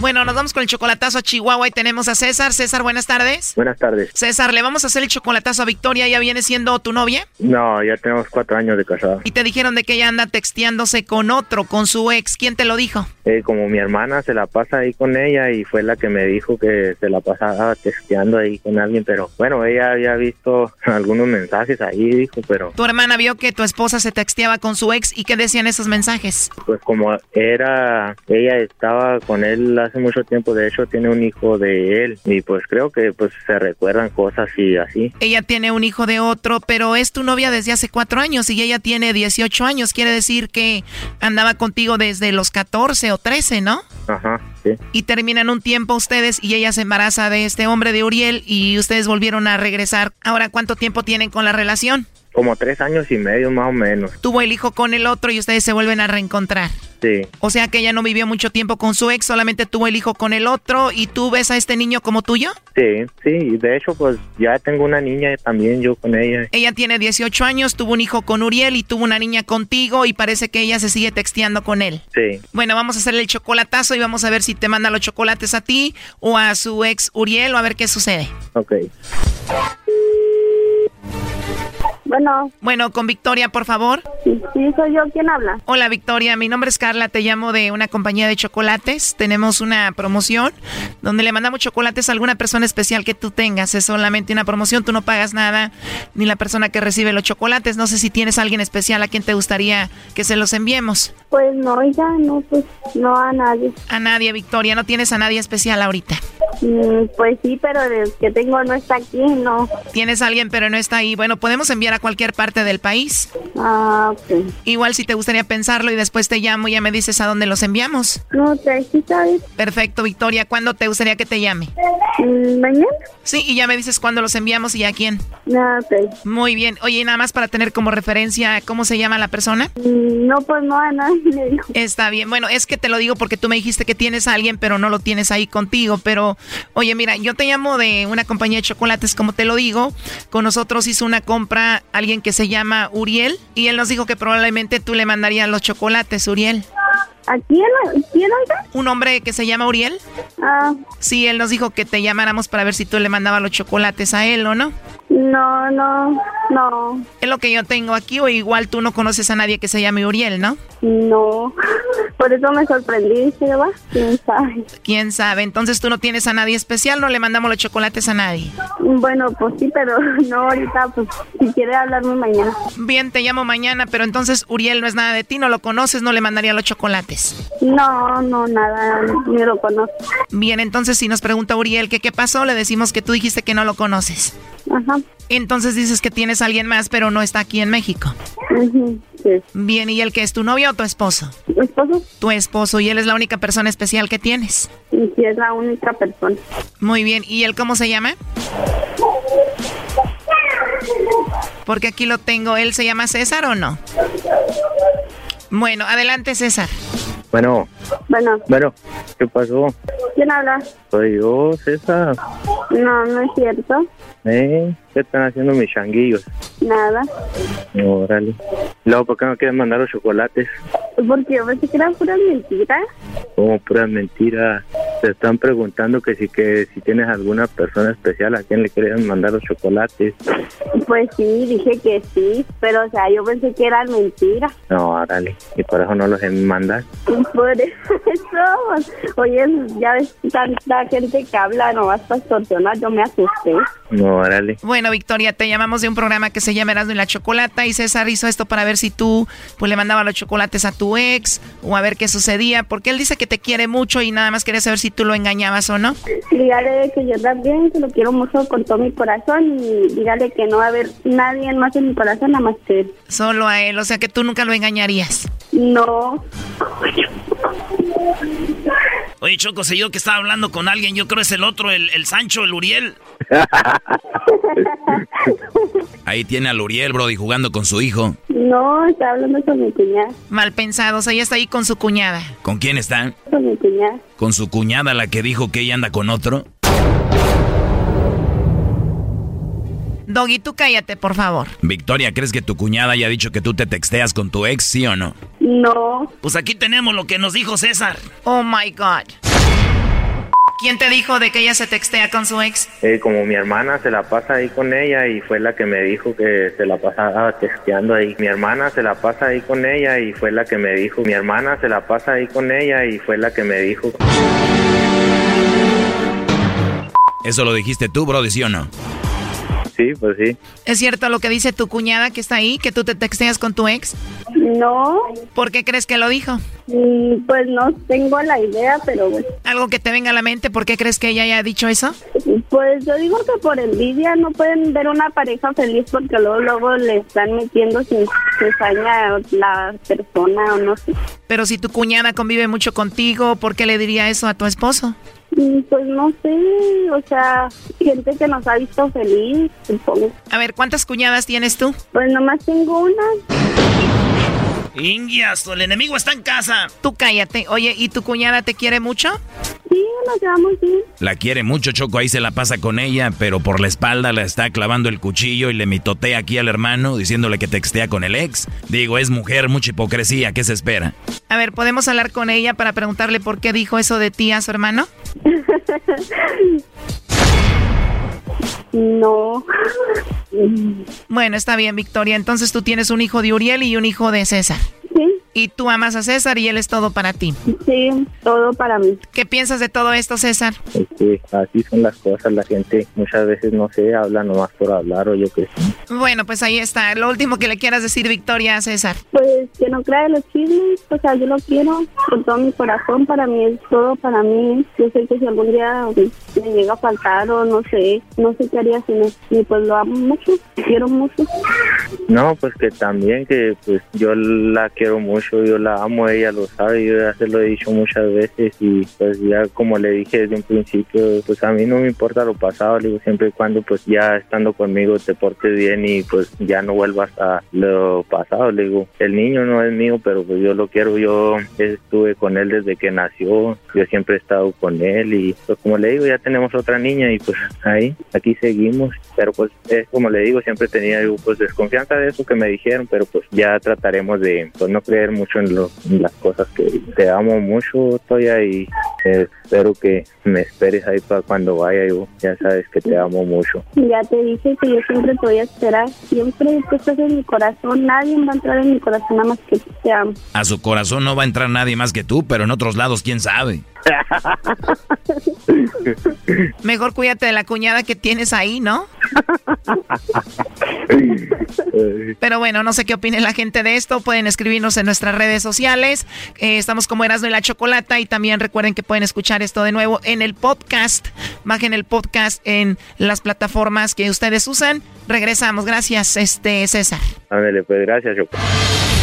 Bueno, nos vamos con el chocolatazo a Chihuahua y tenemos a César. César, buenas tardes. Buenas tardes. César, le vamos a hacer el chocolatazo a Victoria. ¿Ya viene siendo tu novia? No, ya tenemos cuatro años de casada. Y te dijeron de que ella anda texteándose con otro, con su ex. ¿Quién te lo dijo? Eh, como mi hermana se la pasa ahí con ella y fue la que me dijo que se la pasaba texteando ahí con alguien, pero bueno, ella había visto algunos mensajes ahí, dijo, pero... Tu hermana vio que tu esposa se texteaba con su ex y qué decían esos mensajes. Pues como era, ella estaba con él hace mucho tiempo, de hecho tiene un hijo de él y pues creo que pues se recuerdan cosas y así. Ella tiene un hijo de otro, pero es tu novia desde hace cuatro años y ella tiene 18 años, quiere decir que andaba contigo desde los 14 o 13, ¿no? Ajá, sí. Y terminan un tiempo ustedes y ella se embaraza de este hombre de Uriel y ustedes volvieron a regresar. Ahora, ¿cuánto tiempo tienen con la relación? Como tres años y medio más o menos. Tuvo el hijo con el otro y ustedes se vuelven a reencontrar. Sí. O sea que ella no vivió mucho tiempo con su ex, solamente tuvo el hijo con el otro y tú ves a este niño como tuyo. Sí, sí, de hecho pues ya tengo una niña también yo con ella. Ella tiene 18 años, tuvo un hijo con Uriel y tuvo una niña contigo y parece que ella se sigue texteando con él. Sí. Bueno, vamos a hacerle el chocolatazo y vamos a ver si te manda los chocolates a ti o a su ex Uriel o a ver qué sucede. Ok. Bueno. Bueno, con Victoria, por favor. Sí, sí, soy yo. ¿Quién habla? Hola, Victoria. Mi nombre es Carla. Te llamo de una compañía de chocolates. Tenemos una promoción donde le mandamos chocolates a alguna persona especial que tú tengas. Es solamente una promoción. Tú no pagas nada, ni la persona que recibe los chocolates. No sé si tienes a alguien especial a quien te gustaría que se los enviemos. Pues no, ya no, pues no a nadie. A nadie, Victoria. No tienes a nadie especial ahorita. Mm, pues sí, pero el que tengo no está aquí, no. Tienes a alguien, pero no está ahí. Bueno, podemos enviar a cualquier parte del país. Ah, ok. Igual si te gustaría pensarlo y después te llamo y ya me dices a dónde los enviamos. No, te sí sabes. Perfecto, Victoria. ¿Cuándo te gustaría que te llame? Mm, ¿Mañana? Sí, y ya me dices cuándo los enviamos y a quién. Ah, ok. Muy bien. Oye, nada más para tener como referencia, ¿cómo se llama la persona? Mm, No, pues no, a nadie dijo. Está bien. Bueno, es que te lo digo porque tú me dijiste que tienes a alguien, pero no lo tienes ahí contigo. Pero, oye, mira, yo te llamo de una compañía de chocolates, como te lo digo. Con nosotros hizo una compra alguien que se llama Uriel y él nos dijo que probablemente tú le mandarías los chocolates, Uriel. ¿A quién? ¿Quién oiga? ¿Un hombre que se llama Uriel? Ah, Sí, él nos dijo que te llamáramos para ver si tú le mandabas los chocolates a él o no. no, no, no, Es lo que yo tengo aquí, o igual tú no conoces a nadie que se llame Uriel, ¿no? no. Por eso me sorprendí, ¿sí, va? ¿Quién sabe? ¿Quién sabe? Entonces tú no tienes a nadie especial, no le mandamos los chocolates a nadie. Bueno, pues sí, pero no ahorita, pues si quiere hablarme mañana. Bien, te llamo mañana, pero entonces Uriel no es nada de ti, no lo conoces, no le mandaría los chocolates. No, no, nada, ni lo conozco. Bien, entonces si nos pregunta Uriel que qué pasó, le decimos que tú dijiste que no lo conoces. Ajá. Entonces dices que tienes a alguien más, pero no está aquí en México. Sí. Bien, ¿y él que es tu novio o tu esposo? ¿Mi esposo? Tu esposo, y él es la única persona especial que tienes. Y sí es la única persona. Muy bien, ¿y él cómo se llama? Porque aquí lo tengo, ¿él se llama César o no? Bueno, adelante César. Bueno, Bueno, bueno, ¿qué pasó? ¿quién habla? Soy yo, César. No, no es cierto. ¿Eh? ¿Qué están haciendo mis changuillos? Nada. Órale. Luego, ¿por qué no quieren mandar los chocolates? Porque yo pensé que eran puras mentiras. Como puras mentiras. Te están preguntando que si que si tienes alguna persona especial a quien le quieren mandar los chocolates. Pues sí, dije que sí, pero o sea, yo pensé que eran mentiras. No, órale. Y por eso no los mandas. Por eso, oye, ya ves tanta gente que habla nomás para extorsionar, yo me asusté. No, órale. Bueno, Victoria, te llamamos de un programa que se llama Erasmo y la Chocolata y César hizo esto para ver si tú pues le mandabas los chocolates a tu ex o a ver qué sucedía, porque él dice que te quiere mucho y nada más quería saber si tú lo engañabas o no. Dígale que yo también, que lo quiero mucho con todo mi corazón y dígale que no va a haber nadie más en mi corazón nada más que él. Solo a él, o sea que tú nunca lo engañarías. No, Oye, Choco, sé yo que estaba hablando con alguien, yo creo es el otro, el, el Sancho, el Uriel. Ahí tiene al Uriel, Brody, jugando con su hijo. no, está hablando con mi cuñada, Mal pensado, o sea, ella está ahí con su cuñada. ¿Con quién está? con mi cuñada. ¿Con su cuñada, la que dijo que ella anda con otro? Doggy, tú cállate, por favor. Victoria, ¿crees que tu cuñada haya dicho que tú te texteas con tu ex, sí o no? No, Pues aquí tenemos lo que nos dijo César. Oh my God. ¿Quién te dijo de que ella se textea con su ex? Eh, como mi hermana se la pasa ahí con ella y fue la que me dijo que se la pasaba texteando ahí. Mi hermana se la pasa ahí con ella y fue la que me dijo. Mi hermana se la pasa ahí con ella y fue la que me dijo. Eso lo dijiste tú, Brody, ¿sí o no? Sí, pues sí. ¿Es cierto lo que dice tu cuñada que está ahí, que tú te texteas con tu ex? no, ¿Por qué crees que lo dijo? mm, pues no tengo la idea, pero bueno. ¿Algo que te venga a la mente? ¿Por qué crees que ella haya dicho eso? Pues yo digo que por envidia no pueden ver una pareja feliz porque luego luego le están metiendo sin cizaña la persona o no sé. Pero si tu cuñada convive mucho contigo, ¿por qué le diría eso a tu esposo? Mm, Pues no sé, o sea, gente que nos ha visto feliz, supongo. A ver, ¿cuántas cuñadas tienes tú? Pues nomás tengo una. Ingias, el enemigo está en casa. Tú cállate. Oye, ¿y tu cuñada te quiere mucho? Sí, nos llevamos bien. La quiere mucho, Choco, ahí se la pasa con ella, pero por la espalda la está clavando el cuchillo y le mitotea aquí al hermano diciéndole que textea con el ex. Digo, es mujer, mucha hipocresía, ¿qué se espera? A ver, ¿podemos hablar con ella para preguntarle por qué dijo eso de ti a su hermano? No. Bueno, está bien, Victoria. Entonces tú tienes un hijo de Uriel y un hijo de César. Sí, Y tú amas a César y él es todo para ti. sí, todo para mí. ¿Qué piensas de todo esto, César? Es que así son las cosas. La gente muchas veces no se habla nomás por hablar o yo qué sé. Bueno, pues ahí está. Lo último que le quieras decir, Victoria, a César. Pues que no crea los chismes, o sea, yo lo quiero con todo mi corazón, para mí es todo para mí. Yo sé que si algún día me llega a faltar o no sé, no sé qué haría sin él. Y pues lo amo mucho, quiero mucho. No, pues que también que pues yo la quiero mucho, yo la amo, ella lo sabe, yo ya se lo he dicho muchas veces y pues ya como le dije desde un principio, pues a mí no me importa lo pasado, le digo siempre y cuando pues ya estando conmigo te portes bien y pues ya no vuelvas a lo pasado, le digo, el niño no es mío, pero pues yo lo quiero, yo estuve con él desde que nació, yo siempre he estado con él y pues como le digo, ya tenemos otra niña y pues ahí, aquí seguimos, pero pues es como le digo, siempre tenía pues desconfianza de eso que me dijeron, pero pues ya trataremos de pues no creer mucho en, lo, en las cosas que te amo mucho, Toya, y eh, espero que me esperes ahí para cuando vaya, yo ya sabes que te amo mucho. Ya te dije que yo siempre te voy a esperar. Siempre tú estás en mi corazón. Nadie va a entrar en mi corazón nada más que te amo. A su corazón no va a entrar nadie más que tú, pero en otros lados, quién sabe. Mejor cuídate de la cuñada que tienes ahí, ¿no? Pero bueno, no sé qué opine la gente de esto. Pueden escribirnos en nuestras redes sociales. Eh, estamos como Erasmo y la Chocolata. Y también recuerden que pueden escuchar esto de nuevo en el podcast. Bajen el podcast en las plataformas que ustedes usan. Regresamos. Gracias, este César. Ándale, pues gracias, Chocolate.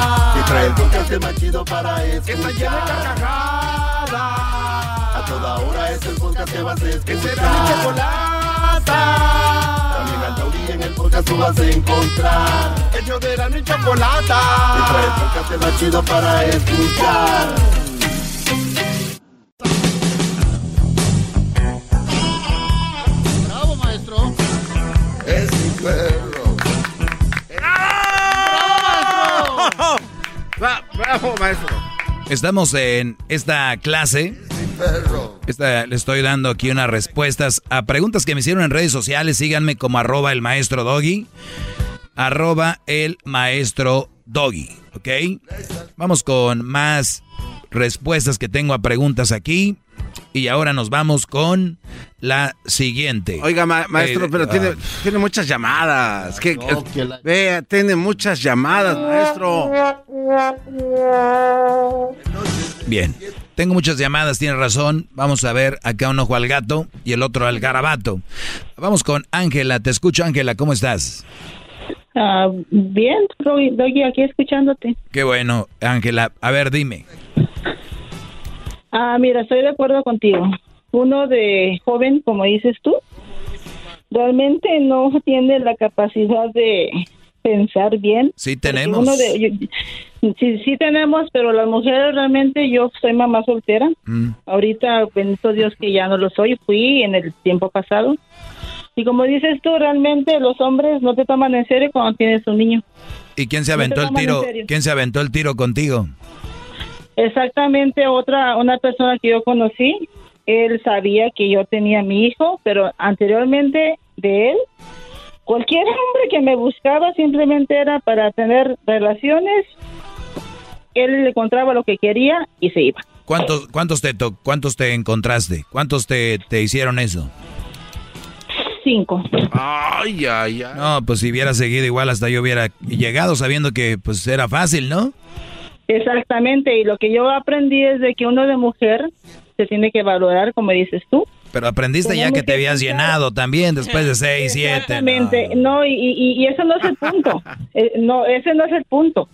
El podcast más chido para escuchar. Que está llena de carcajadas. A toda hora es el podcast que vas a escuchar. Que será mi chocolata. También al taurí en el podcast tú vas a encontrar. Ellos de la chocolata. Que trae el podcast más chido para escuchar. Bravo, Estamos en esta clase. Esta, le estoy dando aquí unas respuestas a preguntas que me hicieron en redes sociales. Síganme como arroba el maestro doggy. Arroba el maestro doggy. ¿Ok? Vamos con más respuestas que tengo a preguntas aquí. Y ahora nos vamos con la siguiente. Oiga, ma- maestro, Eh, pero ah, tiene, tiene muchas llamadas. Que, Vea, tiene muchas llamadas, maestro. Bien, tengo muchas llamadas, tiene razón. Vamos a ver acá un ojo al gato y el otro al garabato. Vamos con Ángela, te escucho Ángela, ¿cómo estás? Ah, bien, Doggy, aquí escuchándote. Qué bueno, Ángela. A ver, dime. Ah, mira, estoy de acuerdo contigo. Uno de joven, como dices tú, realmente no tiene la capacidad de pensar bien. Sí tenemos. uno de- yo- sí, sí tenemos, pero las mujeres realmente, yo soy mamá soltera. Mm. Ahorita, bendito Dios que ya no lo soy, fui en el tiempo pasado. Y como dices tú, realmente los hombres no te toman en serio cuando tienes un niño. ¿Y quién se No aventó el tiro? ¿Quién se aventó el tiro contigo? Exactamente, otra, una persona que yo conocí, él sabía que yo tenía mi hijo, pero anteriormente de él, cualquier hombre que me buscaba simplemente era para tener relaciones, él le encontraba lo que quería y se iba. ¿Cuántos, cuántos te to- cuántos te encontraste? ¿Cuántos te, te hicieron eso? Cinco. Ay, ay, ay. No, pues si hubiera seguido igual hasta yo hubiera llegado sabiendo que pues era fácil, ¿no? Exactamente, y lo que yo aprendí es de que uno de mujer se tiene que valorar, como dices tú. Pero aprendiste ya que te habías llenado también después de seis, siete. Exactamente, no, y, y, y eso no es el punto. Eh, no, ese no es el punto.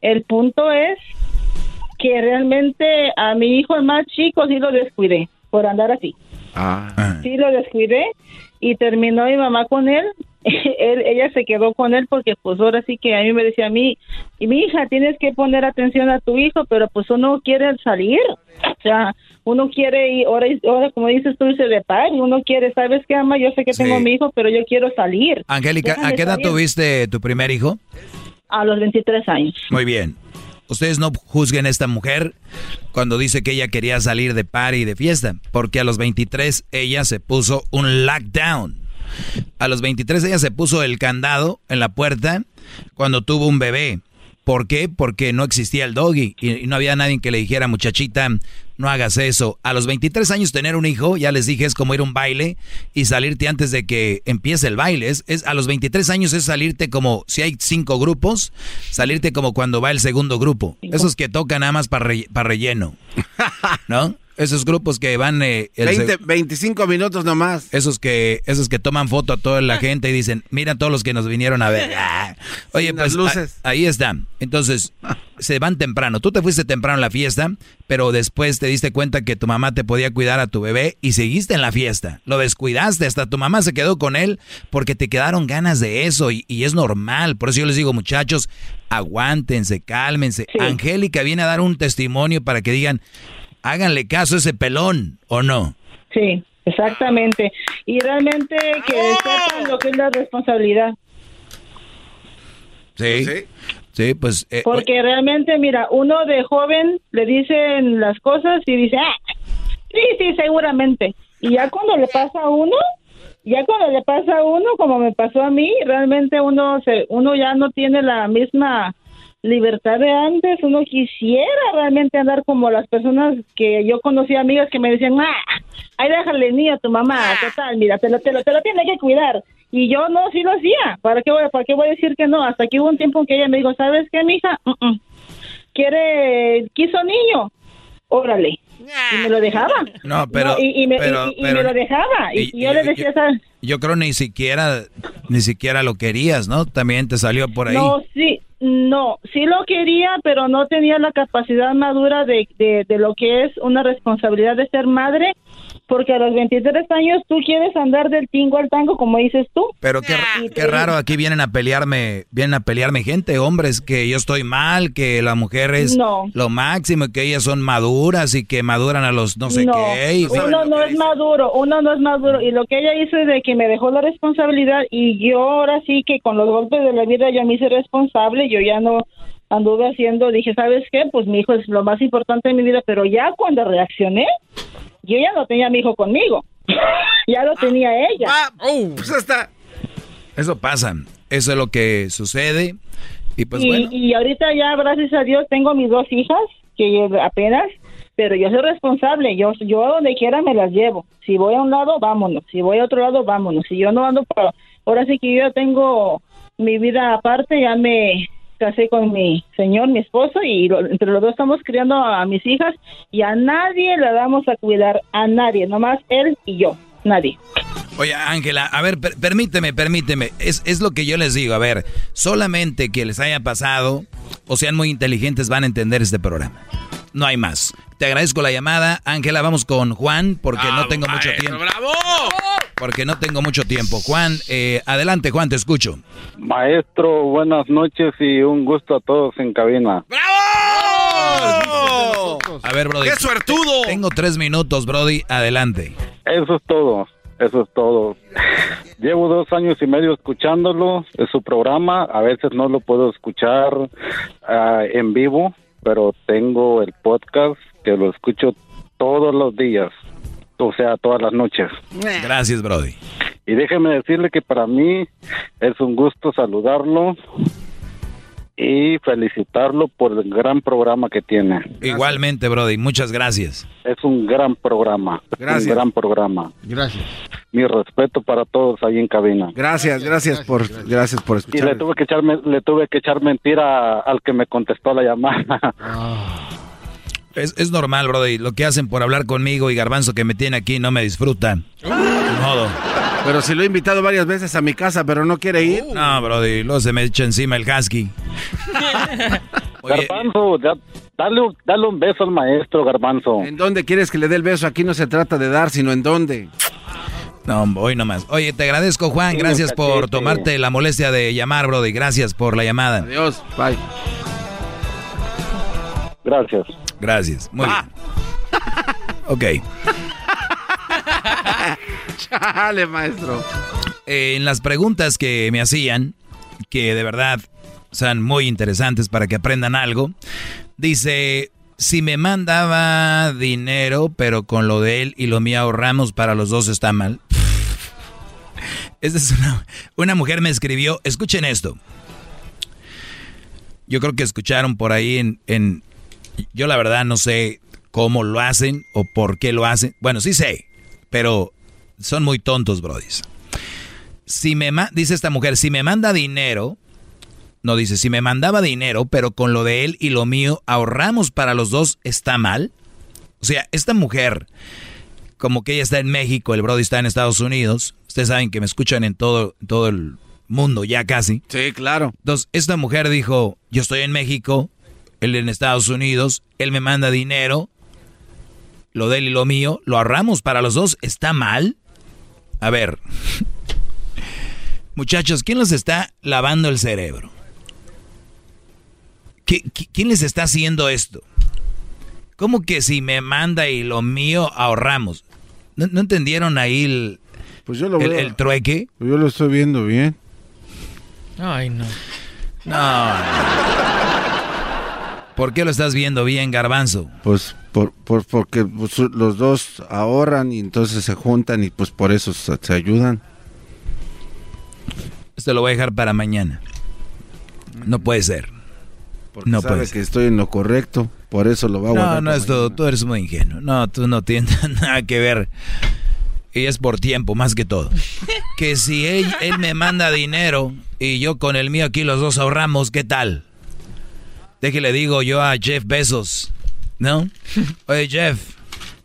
El punto es que realmente a mi hijo el más chico sí lo descuidé por andar así. Ah. Sí lo descuidé y terminó mi mamá con él. él. Ella se quedó con él porque pues ahora sí que a mí me decía a mí, y mi hija, tienes que poner atención a tu hijo, pero pues uno quiere salir. O sea, uno quiere ir, ahora, ahora como dices tú, dice de par, uno quiere, ¿sabes qué, ama? Yo sé que tengo mi hijo, pero yo quiero salir. Angélica, ¿a qué edad salir. tuviste tu primer hijo? A los 23 años. Muy bien. Ustedes no juzguen a esta mujer cuando dice que ella quería salir de party y de fiesta, porque a los 23 ella se puso un lockdown. A los 23 ella se puso el candado en la puerta cuando tuvo un bebé. ¿Por qué? Porque no existía el doggy y, no había nadie que le dijera, muchachita, no hagas eso. A los 23 años tener un hijo, ya les dije, es como ir a un baile y salirte antes de que empiece el baile. Es, a los 23 años es salirte como, si hay cinco grupos, salirte como cuando va el segundo grupo. Esos que tocan nada más para para relleno. ¿No? Esos grupos que van... Eh, 25 minutos nomás. Esos que, esos que toman foto a toda la gente y dicen, mira todos los que nos vinieron a ver. Oye, pues luces. ahí está. Entonces, se van temprano. Tú te fuiste temprano a la fiesta, pero después te diste cuenta que tu mamá te podía cuidar a tu bebé y seguiste en la fiesta. Lo descuidaste, hasta tu mamá se quedó con él porque te quedaron ganas de eso y, es normal. Por eso yo les digo, muchachos, aguántense, cálmense. Angélica viene a dar un testimonio para que digan, háganle caso a ese pelón, ¿o no? Sí, exactamente. Y realmente que sepan lo que es la responsabilidad. Sí. Sí, pues... Eh, Porque realmente, mira, uno de joven le dicen las cosas y dice, ah, sí, sí, seguramente. Y ya cuando le pasa a uno, ya cuando le pasa a uno, como me pasó a mí, realmente uno, se, uno ya no tiene la misma libertad de antes, uno quisiera realmente andar como las personas que yo conocí, amigas que me decían, ah, ahí déjale niño a tu mamá, total, mira, te lo, te lo, te lo tiene que cuidar. Y yo no, sí lo hacía, ¿para qué, voy, ¿para qué voy a decir que no? Hasta que hubo un tiempo en que ella me dijo, ¿sabes qué, mija? hija Quiere, quiso niño, órale. Y me lo dejaba. No, pero. y, me, lo dejaba. Y, yo le decía, ¿sabes? Yo creo ni siquiera, ni siquiera lo querías, ¿no? También te salió por ahí. No, sí, no, sí lo quería, pero no tenía la capacidad madura de, de, de lo que es una responsabilidad de ser madre porque a los 23 años tú quieres andar del tingo al tango, como dices tú. Pero qué, qué raro, aquí vienen a pelearme, vienen a pelearme gente, hombres, que yo estoy mal, que la mujer es lo máximo, que ellas son maduras y que maduran a los no sé qué. uno no es maduro, uno no es maduro. Y lo que ella hizo es de que me dejó la responsabilidad y yo ahora sí que con los golpes de la vida yo me hice responsable, yo ya no anduve haciendo, dije, ¿sabes qué? Pues mi hijo es lo más importante en mi vida, pero ya cuando reaccioné, yo ya no tenía a mi hijo conmigo. ya lo tenía ella. Ah, oh, pues Eso pasa. Eso es lo que sucede. Y pues bueno. Y ahorita ya, gracias a Dios, tengo mis dos hijas, que apenas, pero yo soy responsable. Yo, yo donde quiera me las llevo. Si voy a un lado, vámonos. Si voy a otro lado, vámonos. Si yo no ando para... Ahora sí que yo ya tengo mi vida aparte, ya me casé con mi señor, mi esposo, y entre los dos estamos criando a mis hijas y a nadie la damos a cuidar, a nadie, nomás él y yo, nadie. Oye, Ángela, a ver, permíteme, permíteme, es, es lo que yo les digo, a ver, solamente que les haya pasado o sean muy inteligentes van a entender este programa. No hay más. Te agradezco la llamada. Ángela, vamos con Juan porque no tengo mucho tiempo. ¡Bravo! Porque no tengo mucho tiempo. Juan, eh, adelante, Juan, te escucho. Maestro, buenas noches y un gusto a todos en cabina. ¡Bravo! A ver, Brody. ¡Qué suertudo! Tengo tres minutos, Brody. Adelante. Eso es todo. Eso es todo. Llevo dos años y medio escuchándolo, es su programa. A veces no lo puedo escuchar ah, en vivo, pero tengo el podcast que lo escucho todos los días, o sea, todas las noches. Gracias, Brody. Y déjeme decirle que para mí es un gusto saludarlo y felicitarlo por el gran programa que tiene. Igualmente, Brody, muchas gracias. Es un gran programa. Gracias. Un gran programa. Gracias. Mi respeto para todos ahí en cabina. Gracias, gracias por gracias por escuchar. Y le tuve que echar le tuve que echar mentira al que me contestó la llamada. Ah. Es, es, normal, Brody. Lo que hacen por hablar conmigo y Garbanzo que me tiene aquí no me disfrutan. modo. Pero si lo he invitado varias veces a mi casa, pero no quiere ir. No, Brody, luego se me echa encima el husky. Garbanzo, dale, dale un beso al maestro, Garbanzo. ¿En dónde quieres que le dé el beso? Aquí no se trata de dar, sino en dónde. No, hoy nomás. Oye, te agradezco, Juan. Gracias por tomarte la molestia de llamar, Brody. Gracias por la llamada. Adiós. Bye. Gracias. Gracias. Muy bien. Ok. Chale, maestro. en las preguntas que me hacían, que de verdad son muy interesantes para que aprendan algo, dice, si me mandaba dinero, pero con lo de él y lo mío ahorramos para los dos está mal. Esa es una, una mujer me escribió, escuchen esto. yo creo que escucharon por ahí en, en, yo la verdad no sé cómo lo hacen o por qué lo hacen. Bueno, sí sé, pero son muy tontos, brodis. Si me dice esta mujer, si me manda dinero, no dice, si me mandaba dinero, pero con lo de él y lo mío ahorramos para los dos, ¿está mal? O sea, esta mujer, como que ella está en México, el Brody está en Estados Unidos, ustedes saben que me escuchan en todo, todo el mundo ya casi. Sí, claro. Entonces, esta mujer dijo, yo estoy en México, él en Estados Unidos, él me manda dinero, lo de él y lo mío, lo ahorramos para los dos, ¿está mal? A ver, muchachos, ¿quién les está lavando el cerebro? quién les está haciendo esto? ¿Cómo que si me manda y lo mío ahorramos? ¿No, entendieron ahí el, pues yo lo el, trueque? Pues yo lo estoy viendo bien. Ay, no. No. ¿Por qué lo estás viendo bien, garbanzo? Pues por, por, porque pues, los dos ahorran y entonces se juntan y pues por eso se, ayudan. Esto lo voy a dejar para mañana. No puede ser. Porque no sabe que estoy en lo correcto, por eso lo va a guardar. No, no, esto, tú eres muy ingenuo. No, tú no tienes nada que ver. Y es por tiempo, más que todo. Que si él, él me manda dinero y yo con el mío aquí los dos ahorramos, ¿qué tal? Déjele digo yo a Jeff Bezos, ¿no? Oye Jeff,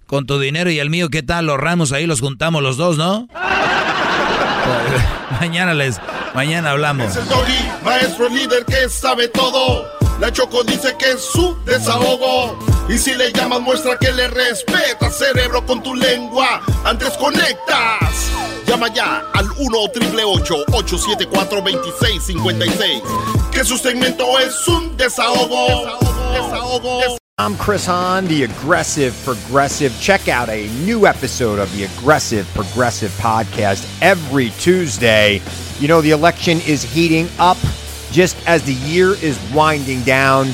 con tu dinero y el mío, ¿qué tal? Los ramos ahí los juntamos los dos, ¿no? mañana les, mañana hablamos. Es el doggy, maestro líder que sabe todo. La Choco dice que es su desahogo. Y si le llamas, muestra que le respeta, cerebro, con tu lengua. Antes conectas. Llama ya al 1-888-874-2656. Que su segmento es un desahogo. Desahogo. desahogo. I'm Chris Hahn, the Aggressive Progressive. Check out a new episode of the Aggressive Progressive podcast every Tuesday. You know, the election is heating up just as the year is winding down.